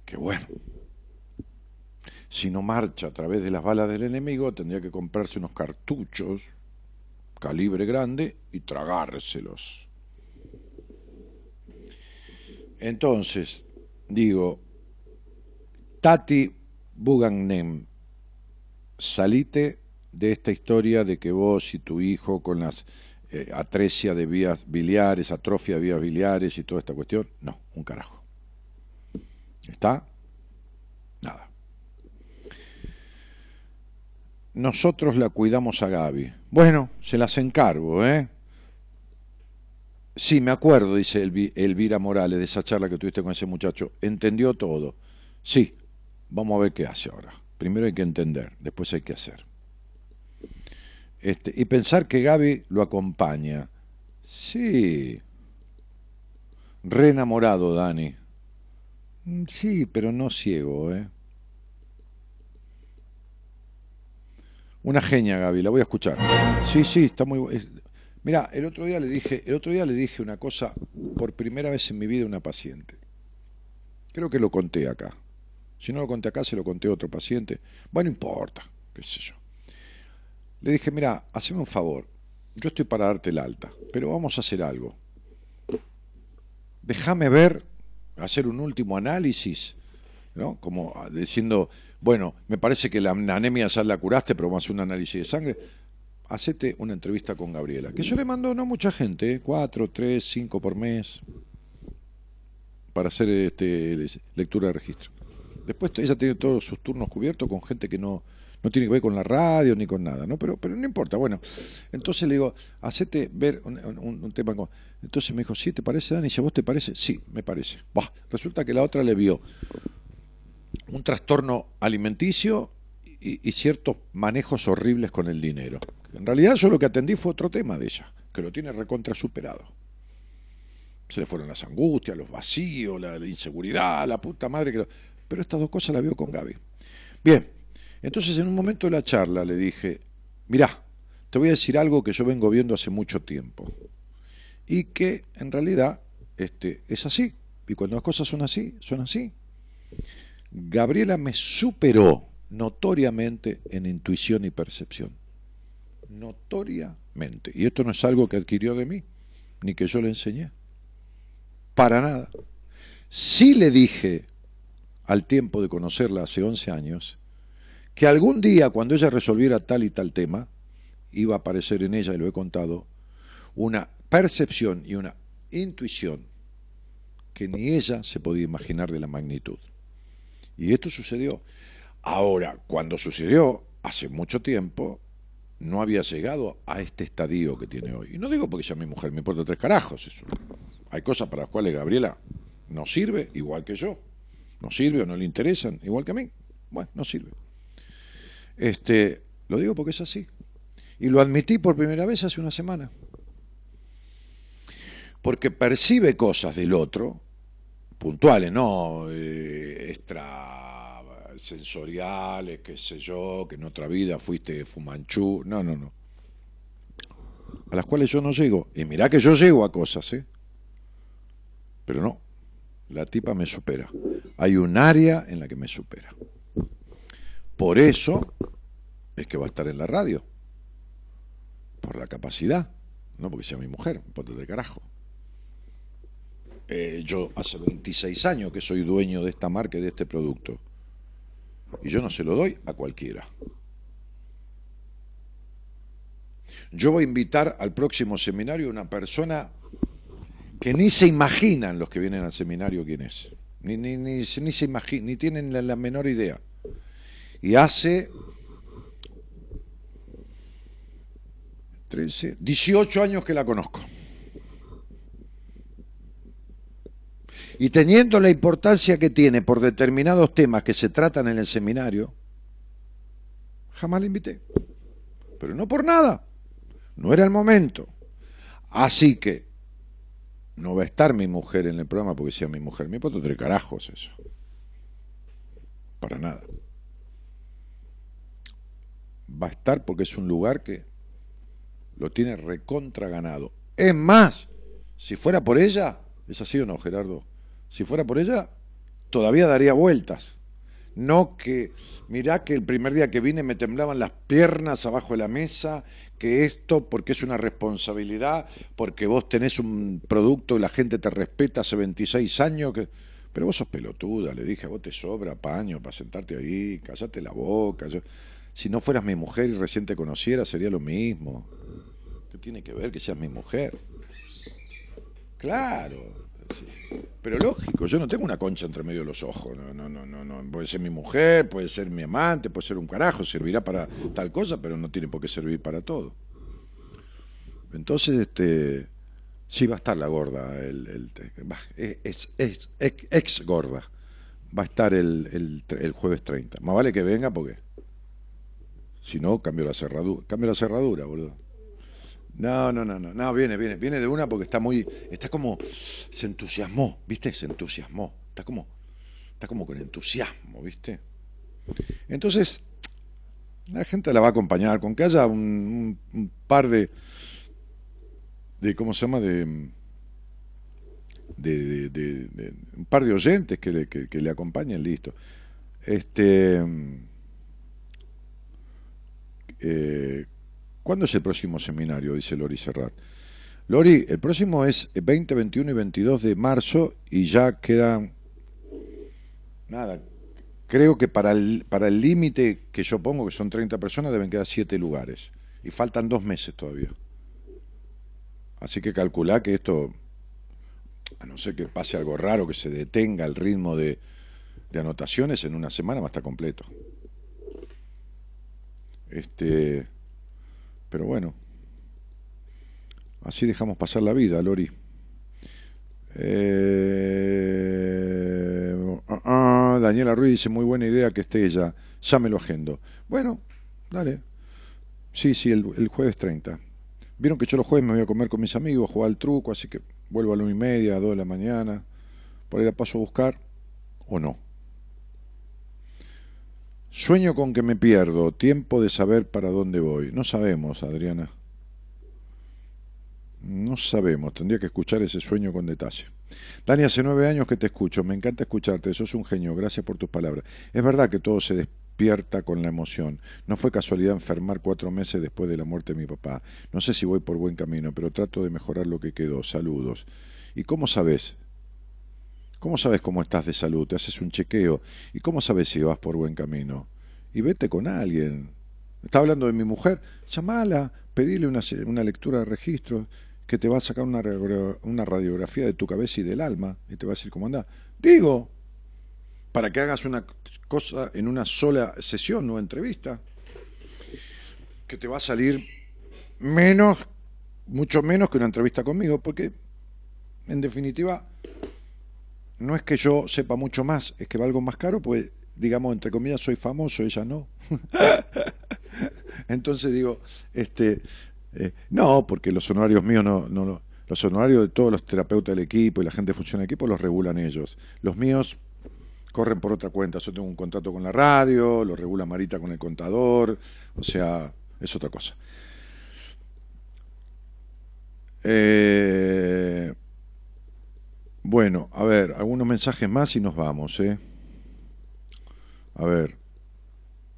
Que bueno. Si no marcha a través de las balas del enemigo, tendría que comprarse unos cartuchos calibre grande y tragárselos. Entonces, digo, Tati Bugagnem, salite de esta historia de que vos y tu hijo con las eh, atresia de vías biliares, atrofia de vías biliares y toda esta cuestión, no, un carajo. ¿Está? Nada. Nosotros la cuidamos a Gaby. Bueno, se las encargo, ¿eh? Sí, me acuerdo, dice Elvira Morales, de esa charla que tuviste con ese muchacho. Entendió todo. Sí, vamos a ver qué hace ahora. Primero hay que entender, después hay que hacer. Este, y pensar que Gaby lo acompaña. Sí. Re enamorado, Dani. Mm, sí, pero no ciego, ¿eh? Una genia, Gaby, la voy a escuchar. Sí, sí, está muy Mira, el otro día le dije, el otro día le dije una cosa por primera vez en mi vida a una paciente. Creo que lo conté acá. Si no lo conté acá, se lo conté a otro paciente. Bueno, importa, qué sé yo. Le dije, mira, haceme un favor. Yo estoy para darte el alta, pero vamos a hacer algo. Déjame ver, hacer un último análisis, ¿no? Como diciendo, bueno, me parece que la anemia ya la curaste, pero vamos a hacer un análisis de sangre hacete una entrevista con Gabriela, que yo le mando no mucha gente, ¿eh? cuatro, tres, cinco por mes, para hacer este, lectura de registro. Después ella tiene todos sus turnos cubiertos con gente que no, no tiene que ver con la radio ni con nada, ¿no? Pero, pero no importa, bueno. Entonces le digo, hacete ver un, tema con... Entonces me dijo, ¿sí te parece, Dani? Si a vos te parece, sí, me parece. resulta que la otra le vio un trastorno alimenticio y, ciertos manejos horribles con el dinero. En realidad yo lo que atendí fue otro tema de ella, que lo tiene recontra superado. Se le fueron las angustias, los vacíos, la, inseguridad, la puta madre que... Pero estas dos cosas las vio con Gaby. Bien, entonces en un momento de la charla le dije, mirá, te voy a decir algo que yo vengo viendo hace mucho tiempo. Y que en realidad este, es así. Y cuando las cosas son así, son así. Gabriela me superó notoriamente en intuición y percepción notoriamente. Y esto no es algo que adquirió de mí, ni que yo le enseñé. Para nada. Sí le dije al tiempo de conocerla hace 11 años, que algún día cuando ella resolviera tal y tal tema, iba a aparecer en ella, y lo he contado, una percepción y una intuición que ni ella se podía imaginar de la magnitud. Y esto sucedió. Ahora, cuando sucedió, hace mucho tiempo, no había llegado a este estadio que tiene hoy. Y no digo porque sea mi mujer, me importa tres carajos. Hay cosas para las cuales Gabriela no sirve, igual que yo. No sirve o no le interesan, igual que a mí. Bueno, no sirve. Este, lo digo porque es así. Y lo admití por primera vez hace una semana. Porque percibe cosas del otro, puntuales, no eh, extra sensoriales, qué sé yo, que en otra vida fuiste fumanchú. No, no, no. a las cuales yo no llego. Y mirá que yo llego a cosas, ¿eh? Pero no, la tipa me supera. Hay un área en la que me supera. Por eso es que va a estar en la radio. Por la capacidad, no porque sea mi mujer, un pote de carajo. Eh, yo hace 26 años que soy dueño de esta marca y de este producto. Y yo no se lo doy a cualquiera. Yo voy a invitar al próximo seminario una persona que ni se imaginan los que vienen al seminario quién es. Ni, ni, ni, ni se ni tienen la, la menor idea. Y hace 13, 18 años que la conozco. Y teniendo la importancia que tiene por determinados temas que se tratan en el seminario, jamás la invité. Pero no por nada. No era el momento. Así que no va a estar mi mujer en el programa porque sea mi mujer. Mi poto tres carajos eso. Para nada. Va a estar porque es un lugar que lo tiene recontra ganado. Es más, si fuera por ella, ¿es así o no, Gerardo? Si fuera por ella, todavía daría vueltas. No que, mirá que el primer día que vine me temblaban las piernas abajo de la mesa, que esto porque es una responsabilidad, porque vos tenés un producto y la gente te respeta hace 26 años, que... pero vos sos pelotuda, le dije, vos te sobra paño para sentarte ahí, callate la boca. Yo- Si no fueras mi mujer y recién te conociera, sería lo mismo. ¿Qué tiene que ver que seas mi mujer? Claro. Pero lógico, yo no tengo una concha entre medio de los ojos. No, no, no, no, no. Puede ser mi mujer, puede ser mi amante, puede ser un carajo, servirá para tal cosa, pero no tiene por qué servir para todo. Entonces, este, sí va a estar la gorda, el, el- es, es, es- ex gorda. Va a estar el, el, el jueves 30. Más vale que venga porque si no, cambio la cerradura. Cambio la cerradura, boludo. No, no, no, no, no, viene, viene, viene de una porque está muy, está como, se entusiasmó, ¿viste? Se entusiasmó, está como, está como con entusiasmo, ¿viste? Entonces, la gente la va a acompañar con que haya un, par de, de, ¿cómo se llama? De, de, de- un par de oyentes que le, que le acompañen, listo. Este, eh, ¿Cuándo es el próximo seminario? Dice Lori Serrat. Lori, el próximo es 20, 21 y 22 de marzo y ya quedan... Nada, creo que para el para límite que yo pongo, que son 30 personas, deben quedar 7 lugares. Y faltan dos meses todavía. Así que calculá que esto, a no ser que pase algo raro, que se detenga el ritmo de, de anotaciones, en una semana va a estar completo. Este, pero bueno, así dejamos pasar la vida, Lori. Eh, ah, ah, Daniela Ruiz dice, muy buena idea que esté ella, ya me lo agendo. Bueno, dale. Sí, sí, el, el jueves 30. Vieron que yo los jueves me voy a comer con mis amigos, jugar al truco, así que vuelvo a la una y media, a dos de la mañana, por ahí la paso a buscar, o no. Sueño con que me pierdo, tiempo de saber para dónde voy. No sabemos, Adriana. No sabemos, tendría que escuchar ese sueño con detalle. Dani, hace nueve años que te escucho, me encanta escucharte, sos un genio, gracias por tus palabras. Es verdad que todo se despierta con la emoción. No fue casualidad enfermar cuatro meses después de la muerte de mi papá. No sé si voy por buen camino, pero trato de mejorar lo que quedó. Saludos. ¿Y cómo sabes? ¿Cómo sabes cómo estás de salud? Te haces un chequeo. ¿Y cómo sabes si vas por buen camino? Y vete con alguien. Está hablando de mi mujer. Llamala, pedile una, una lectura de registro que te va a sacar una, una radiografía de tu cabeza y del alma y te va a decir cómo anda. Digo, para que hagas una cosa en una sola sesión, no entrevista, que te va a salir menos, mucho menos que una entrevista conmigo, porque en definitiva no es que yo sepa mucho más, es que valgo más caro, pues digamos, entre comillas, soy famoso, ella no. Entonces digo, este, eh, no, porque los honorarios míos no, no, los honorarios de todos los terapeutas del equipo y la gente que funciona en equipo los regulan ellos. Los míos corren por otra cuenta. Yo tengo un contrato con la radio, lo regula Marita con el contador, o sea, es otra cosa. Eh, bueno, a ver, algunos mensajes más y nos vamos, ¿eh? A ver.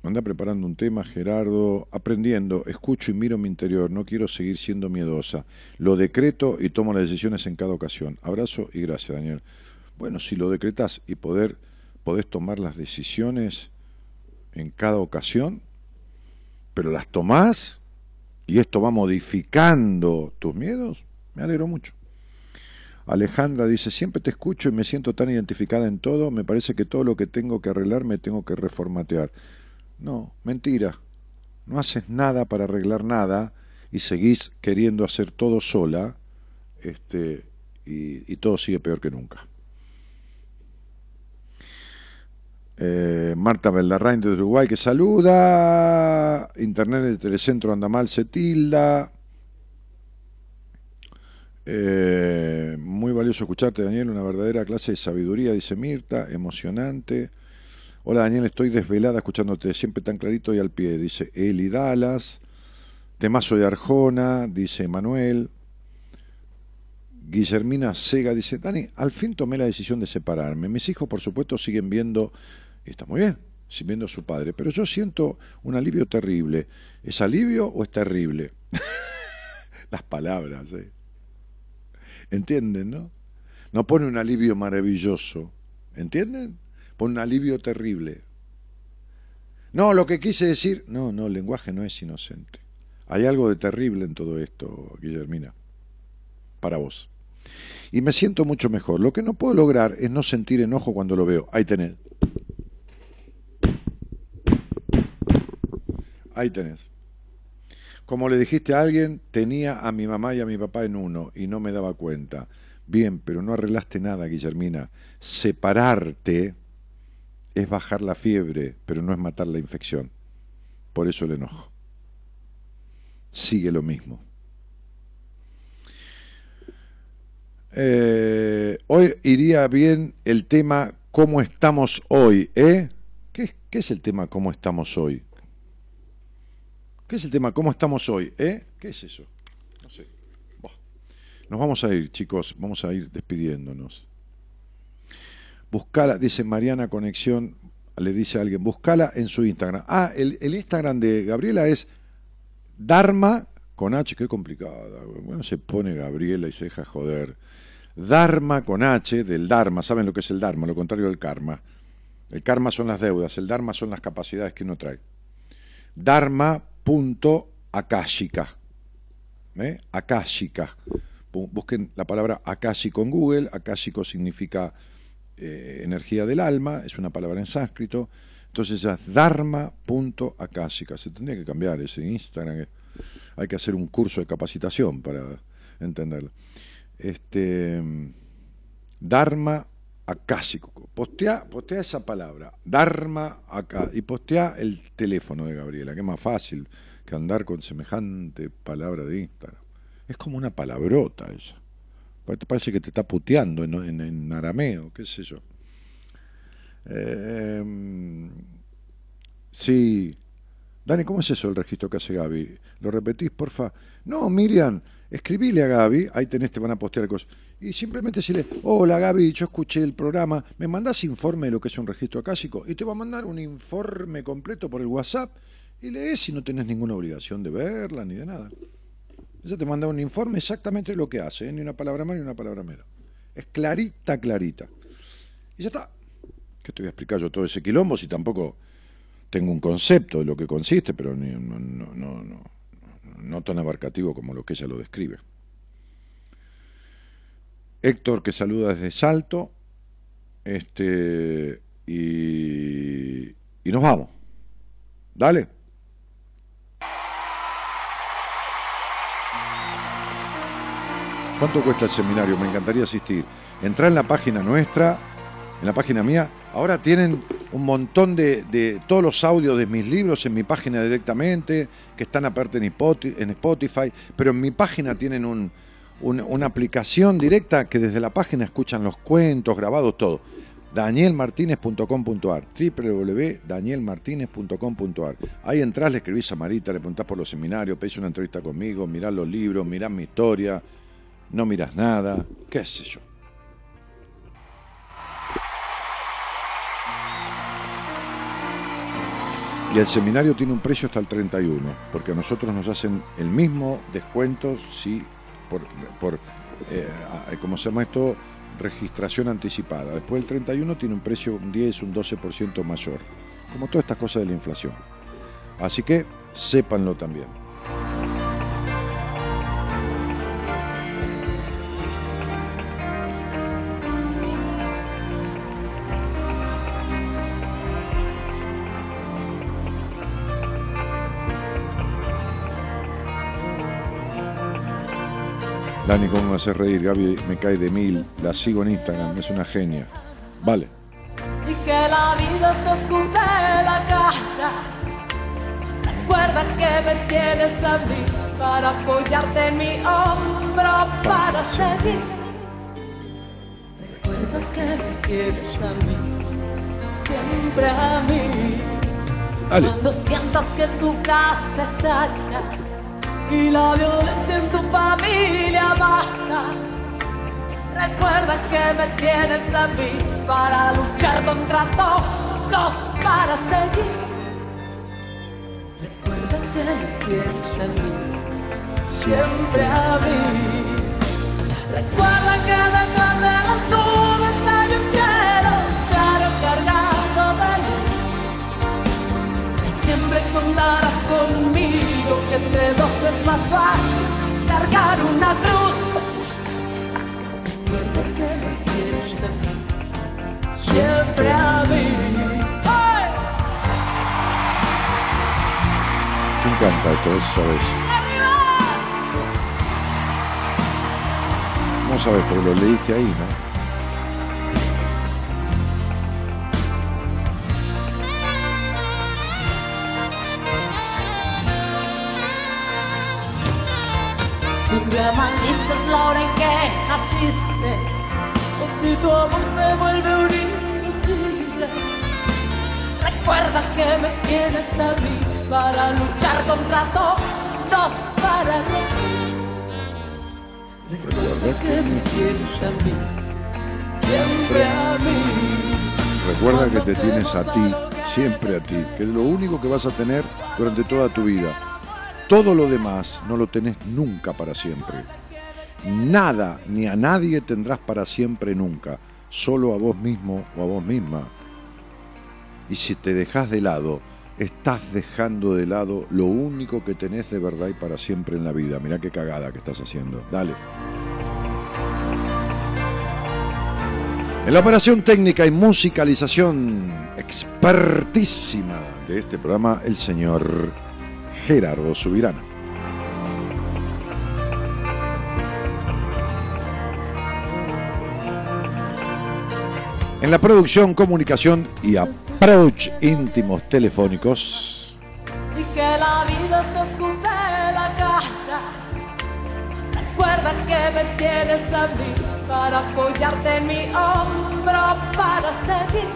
Anda preparando un tema, Gerardo. Aprendiendo, escucho y miro mi interior. No quiero seguir siendo miedosa. Lo decreto y tomo las decisiones en cada ocasión. Abrazo y gracias, Daniel. Bueno, si lo decretas y poder, podés tomar las decisiones en cada ocasión, pero las tomás y esto va modificando tus miedos, me alegro mucho. Alejandra dice, siempre te escucho y me siento tan identificada en todo, me parece que todo lo que tengo que arreglar me tengo que reformatear. No, mentira. No haces nada para arreglar nada y seguís queriendo hacer todo sola este, y, todo sigue peor que nunca. Eh, Marta Bellarrain de Uruguay que saluda. Internet de Telecentro anda mal, se tilda. Eh, muy valioso escucharte, Daniel. Una verdadera clase de sabiduría, dice Mirta. Emocionante. Hola, Daniel. Estoy desvelada escuchándote siempre tan clarito y al pie, dice Eli Dallas. Temazo de Arjona, dice Manuel. Guillermina Sega dice, Dani, al fin tomé la decisión de separarme. Mis hijos, por supuesto, siguen viendo, y está muy bien, siguen viendo a su padre, pero yo siento un alivio terrible. ¿Es alivio o es terrible? Las palabras, ¿eh? ¿Entienden, no? No pone un alivio maravilloso, ¿entienden? Pone un alivio terrible. No, lo que quise decir, no, no, el lenguaje no es inocente. Hay algo de terrible en todo esto, Guillermina, para vos. Y me siento mucho mejor. Lo que no puedo lograr es no sentir enojo cuando lo veo. Ahí tenés. Ahí tenés. Como le dijiste a alguien, tenía a mi mamá y a mi papá en uno y no me daba cuenta. Bien, pero no arreglaste nada, Guillermina. Separarte es bajar la fiebre, pero no es matar la infección. Por eso el enojo. Sigue lo mismo. Eh, hoy iría bien el tema ¿Cómo estamos hoy? ¿eh? ¿Qué, ¿Qué es el tema ¿Cómo estamos hoy? ¿Qué es el tema ¿Cómo estamos hoy? ¿Eh? ¿Qué es eso? No sé. Nos vamos a ir, chicos, vamos a ir despidiéndonos. Buscala, dice Mariana Conexión, le dice a alguien, buscala en su Instagram. Ah, el, el Instagram de Gabriela es Dharma con H, qué complicada. Bueno, se pone Gabriela y se deja joder. Dharma con H, del Dharma, ¿saben lo que es el Dharma? Lo contrario del karma. El karma son las deudas, el Dharma son las capacidades que uno trae. Dharma.akashika. ¿eh? Akashika. Bu- Busquen la palabra Akashi con Google. Akashico significa eh, energía del alma, es una palabra en sánscrito. Entonces es dharma.akashika. Se tendría que cambiar ese Instagram. eh. Hay que hacer un curso de capacitación para entenderlo. Este, Dharma acásico. Postea, postea esa palabra, Dharma acá, y postea el teléfono de Gabriela, que es más fácil que andar con semejante palabra de Instagram. Es como una palabrota esa. Parece que te está puteando en, en- en arameo, qué sé yo. Eh, sí. Dani, ¿cómo es eso el registro que hace Gaby? ¿Lo repetís, porfa? No, Miriam, escribile a Gaby, ahí tenés, te van a postear cosas. Y simplemente decirle, hola Gaby, yo escuché el programa, ¿me mandás informe de lo que es un registro acásico? Y te va a mandar un informe completo por el WhatsApp y lees y no tenés ninguna obligación de verla ni de nada. Ella te manda un informe exactamente de lo que hace, ¿eh? ni una palabra más ni una palabra menos. Es clarita, clarita. Y ya está. ¿Qué te voy a explicar yo todo ese quilombo si tampoco tengo un concepto de lo que consiste, pero ni- no, no, no, no, no tan abarcativo como lo que ella lo describe. Héctor que saluda desde Salto. Este y, y nos vamos. Dale. ¿Cuánto cuesta el seminario? Me encantaría asistir. Entra en la página nuestra, en la página mía. Ahora tienen un montón de, de todos los audios de mis libros en mi página directamente, que están aparte en Spoti- en Spotify, pero en mi página tienen un- un- una aplicación directa que desde la página escuchan los cuentos, grabados, todo. danielmartinez.com.ar www.danielmartinez.com.ar Ahí entrás, le escribís a Marita, le preguntás por los seminarios, pedís una entrevista conmigo, mirás los libros, mirás mi historia, no miras nada, qué sé yo. Y el seminario tiene un precio hasta el 31, porque a nosotros nos hacen el mismo descuento si por, por eh, ¿cómo se llama esto? Registración anticipada. Después del 31 tiene un precio un 10, un 12% mayor, como todas estas cosas de la inflación. Así que sépanlo también. Dani, ¿cómo me hace reír? Gaby me cae de mil. La sigo en Instagram, es una genia. Vale. y que la vida te escupe la cara. Recuerda que me tienes a mí para apoyarte en mi hombro para seguir. Recuerda que me tienes a mí, siempre a mí. Dale. Cuando sientas que tu casa estalla y la violencia en tu familia mata. Recuerda que me tienes a mí para luchar contra todos, para seguir. Recuerda que me tienes a mí, siempre a mí. Recuerda que detrás de fácil cargar una cruz. Que me tienes a mí, siempre a mí. ¡Ay! ¿Quién canta esto? ¿Vos sabés? No sabes, pero lo leíste ahí, ¿no? Siempre maldices la hora en que naciste, o si tu amor se vuelve un imposible. Recuerda que me tienes a mí para luchar contra todos, para regir. Recuerda que me tienes a mí, siempre a mí. Recuerda que te tienes a ti, siempre a ti, que es lo único que vas a tener durante toda tu vida. Todo lo demás no lo tenés nunca para siempre. Nada ni a nadie tendrás para siempre nunca, solo a vos mismo o a vos misma. Y si te dejas de lado, estás dejando de lado lo único que tenés de verdad y para siempre en la vida. Mirá qué cagada que estás haciendo. Dale. En la operación técnica y musicalización expertísima de este programa, el señor Gerardo Subirana. En la producción, comunicación y approach íntimos telefónicos, y que la vida te escupe la cara. Recuerda que me tienes a mí para apoyarte en mi hombro para seguir.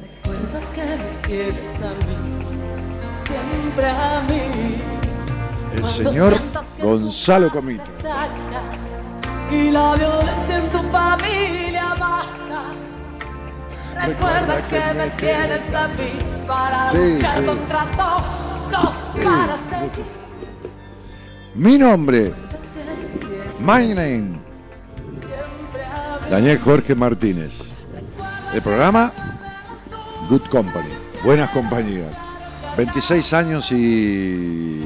Recuerda que me tienes a mí, siempre a mí. el señor Gonzalo Comito. Y la violencia en tu familia mata. Recuerda que me tienes a mí para Sí, luchar sí. contra todos, para seguir. Mi nombre, my name. Daniel Jorge Martínez. El programa Good Company, buenas compañías. 26 años y...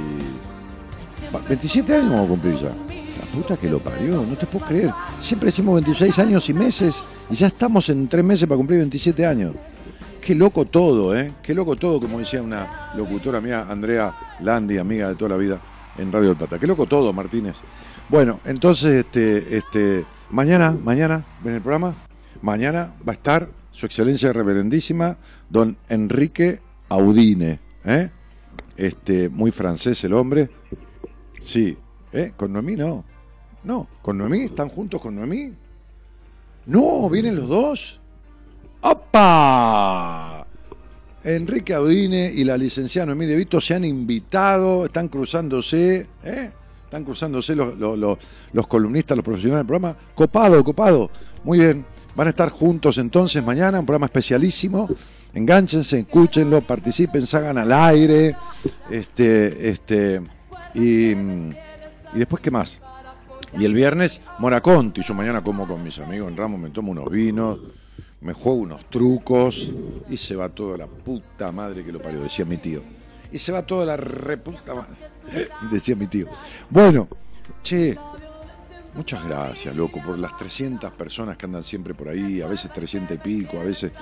Va, 27 años vamos a cumplir ya. La puta que lo parió, no te puedo creer. Siempre decimos 26 años y meses y ya estamos en tres meses para cumplir 27 años. Qué loco todo, ¿eh? Qué loco todo, como decía una locutora mía, Andrea Landi, amiga de toda la vida en Radio del Plata. Qué loco todo, Martínez. Bueno, entonces, este, este, mañana, mañana, en el programa, mañana va a estar su excelencia reverendísima, don Enrique Audine, ¿eh? Este, muy francés el hombre. Sí, ¿eh? Con Noemí no. No, con Noemí, ¿están juntos con Noemí? No, vienen los dos. ¡Opa! Enrique Audine y la licenciada Noemí De Vito se han invitado, están cruzándose, ¿eh? Están cruzándose los, los- los- los columnistas, los profesionales del programa. Copado, copado. Muy bien. Van a estar juntos entonces mañana, un programa especialísimo. Enganchense, escúchenlo, participen, salgan al aire. Este, este, y, y después, ¿qué más? Y el viernes, Moraconti. Yo mañana como con mis amigos en Ramos, me tomo unos vinos, me juego unos trucos y se va toda la puta madre que lo parió, decía mi tío. Y se va toda la reputa madre, decía mi tío. Bueno, che, muchas gracias, loco, por las 300 personas que andan siempre por ahí, a veces 300 y pico, a veces,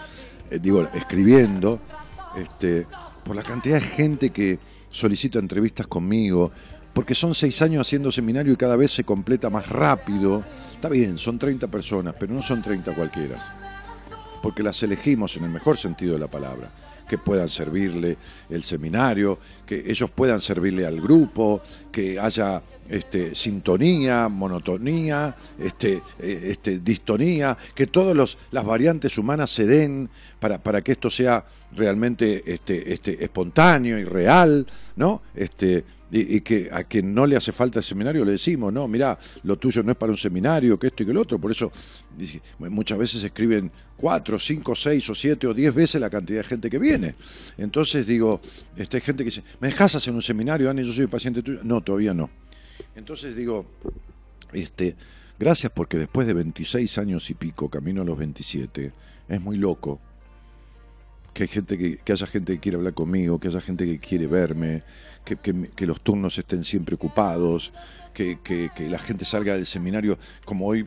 eh, digo, escribiendo, este, por la cantidad de gente que solicita entrevistas conmigo, porque son seis años haciendo seminario y cada vez se completa más rápido. Está bien, son 30 personas, pero no son 30 cualquiera, porque las elegimos en el mejor sentido de la palabra, que puedan servirle el seminario, que ellos puedan servirle al grupo, que haya este, sintonía, monotonía, este, eh, este, distonía, que todas las variantes humanas se den para, para que esto sea realmente este, este, espontáneo y real, ¿no? Este, y, y que a quien no le hace falta el seminario le decimos, no, mira, lo tuyo no es para un seminario, que esto y que lo otro. Por eso muchas veces escriben cuatro, cinco, seis o siete o diez veces la cantidad de gente que viene. Entonces digo, este, hay gente que dice, ¿me dejas hacer un seminario, Dani? Yo soy paciente tuyo. No, todavía no. Entonces digo, este, gracias porque después de 26 años y pico, camino a los 27, es muy loco que, hay gente que, que haya gente que quiere hablar conmigo, que haya gente que quiere verme, que, que- los turnos estén siempre ocupados, que, la gente salga del seminario, como hoy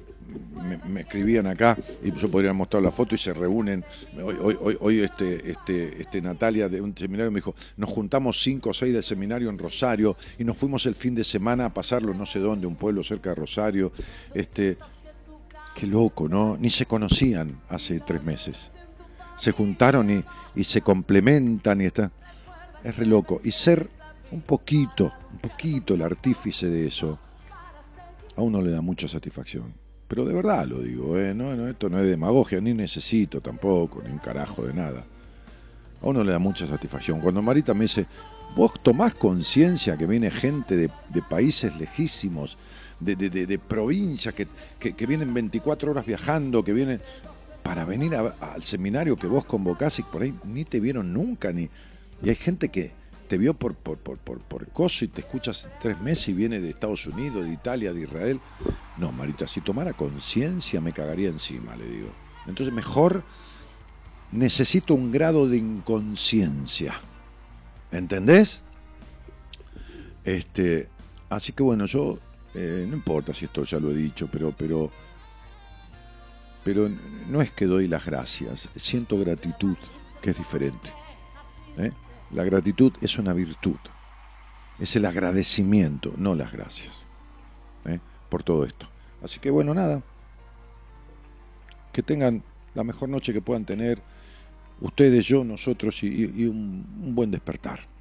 me, me escribían acá, y yo podría mostrar la foto y se reúnen. Hoy, hoy, hoy, hoy este, este, este Natalia de un seminario me dijo, nos juntamos cinco o seis del seminario en Rosario y nos fuimos el fin de semana a pasarlo no sé dónde, un pueblo cerca de Rosario. Este, qué loco, ¿no? Ni se conocían hace tres meses se juntaron y, y se complementan y está. Es re loco. Y ser un poquito, un poquito el artífice de eso, a uno le da mucha satisfacción. Pero de verdad lo digo, ¿eh? no, no, esto no es demagogia, ni necesito tampoco, ni un carajo de nada. A uno le da mucha satisfacción. Cuando Marita me dice, vos tomás conciencia que viene gente de, de países lejísimos, de, de, de- provincias, que, que, que vienen 24 horas viajando, que vienen para venir al seminario que vos convocás y por ahí ni te vieron nunca, ni y hay gente que te vio por, por, por, por, por coso y te escuchas tres meses y viene de Estados Unidos, de Italia, de Israel. No, Marita, si tomara conciencia me cagaría encima, le digo. Entonces mejor necesito un grado de inconsciencia. ¿Entendés? Este, así que bueno, yo eh, no importa si esto ya lo he dicho, pero, pero, pero no es que doy las gracias, siento gratitud, que es diferente. ¿eh? La gratitud es una virtud, es el agradecimiento, no las gracias, ¿eh? por todo esto. Así que bueno, nada, que tengan la mejor noche que puedan tener ustedes, yo, nosotros y, un buen despertar.